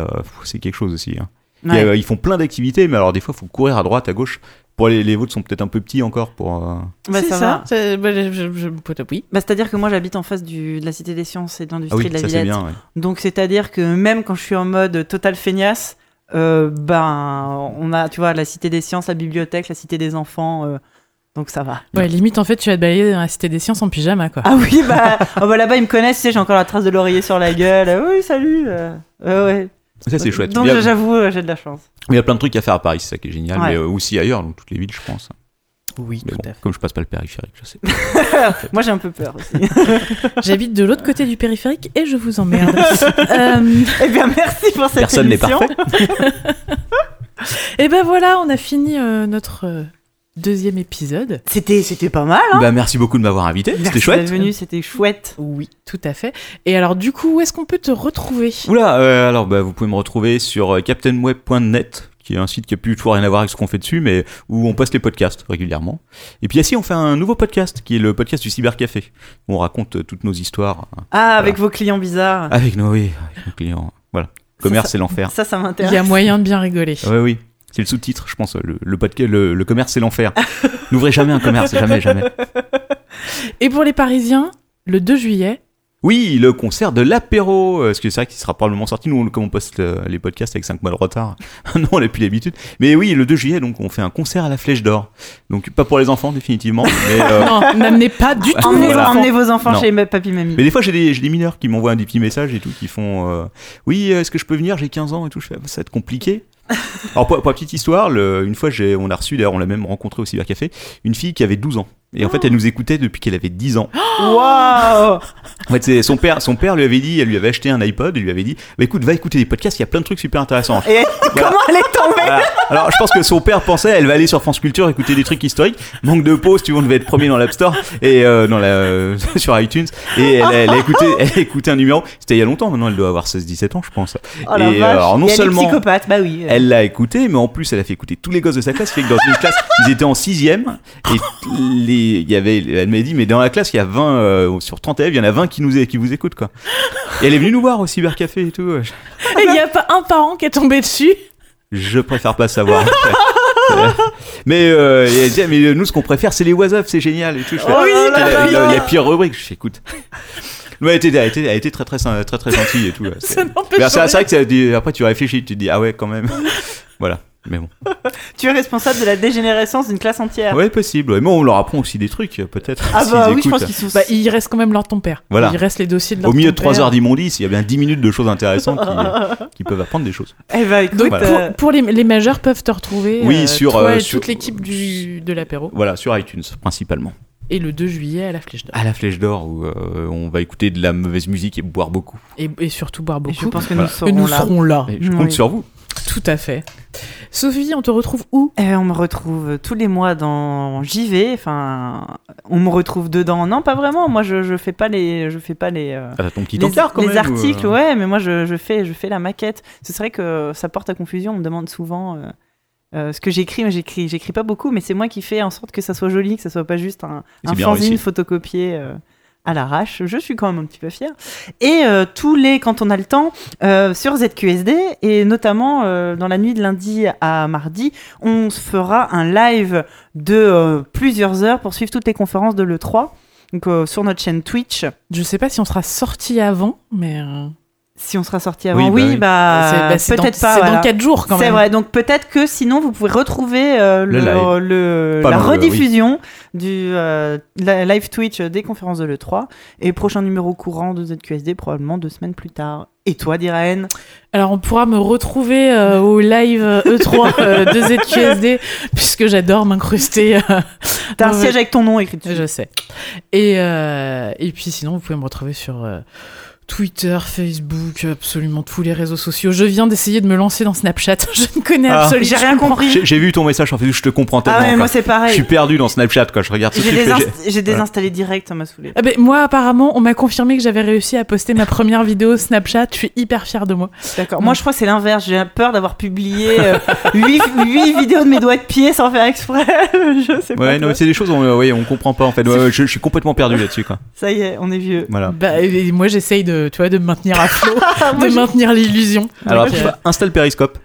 quelque chose aussi. hein. Et, euh, ils font plein d'activités, mais alors des fois, il faut courir à droite, à gauche. Pour les, les vôtres sont peut-être un peu petits encore pour. euh, Bah, c'est ça ça. va. c'est- bah, je, je, je- oui. Bah, C'est-à-dire que moi, j'habite en face du, de la Cité des Sciences et de Ah l'Industrie oui, de la ça c'est Villette. bien. ouais. Donc, c'est-à-dire que même quand je suis en mode total feignasse, euh, ben, on a, tu vois, la Cité des Sciences, la bibliothèque, la Cité des Enfants. euh, donc, ça va. Ouais, limite, en fait, tu vas te balader dans la cité des sciences en pyjama, quoi. Ah oui, bah, oh, bah là-bas, ils me connaissent, tu sais, j'ai encore la trace de l'oreiller sur la gueule. Oui, salut. euh, ouais, ouais. Ça c'est chouette. Donc, j'avoue, euh, j'ai de la chance. il y a plein de trucs à faire à Paris, c'est ça qui est génial, Ouais. mais euh, aussi ailleurs, dans toutes les villes, je pense. Oui, Mais bon, comme je passe pas le périphérique, je sais. Moi, j'ai un peu peur aussi. J'habite de l'autre côté du périphérique et je vous emmerde. Euh, eh bien, merci pour cette Personne n'est émission. parfait. et ben voilà, on a fini euh, notre euh, deuxième épisode. C'était, c'était pas mal. Hein Bah, merci beaucoup de m'avoir invité, c'était chouette. venu, c'était chouette. Oui, tout à fait. Et alors, du coup, où est-ce qu'on peut te retrouver? Oula, euh, alors bah, vous pouvez me retrouver sur euh, captainweb.net qui est un site qui a plus tout rien à voir avec ce qu'on fait dessus, mais où on poste les podcasts régulièrement. Et puis ici, on fait un nouveau podcast, qui est le podcast du Cybercafé, où on raconte euh, toutes nos histoires Ah, avec vos clients bizarres. avec nos, oui, avec nos clients. Voilà, commerce, c'est l'enfer. Ça, ça Il m'intéresse. y a moyen de bien rigoler. Oui, oui. C'est le sous-titre, je pense. Le, le, podcast, le, le commerce, c'est l'enfer. N'ouvrez jamais un commerce, jamais, jamais. Et pour les Parisiens, le 2 juillet, Oui, le concert de l'apéro, euh, parce que c'est vrai qu'il sera probablement sorti. Nous, comme on poste euh, les podcasts avec 5 mois de retard, non, on n'a plus l'habitude. Mais oui, le 2 juillet, donc on fait un concert à la Flèche d'Or. Donc pas pour les enfants, définitivement. Mais, euh, non, n'amenez pas du tout Emmenez, vos Voilà. emmenez vos enfants Non. chez papy mamie. mais des fois, j'ai des, mineurs qui m'envoient des petits messages et tout, qui font euh, Oui, est-ce que je peux venir? J'ai 15 ans et tout. Je fais, Ah, ça va être compliqué. Alors, pour, pour la petite histoire, le- une fois, j'ai, on a reçu, d'ailleurs, on l'a même rencontré au Cybercafé, une fille qui avait 12 ans. Et en fait, elle nous écoutait depuis qu'elle avait 10 ans. Waouh En fait, c'est son père, son père lui avait dit, elle lui avait acheté un iPod, il lui avait dit, bah écoute, va écouter des podcasts, il y a plein de trucs super intéressants. Et comment elle est tombée Voilà. Alors, je pense que son père pensait, elle va aller sur France Culture écouter des trucs historiques. Manque de pause, tu vois, on devait être premier dans l'App Store et euh, dans la, euh, sur iTunes. Et elle, a- elle a écouté, elle a écouté un numéro. C'était il y a longtemps. Maintenant, elle doit avoir 16-17 ans, je pense. Oh la et vache. alors, non Et elle est seulement psychopathe, bah oui. elle l'a écouté, mais en plus, elle a fait écouter tous les gosses de sa classe. Fait que dans une classe, ils étaient en sixième et les, il y avait, elle m'a dit, mais dans la classe, il y a 20 euh, sur 30 élèves, il y en a 20 qui nous qui vous écoutent quoi. Et elle est venue nous voir au cybercafé et tout. Et il n'y a pas un parent qui est tombé dessus. Je préfère pas savoir. mais euh, elle disait, mais nous, ce qu'on préfère, c'est les was c'est génial et tout. Je fais, Oh oui, là, la- là. la pire rubrique. Je fais, écoute. Ouais, elle était, elle était, elle était très, très, très, très, très gentille et tout. C'est vrai que dit- après, tu réfléchis, tu te dis, ah ouais, quand même. voilà. Mais bon. Tu es responsable de la dégénérescence d'une classe entière. Ouais, possible. ouais. Mais on leur apprend aussi des trucs, peut-être. Ah bah oui, je pense qu'ils sont. Bah, il reste quand même l'heure de ton père. Voilà. Il reste les dossiers de l'heure Au milieu de ton 3 père. heures d'immondice, il y a bien 10 minutes de choses intéressantes qui, qui peuvent apprendre des choses. Eh bah écoute, Donc, pour, euh, pour les, les majeurs peuvent te retrouver. Oui, euh, sur, toi euh, et sur- toute l'équipe du, de l'apéro. Voilà, sur iTunes, principalement. Et le 2 juillet à la Flèche d'Or. À la Flèche d'Or, où euh, on va écouter de la mauvaise musique et boire beaucoup. Et, et surtout boire et je beaucoup. pense que Voilà. nous Et serons nous là. serons là. Et je compte Oui. sur vous. Tout à fait. Sophie, on te retrouve où? Eh, on me retrouve tous les mois dans JV. Enfin, on me retrouve dedans. Non, pas vraiment. Moi, je, je fais pas les, je fais pas les. euh, Ah, t'as ton petit les, les même, ou, articles, euh, ouais, mais moi je, je fais, je fais la maquette. C'est vrai que ça porte à confusion. On me demande souvent euh, euh, ce que j'écris, mais j'écris, j'écris pas beaucoup, mais c'est moi qui fais en sorte que ça soit joli, que ça soit pas juste un, un fanzine réussi. photocopié euh, à l'arrache. Je suis quand même un petit peu fière. Et euh, tous les, quand on a le temps, euh, sur ZQSD, et notamment euh, dans la nuit de lundi à mardi, on se fera un live de euh, plusieurs heures pour suivre toutes les conférences de l'E3. Donc euh, sur notre chaîne Twitch. Je sais pas si on sera sorti avant, mais. Si on sera sorti avant, Oui, oui, bah bah, C'est- bah, c'est dans- peut-être pas. C'est voilà. dans 4 jours quand C'est même. vrai, donc peut-être que sinon vous pouvez retrouver euh, Le la rediffusion du euh, la- live Twitch des conférences de l'E3 et prochain numéro courant de ZQSD probablement deux semaines plus tard. Et toi, Diraen Alors on pourra me retrouver euh, au live euh, E3 euh, de ZQSD puisque j'adore m'incruster. euh, T'as un siège avec ton nom écrit dessus. Je sais. Et, euh, et puis sinon, vous pouvez me retrouver sur euh, Twitter, Facebook, absolument tous les réseaux sociaux. Je viens d'essayer de me lancer dans Snapchat. Je ne connais Ah. absolument J'ai rien compris. J'ai vu ton message en fait, je te comprends tellement. Ah ouais, quoi. moi c'est je pareil. suis perdu dans Snapchat quand je regarde J'ai désinstallé direct, ça m'a saoulé. Ah ben, moi, apparemment, on m'a confirmé que j'avais réussi à poster ma première vidéo Snapchat. Je suis hyper fière de moi. D'accord. Moi, je crois que c'est l'inverse. J'ai peur d'avoir publié 8, vidéos de mes doigts de pied sans faire exprès. je sais pas. Ouais, non, mais c'est des choses, on, euh, ouais, on comprend pas en fait. Ouais, ouais, je, je suis complètement perdu là-dessus quoi. Ça y est, on est vieux. Voilà. Bah, moi, j'essaye de, tu vois, de me maintenir à flot, de je- maintenir l'illusion. Alors Donc, après, euh, installe Periscope.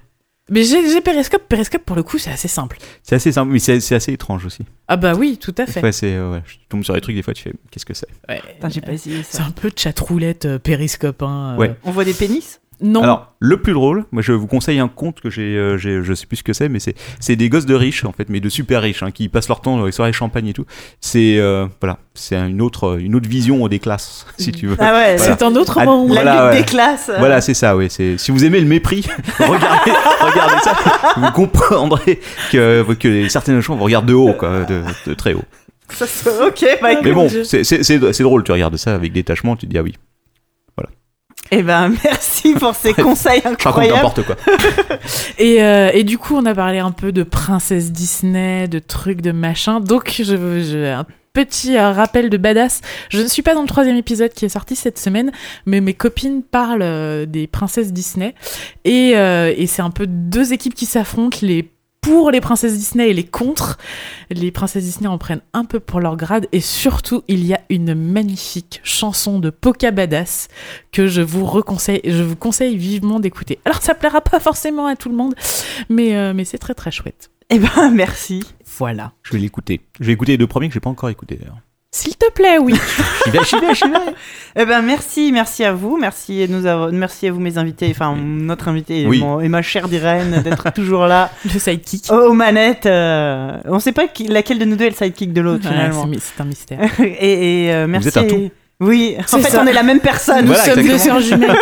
mais j'ai Periscope. Periscope, pour le coup, c'est assez simple. C'est assez simple, mais c'est c'est assez étrange aussi. Ah bah oui, tout à fait. Ouais, c'est, euh, ouais, je tombe sur des trucs des fois, tu fais, qu'est-ce que c'est? Ouais. J'ai pas essayé C'est ça. un peu chatroulette euh, Periscope. Hein, euh. Ouais. On voit des pénis? Non. Alors, le plus drôle, moi je vous conseille un compte que j'ai, euh, j'ai- je sais plus ce que c'est, mais c'est, c'est des gosses de riches en fait, mais de super riches, hein, qui passent leur temps dans les soirées champagne et tout. C'est, euh, voilà, c'est une autre, une autre vision des classes, si tu veux. Ah ouais, Voilà. c'est un autre Ah, monde. la Voilà, lutte ouais. des classes. euh. Voilà, c'est ça, oui. C'est si vous aimez le mépris, regardez, regardez ça, vous comprendrez que, que certaines gens vous regardent de haut, quoi, de, de très haut. Ça se- Ok, bah écoute. Mais bon, c'est- c'est- c'est drôle, tu regardes ça avec détachement, tu te dis ah oui, Eh ben, merci pour ces conseils incroyables. n'importe quoi. Et, euh, et du coup, on a parlé un peu de princesse Disney, de trucs, de machin. Donc, je, je un petit euh, rappel de badass. Je ne suis pas dans le troisième épisode qui est sorti cette semaine, mais mes copines parlent euh, des princesses Disney. Et, et c'est un peu deux équipes qui s'affrontent, les pour les princesses Disney et les contre. Les princesses Disney en prennent un peu pour leur grade et surtout il y a une magnifique chanson de Poca Badass que je vous reconseille, je vous conseille vivement d'écouter. Alors ça plaira pas forcément à tout le monde, mais, euh, mais c'est très très chouette. Eh ben, merci. Voilà. Je vais l'écouter. Je vais écouter les deux premiers que j'ai pas encore écouté d'ailleurs. S'il te plaît, oui. J'y vais, j'y vais, j'y vais. Eh ben, merci, merci à vous. Merci, à nous avoir- merci à vous, mes invités. Enfin, notre invité et, Oui. mon- et ma chère Dirène d'être toujours là Le sidekick. aux manettes. euh, on sait pas qui- laquelle de nous deux est le sidekick de l'autre, Ouais, finalement. c'est un mystère. et et, euh, merci. êtes un tout. Oui, en fait, ça. on est la même personne. Nous Voilà, sommes exactement. sœurs jumelles.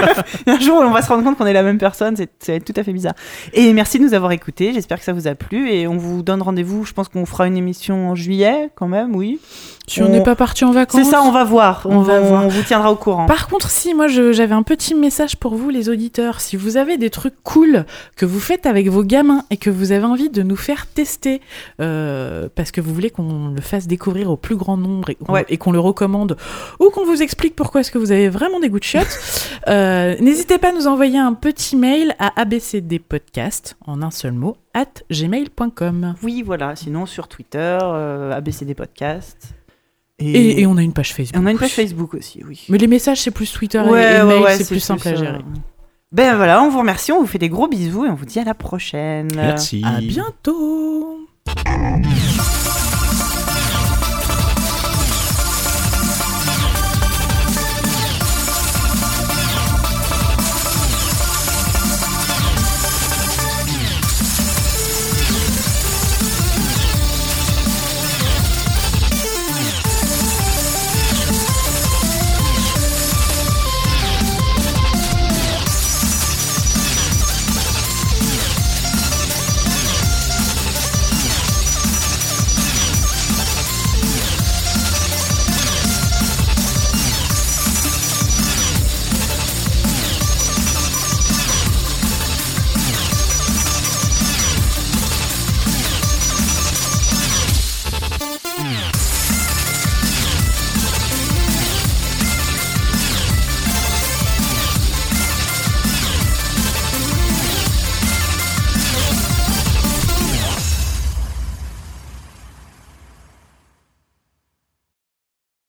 Un jour, on va se rendre compte qu'on est la même personne. C'est tout à fait bizarre. Et merci de nous avoir écoutés. J'espère que ça vous a plu. Et on vous donne rendez-vous. Je pense qu'on fera une émission en juillet, quand même, oui. Si on n'est pas parti en vacances. C'est ça, on va voir. On va voir. On vous tiendra au courant. Par contre, si, moi j'avais un petit message pour vous, les auditeurs. Si vous avez des trucs cool que vous faites avec vos gamins et que vous avez envie de nous faire tester, euh, parce que vous voulez qu'on le fasse découvrir au plus grand nombre et qu'on Ouais. et qu'on le recommande, ou qu'on vous explique pourquoi est-ce que vous avez vraiment des goûts de chiottes, euh, n'hésitez pas à nous envoyer un petit mail à abcdpodcast, en un seul mot, at gmail.com. Oui, voilà. Sinon, sur Twitter, euh, ABCD Et, et on a une page Facebook. on a une page aussi. Facebook aussi, oui. Mais les messages, c'est plus Twitter et- Ouais, et, ouais, mail, ouais, c'est plus simple à euh, gérer. Ben voilà, on vous remercie, on vous fait des gros bisous et on vous dit à la prochaine. Merci. À bientôt